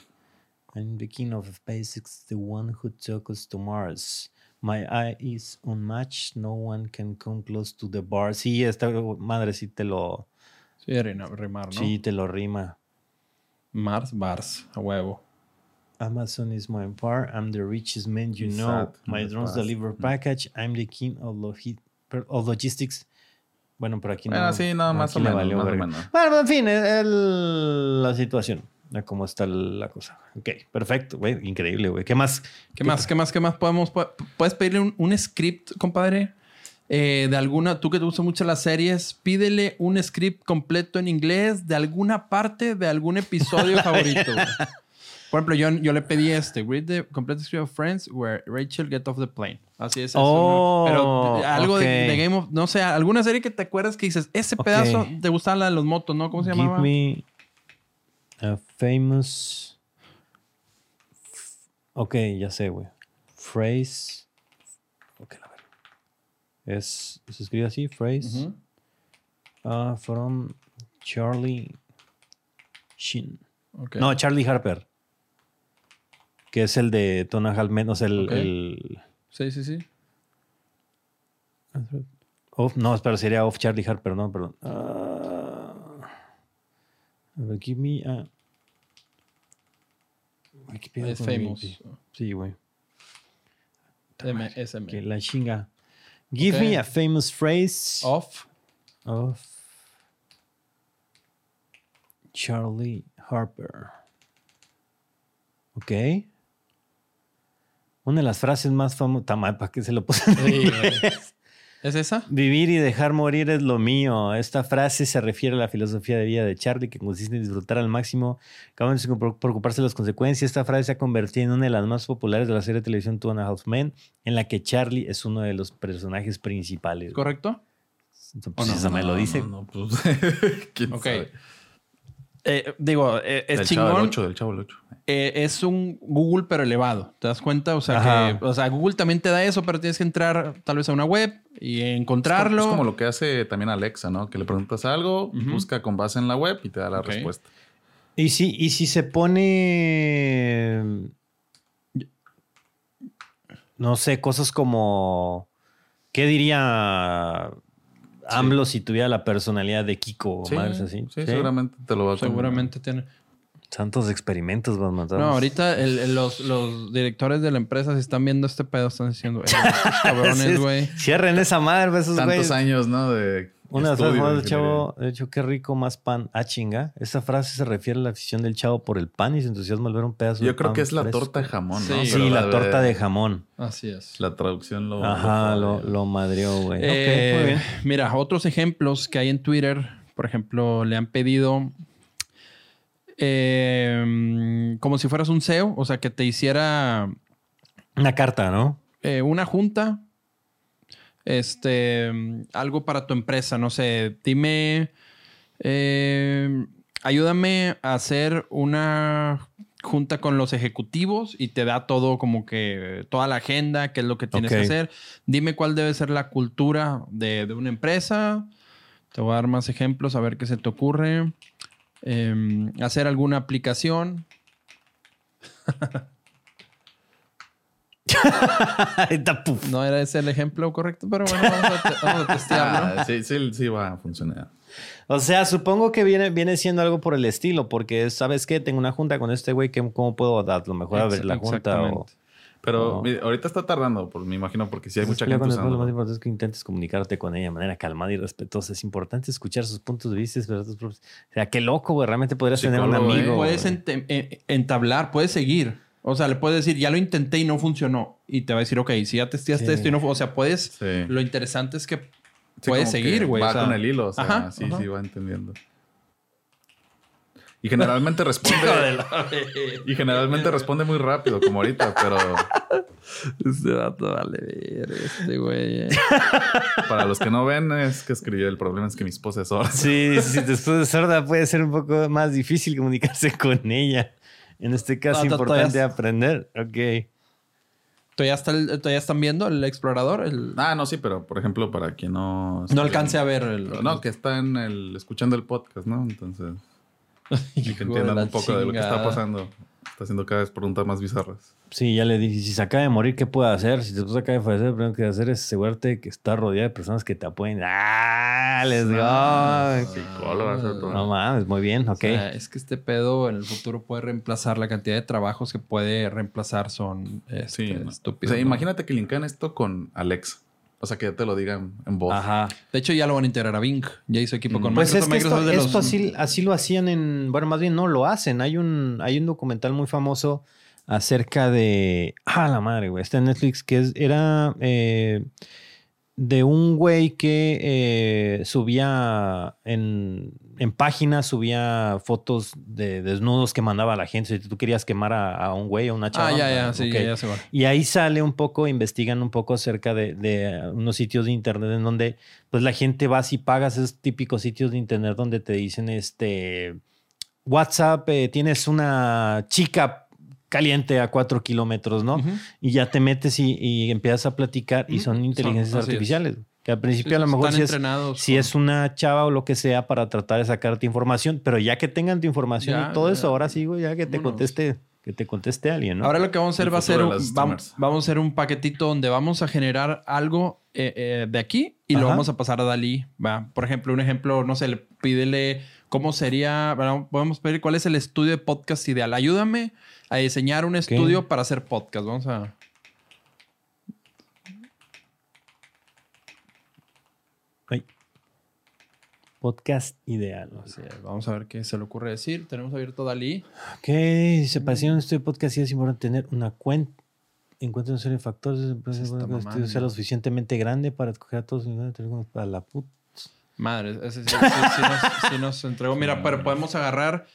I'm the king of SpaceX, the one who took us to Mars. My eye is unmatched. No one can come close to the bar. Sí, esta madre sí te lo, Sí, rimar, ¿no? sí te lo rima. Mars, Bars, a huevo. Amazon is my empire. I'm the richest man you know. My drones deliver package. I'm the king of, logistics. Bueno, por aquí Bueno, no. sí, no, más o menos, valió más o verga. menos. Bueno, en fin, el- la situación. Cómo está la cosa. Ok, perfecto, güey. Increíble, güey. ¿Qué más? ¿Qué más? ¿Qué más? ¿Qué más podemos? pu- ¿Puedes pedirle un, un script, compadre? Eh, de alguna, tú que te gustan mucho las series, pídele un script completo en inglés de alguna parte de algún episodio favorito. güey. Por ejemplo, yo, yo le pedí este, read the complete script of Friends where Rachel get off the plane. Así es. eso, Oh, ¿no? Pero algo de, de Game of, no sé, alguna serie que te acuerdas que dices, ese pedazo te gustaba la de los motos, ¿no? ¿Cómo se Give llamaba? me a famous. Ok, ya sé, güey. Phrase Ok, la verga. Es, se escribe así, phrase. Ah, from Charlie Sheen. No, Charlie Harper. Que es el de Tona Halmen, o sea, el... El- Sí, sí, sí. Off- no, espera, sería off Charlie Harper, no, perdón. Ah, a ver, give me a... Wikipedia Es con famous. Sí, güey. M, SM. Que la chinga. Give me a famous phrase Off. of Charlie Harper. Ok. Una de las frases más famosas. ¿Para qué se lo puse? Sí? ¿Es esa? Vivir y dejar morir es lo mío. Esta frase se refiere a la filosofía de vida de Charlie, que consiste en disfrutar al máximo, cada vez sin pre- preocuparse de las consecuencias. Esta frase se ha convertido en una de las más populares de la serie de televisión Two and a Half Men, en la que Charlie es uno de los personajes principales. ¿Correcto? Pues no? eso me lo dice. No, no, pues, ¿quién Ok. sabe? Eh, digo, eh, es Del Chavo del chingón. 8, del Chavo del 8. Eh, es un Google pero elevado. ¿Te das cuenta? O sea, que, o sea, Google también te da eso, pero tienes que entrar tal vez a una web y encontrarlo. Es como lo que hace también Alexa, ¿no? Que le preguntas algo, busca con base en la web y te da la respuesta. Y si, y si se pone. No sé, cosas como. ¿Qué diría AMLO si tuviera la personalidad de Kiko o Sí, madres así? sí, seguramente te lo va a Seguramente tiene. Santos experimentos, vas a No, ahorita el- el- los, los directores de la empresa, si están viendo este pedo, están diciendo, "Eh, cabrones, güey. Cierren esa madre, esos Tantos años, ¿no? De Una de las frases del ingeniería. chavo, de hecho, qué rico más pan. Ah, chinga. Esa frase se refiere a la afición del chavo por el pan y su entusiasmo al ver un pedazo de Yo creo pan que es la fresco. torta de jamón, ¿no? Sí. Sí, la torta de jamón. Así es. La traducción lo. Ajá, lo- lo, madreó, güey. Eh, ok, muy bien. Mira, otros ejemplos que hay en Twitter, por ejemplo, le han pedido eh, como si fueras un SEO, o sea, que te hiciera Una carta, ¿no? eh, una junta, este, algo para tu empresa, no sé, dime, eh, ayúdame a hacer una junta con los ejecutivos y te da todo como que toda la agenda, qué es lo que tienes que hacer. Dime cuál debe ser la cultura de, de una empresa. Te voy a dar más ejemplos, a ver qué se te ocurre. Em, hacer alguna aplicación. No era ese el ejemplo correcto, pero bueno, vamos a, te- vamos a testearlo. Ah, sí, sí, sí va a funcionar. O sea, supongo que viene, viene siendo algo por el estilo, porque ¿sabes qué? Tengo una junta con este güey, que ¿cómo puedo dar? Lo mejor a ver la junta o... Pero No. mire, ahorita está tardando, por, me imagino, porque sí hay mucha gente con el- Lo más usando. importante es que intentes comunicarte con ella de manera calmada y respetuosa. Es importante escuchar sus puntos de vista. propios- O sea, qué loco, güey. Realmente podrías tener un Psicólogo, ¿eh? amigo. Puedes entablar, puedes seguir. O sea, le puedes decir, ya lo intenté y no funcionó. Y te va a decir, ok, si ya testeaste Sí. esto y no fu-". O sea, puedes. Sí. Lo interesante es que Sí, puedes seguir, güey. Va o sea, con el hilo, o sea, ajá, sí, ajá. sí, va entendiendo. Y generalmente responde. y generalmente responde muy rápido, como ahorita, pero Este vato vale ver, este güey. eh. para los que no ven, es que escribió. El problema es que mi esposa es sorda. Sí, sí, después de sorda puede ser un poco más difícil comunicarse con ella. En este caso, No, to- importante todavía- aprender. Ok. ¿Todavía, está el- todavía están viendo el explorador? El- Ah, no, sí, pero por ejemplo, para quien no. no alcance a ver el. No, que está en el, escuchando el podcast, ¿no? Entonces, y que entiendan un poco de lo que está pasando. Está haciendo cada vez preguntas más bizarras. Sí, ya le dije, si se acaba de morir, ¿qué puedo hacer? Si tu esposa acaba de fallecer, lo primero que hacer es asegurarte que está rodeada de personas que te apoyen. ¡Ah! ¡Let's go! Psicóloga, sobre todo. No mames, muy bien, ok. O sea, es que este pedo en el futuro puede reemplazar la cantidad de trabajos que puede reemplazar son este, Sí, estúpidos. O sea, ¿no? imagínate que linkan esto con Alexa. O sea, que ya te lo digan en voz. Ajá. De hecho, ya lo van a integrar a Bing. Ya hizo equipo con Pues es Microsoft. que esto, Microsoft es de esto los- así, así lo hacían en. Bueno, más bien no lo hacen. Hay un, hay un documental muy famoso acerca de. Ah, la madre, güey. Está en Netflix que es, era eh, de un güey que eh, subía en, en páginas, subía fotos de desnudos que mandaba a la gente. Si tú querías quemar a, a un güey o una chava. Ah, ya, ya, sí, ya, ya se va. Y ahí sale un poco, investigan un poco acerca de, de unos sitios de internet en donde pues la gente va si pagas esos típicos sitios de internet donde te dicen este WhatsApp, eh, tienes una chica caliente a cuatro kilómetros, ¿no? Y ya te metes y, y empiezas a platicar y son inteligencias Son- así es. Que al principio Sí, a lo mejor están sí es, entrenados si es una chava o lo que sea para tratar de sacarte información, pero ya que tengan tu información Ya, y todo ya. eso, ahora sí, güey, ya que te Vámonos. conteste, que te conteste alguien, ¿no? Ahora lo que vamos a hacer El va a ser, un- vamos, vamos a hacer un paquetito donde vamos a generar algo eh, eh, de aquí y lo vamos a pasar a Dalí. Va. Por ejemplo, un ejemplo, no sé, le pídele cómo sería, bueno, podemos pedir cuál es el estudio de podcast ideal. Ayúdame a diseñar un estudio para hacer podcast. Vamos a... Ay. Podcast ideal. vamos a ver qué se le ocurre decir. Tenemos abierto Dalí. Ok, dice, para estudio de podcast sí es importante tener una cuenta. Encuentra una serie de factores. Pues, sea lo suficientemente grande para escoger a todos los para la puta. Madre, ese sí, sí- sí nos, sí nos entregó. Mira, pero podemos agarrar.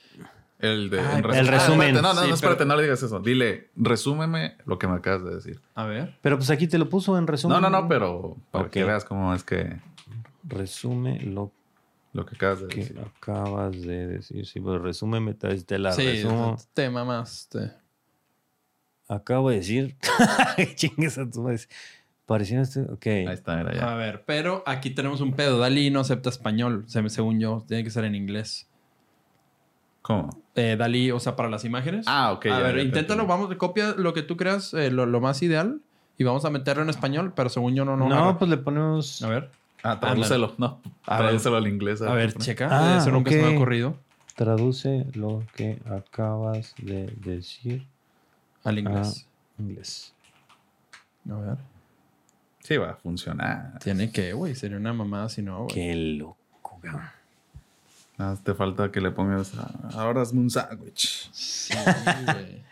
El de Ay, en el Ah, resumen. espérate, no, no, Sí, no, espérate, pero- no le digas eso. Dile, resúmeme lo que me acabas de decir. A ver. Pero pues aquí te lo puso en resumen. No, no, no, pero para que veas cómo es que Resume lo lo que acabas de que decir. acabas de decir. Sí, pues resúmeme, te te la sí, resumo. te mamaste. Acabo de decir. Chingues a tu madre. Parecía este. Ok. Ahí está, mira ya. A ver, pero aquí tenemos un pedo. Dalí no acepta español, se- según yo. Tiene que ser en inglés. ¿Cómo? Eh, Dalí, o sea, para las imágenes. Ah, ok, A ya, ver, ya inténtalo. Vamos, copia lo que tú creas, eh, lo, lo más ideal. Y vamos a meterlo en español, pero según yo no, no. No, agarra. pues le ponemos. A ver. Ah, tradúcelo, no. A ver. Tradúcelo al inglés. A ver, checa. Ah, Eso nunca se me ok. ha ocurrido. Traduce lo que acabas de decir Al a inglés. inglés. A ver. Sí, va a funcionar. Tiene que, güey. Sería una mamada si no, güey. Qué loco, cabrón. Nada te falta que le pongas a- ahora hazme un sándwich. Sí, güey.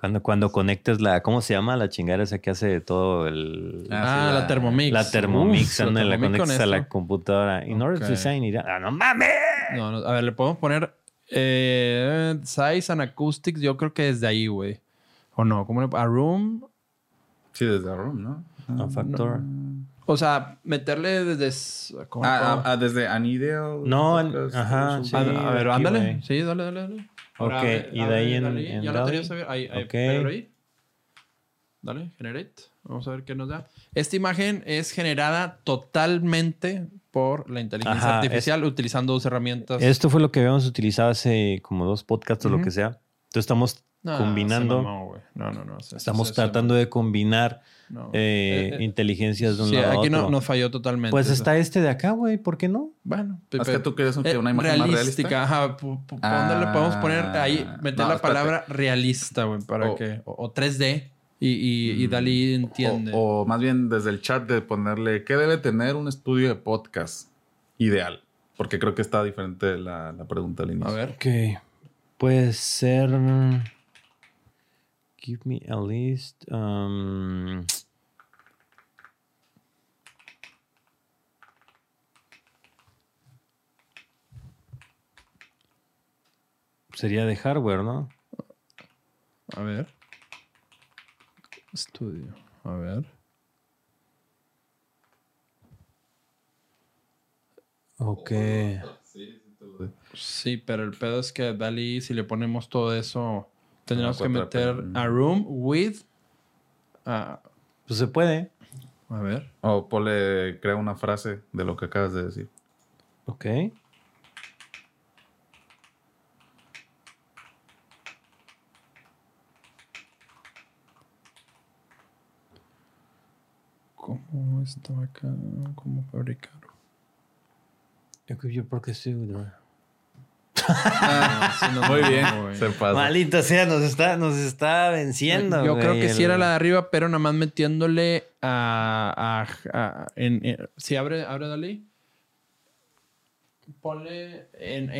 Cuando, cuando conectes la. ¿Cómo se llama? La chingada esa que hace de todo el. Ah, Ah, sí, la, la- Thermomix. La Thermomix, Uf, la con conectas a la computadora. In order Ok. to design it. ¡Ah, no mames! No, no, a ver, le podemos poner eh, size and acoustics. Yo creo que desde ahí, güey. ¿O no? ¿Cómo le A room? Sí, desde Room, ¿no? No, factor. O sea, meterle desde... s- ¿cómo le Ah, ah, ah, desde Anideo. No, podcast, ajá, sí. a, a ver, ándale. Sí, dale, dale, dale. Ok, a ver, y de ahí en- dale. en Ya lo Dali. tenías a ver. Ahí, ahí, Ok. pégalo ahí. Dale, generate. Vamos a ver qué nos da. Esta imagen es generada totalmente por la inteligencia Ajá, artificial utilizando dos herramientas. Esto fue lo que habíamos utilizado hace como dos podcasts o lo que sea. Entonces estamos No, combinando. mamó, güey. no, no, no. se- estamos se- se tratando de combinar. No. eh, Eh, eh, inteligencias de un Sí, lado a aquí no, otro. nos falló totalmente. pues eso. está este de acá, güey. ¿Por qué no? Bueno, Es que tú quieres que eh, una imagen más realística. Ajá. Ah, ¿Dónde le podemos poner ahí? Meter no, la espérate. palabra realista, güey, para O- que. O, o 3D. Y, y, y Mm, Dalí entiende. O, o más bien desde el chat de ponerle qué debe tener un estudio de podcast ideal. Porque creo que está diferente la, la pregunta al inicio. a ver. Ok. Puede ser. Give me a list. um, sería de hardware, ¿no? A ver. Estudio. A ver. Ok. Sí, pero el pedo es que Dalí, si le ponemos todo eso, tendríamos que meter a room with. ah, Pues se puede. a ver. O ponle, crea una frase de lo que acabas de decir. Ok. ¿Cómo estaba acá? ¿Cómo fabricar? Equip studio. Muy bien. Se pasa. Maldito sea, nos está, nos está venciendo. Yo creo que sí el- era la de arriba, pero nada más metiéndole a. a- a- en, en- si abre, abre Dalí. Ponle en,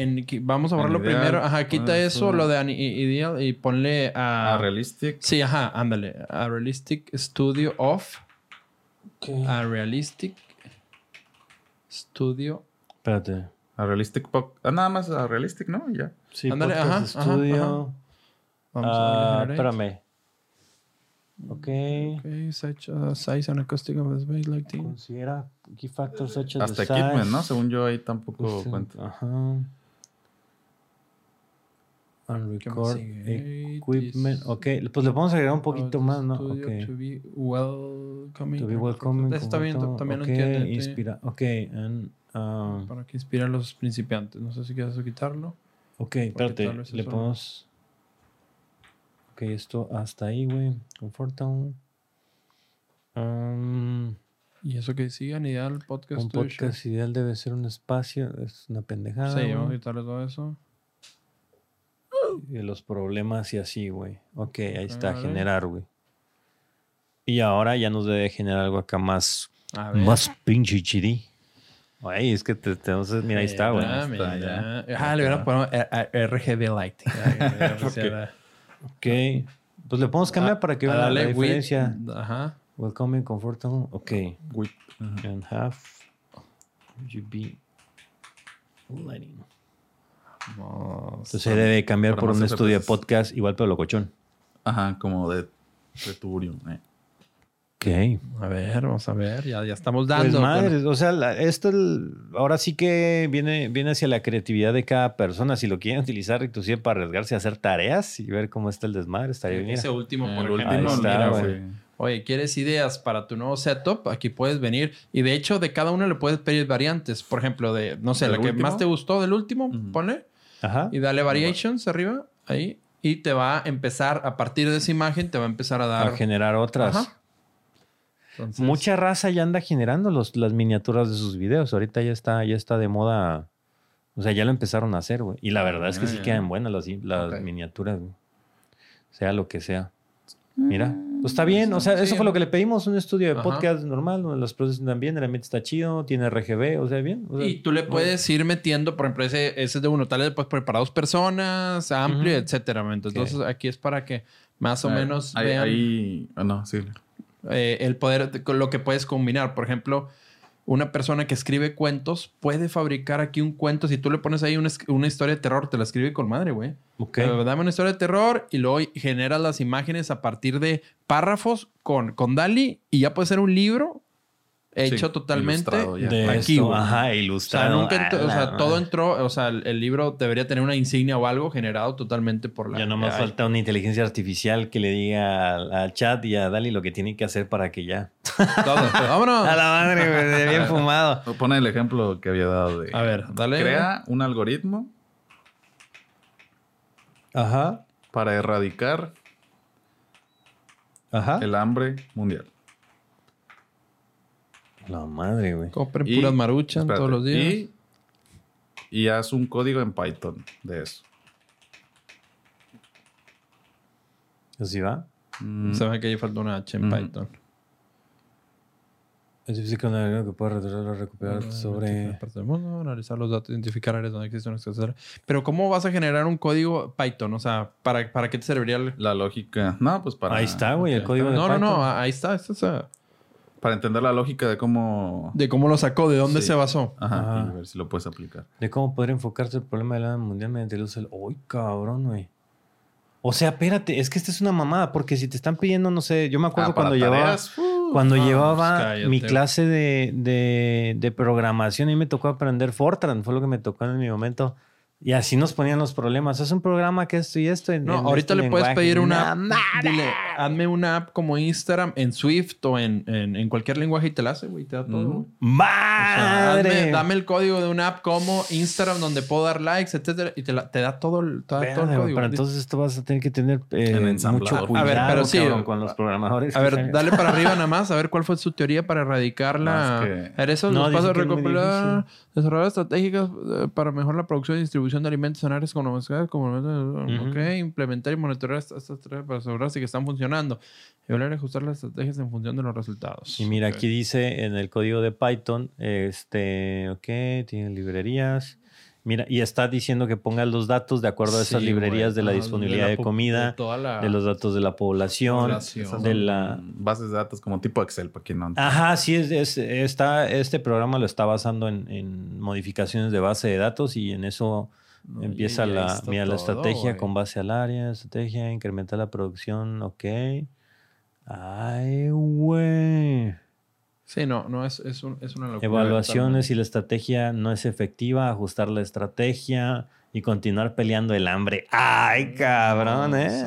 Vamos a borrarlo primero. Ajá, quita pon eso, lo de ideal, y ponle a. Ah, realistic. Sí, ajá, ándale. A Realistic Studio of. A Realistic Studio. Espérate. A realistic po- Ah, nada más a realistic, ¿no? Ya. Sí, podcast ajá, ajá, studio. Vamos Ah, a darle generate. espérame. Ok. Okay, such, uh, size and acoustic of the space lighting. Considera key factors such as Hasta the equipment, size, ¿no? Según yo ahí tampoco custom- cuenta. Ajá. On ¿Qué más record equipment. Ok, pues le podemos agregar un poquito más, ¿no? Studio Ok. To be welcoming. To be welcome. Está bien, también Ok, lo sí. Inspira. Ok, and, um, Para que inspire a los principiantes. No sé si quieres quitarlo. ok, espérate. Le eso- podemos. Ok, esto hasta ahí, güey. Confortable. Um, Y eso que sigan el podcast. un podcast ideal debe ser un espacio. Es una pendejada. Sí, vamos a quitarle todo eso. Y los problemas y así, güey. Ok, ahí está, Vale. generar, güey. Y ahora ya nos debe generar algo acá más, más pinche chidi. Ay, es que te, te- entonces, mira, ahí está, güey. Ah. Ah, le hubieran puesto RGB Light. Ok. Pues le podemos cambiar para que Ah, vean la, diferencia. Ajá. Welcome and comfortable. Ok. And half GB lighting. Entonces se debe cambiar por un estudio de podcast igual, pero locochón. Ajá, como de, de eh. Ok. A ver, vamos a ver. Ya, ya estamos Pues dando. madre, o sea, la- esto el- ahora sí que viene, viene hacia la creatividad de cada persona. Si lo quieren utilizar inclusive para arriesgarse a hacer tareas y ver cómo está el desmadre, estaría bien. Ese último, por El último, Ahí está, mira, güey. Oye, ¿quieres ideas para tu nuevo setup? Aquí puedes venir. Y de hecho, de cada uno le puedes pedir variantes. Por ejemplo, de, no sé, ¿Del la que más te gustó del último, Ujú. ponle. Ajá. Y dale variations arriba, ahí. Y te va a empezar, a partir de esa imagen, te va a empezar a dar. A generar otras. Ajá. Entonces, Mucha raza ya anda generando los, las miniaturas de sus videos. Ahorita ya está, ya está de moda. O sea, ya lo empezaron a hacer, güey. Y la verdad es que Ah, sí ya. quedan buenas las, miniaturas, güey. Sea lo que sea. Mira, pues está bien. O sea, Sí. eso fue lo que le pedimos. Un estudio de Ajá. podcast normal, donde los procesos están bien, el ambiente está chido, tiene RGB, o sea, bien. o sea, Y tú le puedes ir metiendo, por ejemplo, ese, ese es de uno, tal vez pues para dos personas, amplio, Ujú. etcétera. Entonces, aquí es para que más o menos ahí, vean ahí- ah, no, sí. Eh, el poder, lo que puedes combinar. Por ejemplo, una persona que escribe cuentos puede fabricar aquí un cuento. Si tú le pones ahí una, una historia de terror, te la escribe con madre, güey. ok. Eh, dame una historia de terror y luego generas las imágenes a partir de párrafos con, con Dali y ya puede ser un libro hecho Sí, totalmente de aquí, esto, ajá, O sea, ilustrado. nunca o sea, todo entró, o sea, el, el libro debería tener una insignia o algo generado totalmente por la. Ya nomás AI. falta una inteligencia artificial que le diga al, al chat y a Dali lo que tiene que hacer para que ya. Todo. Vámonos. A la madre, güey, bien fumado. Pone el ejemplo que había dado de. A ver, dale. Crea un algoritmo Ajá, para erradicar ajá. el hambre mundial. La madre, güey. Compren Y- puras maruchan espérate, todos los días. Y, y haz un código en Python de eso. ¿Así va? Mm, Se ve que ahí falta una H en. Python. Es difícil que un algoritmo que pueda retrasar o recuperar sobre... Parte del mundo, analizar los datos, identificar áreas donde existen etcétera. Pero ¿cómo vas a generar un código Python? O sea, ¿para, para qué te serviría el... La lógica. No, pues para. Ahí está, güey, el código de No, no, Python. no, ahí está. esto es, eh, Para entender la lógica de cómo. de cómo lo sacó, de dónde Sí. se basó. Ajá, Ajá. y ver si lo puedes aplicar. De cómo poder enfocarse el problema del hambre mundial mediante el uso del... ¡Uy, cabrón, güey! O sea, espérate, es que esta es una mamada, porque si te están pidiendo, no sé, yo me acuerdo Ah, cuando llevaba... uh, Cuando no, llevaba pues cállate. mi clase de, de, de programación y me tocó aprender Fortran, fue lo que me tocó en mi momento. Y así nos ponían los problemas. Es un programa que esto y esto. En, No, en ahorita este le puedes lenguaje". pedir una... ¡Una Dile, hazme una app como Instagram en Swift o en, en, en cualquier lenguaje y te la hace, güey. Te da todo. O sea, ¡Madre! hazme- dame el código de una app como Instagram donde puedo dar likes, etcétera, y te, la- te da todo el, te da todo el código. Pero entonces esto vas a tener que tener eh, mucho cuidado A ver, pero sí, cabrón, con los programadores. A ver, dale para arriba nada más, a ver cuál fue su teoría para erradicar la... No, es que- A ver, eso No, nos dice pasa a que es muy recopilar, desarrollar estratégicas eh, para mejorar la producción y distribución de alimentos en áreas económicas, como ok, implementar y monitorear estas estrategias para asegurarse que están funcionando. Y volver a ajustar las estrategias en función de los resultados. Y mira, Ok. aquí dice en el código de Python, este, ok, tiene librerías. Mira, y está diciendo que ponga los datos de acuerdo a esas Sí, librerías güey. de la disponibilidad de, comida, de toda la- de los datos de la población, de la... Bases de datos como tipo Excel, para quien no. Ajá, sí, es, es- está, este programa lo está basando en, en modificaciones de base de datos y en eso No, empieza la, mira, la estrategia güey. con base al área, estrategia, incrementar la producción, ok. Ay, güey. Sí, no, no, es, es, un- es una locura. Evaluaciones si la estrategia no es efectiva, ajustar la estrategia, y continuar peleando el hambre. Ay, cabrón, ¿eh?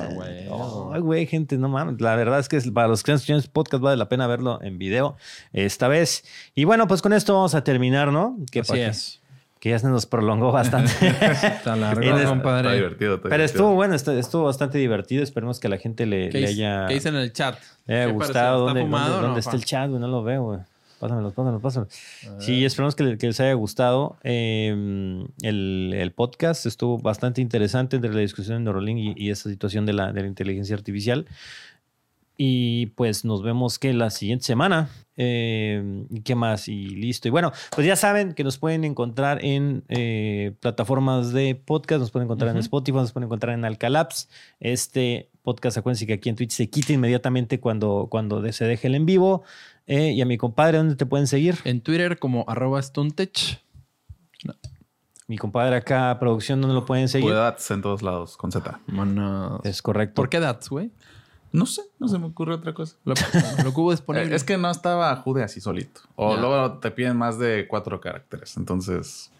Ay, güey, gente, no mames. La verdad es que para los que este podcast vale la pena verlo en video esta vez. Y bueno, pues con esto vamos a terminar, ¿no? Que Así es. Que ya se nos prolongó bastante. Está largo, compadre. Está divertido. está Pero divertido. estuvo bueno, estu- estuvo bastante divertido. Esperemos que a la gente le, ¿Qué, le hice- haya, qué dicen en el chat? le haya ¿Qué gustado. ¿Está fumado dónde- o no, dónde está el chat, güey? No lo veo, güey. Pásamelos, pásamelos, pásamelos. Sí, esperemos que, le- que les haya gustado. Eh, el, el podcast estuvo bastante interesante entre la discusión de Neuralink y, y esta situación de la, de la inteligencia artificial. Y pues nos vemos que la siguiente semana. Eh, ¿y ¿Qué más? Y listo. Y bueno, pues ya saben que nos pueden encontrar en eh, plataformas de podcast, nos pueden encontrar en Spotify, nos pueden encontrar en Alcalaps. Este podcast, acuérdense que aquí en Twitch se quita inmediatamente cuando, cuando de- se deje el en vivo. Eh, y a mi compadre, ¿dónde te pueden seguir? En Twitter como arroba stuntech. Mi compadre acá, producción, ¿dónde lo pueden seguir? Puedats en todos lados, con Z. Es correcto. ¿Por qué Dats, güey? No sé, no se me ocurre otra cosa. Lo, lo que hubo disponible. Es que no estaba Jude así solito. O luego te piden más de cuatro caracteres. Entonces,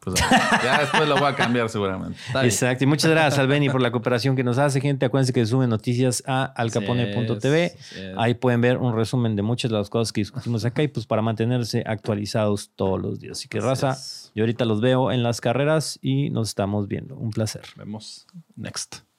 pues ya, después lo voy a cambiar seguramente. Exacto. Y muchas gracias al Benny por la cooperación que nos hace, gente. Acuérdense que suben noticias a alcapone.tv. Ahí pueden ver un resumen de muchas de las cosas que discutimos acá y pues para mantenerse actualizados todos los días. Así que Así raza, es. yo ahorita los veo en las carreras y nos estamos viendo. Un placer. Vemos next.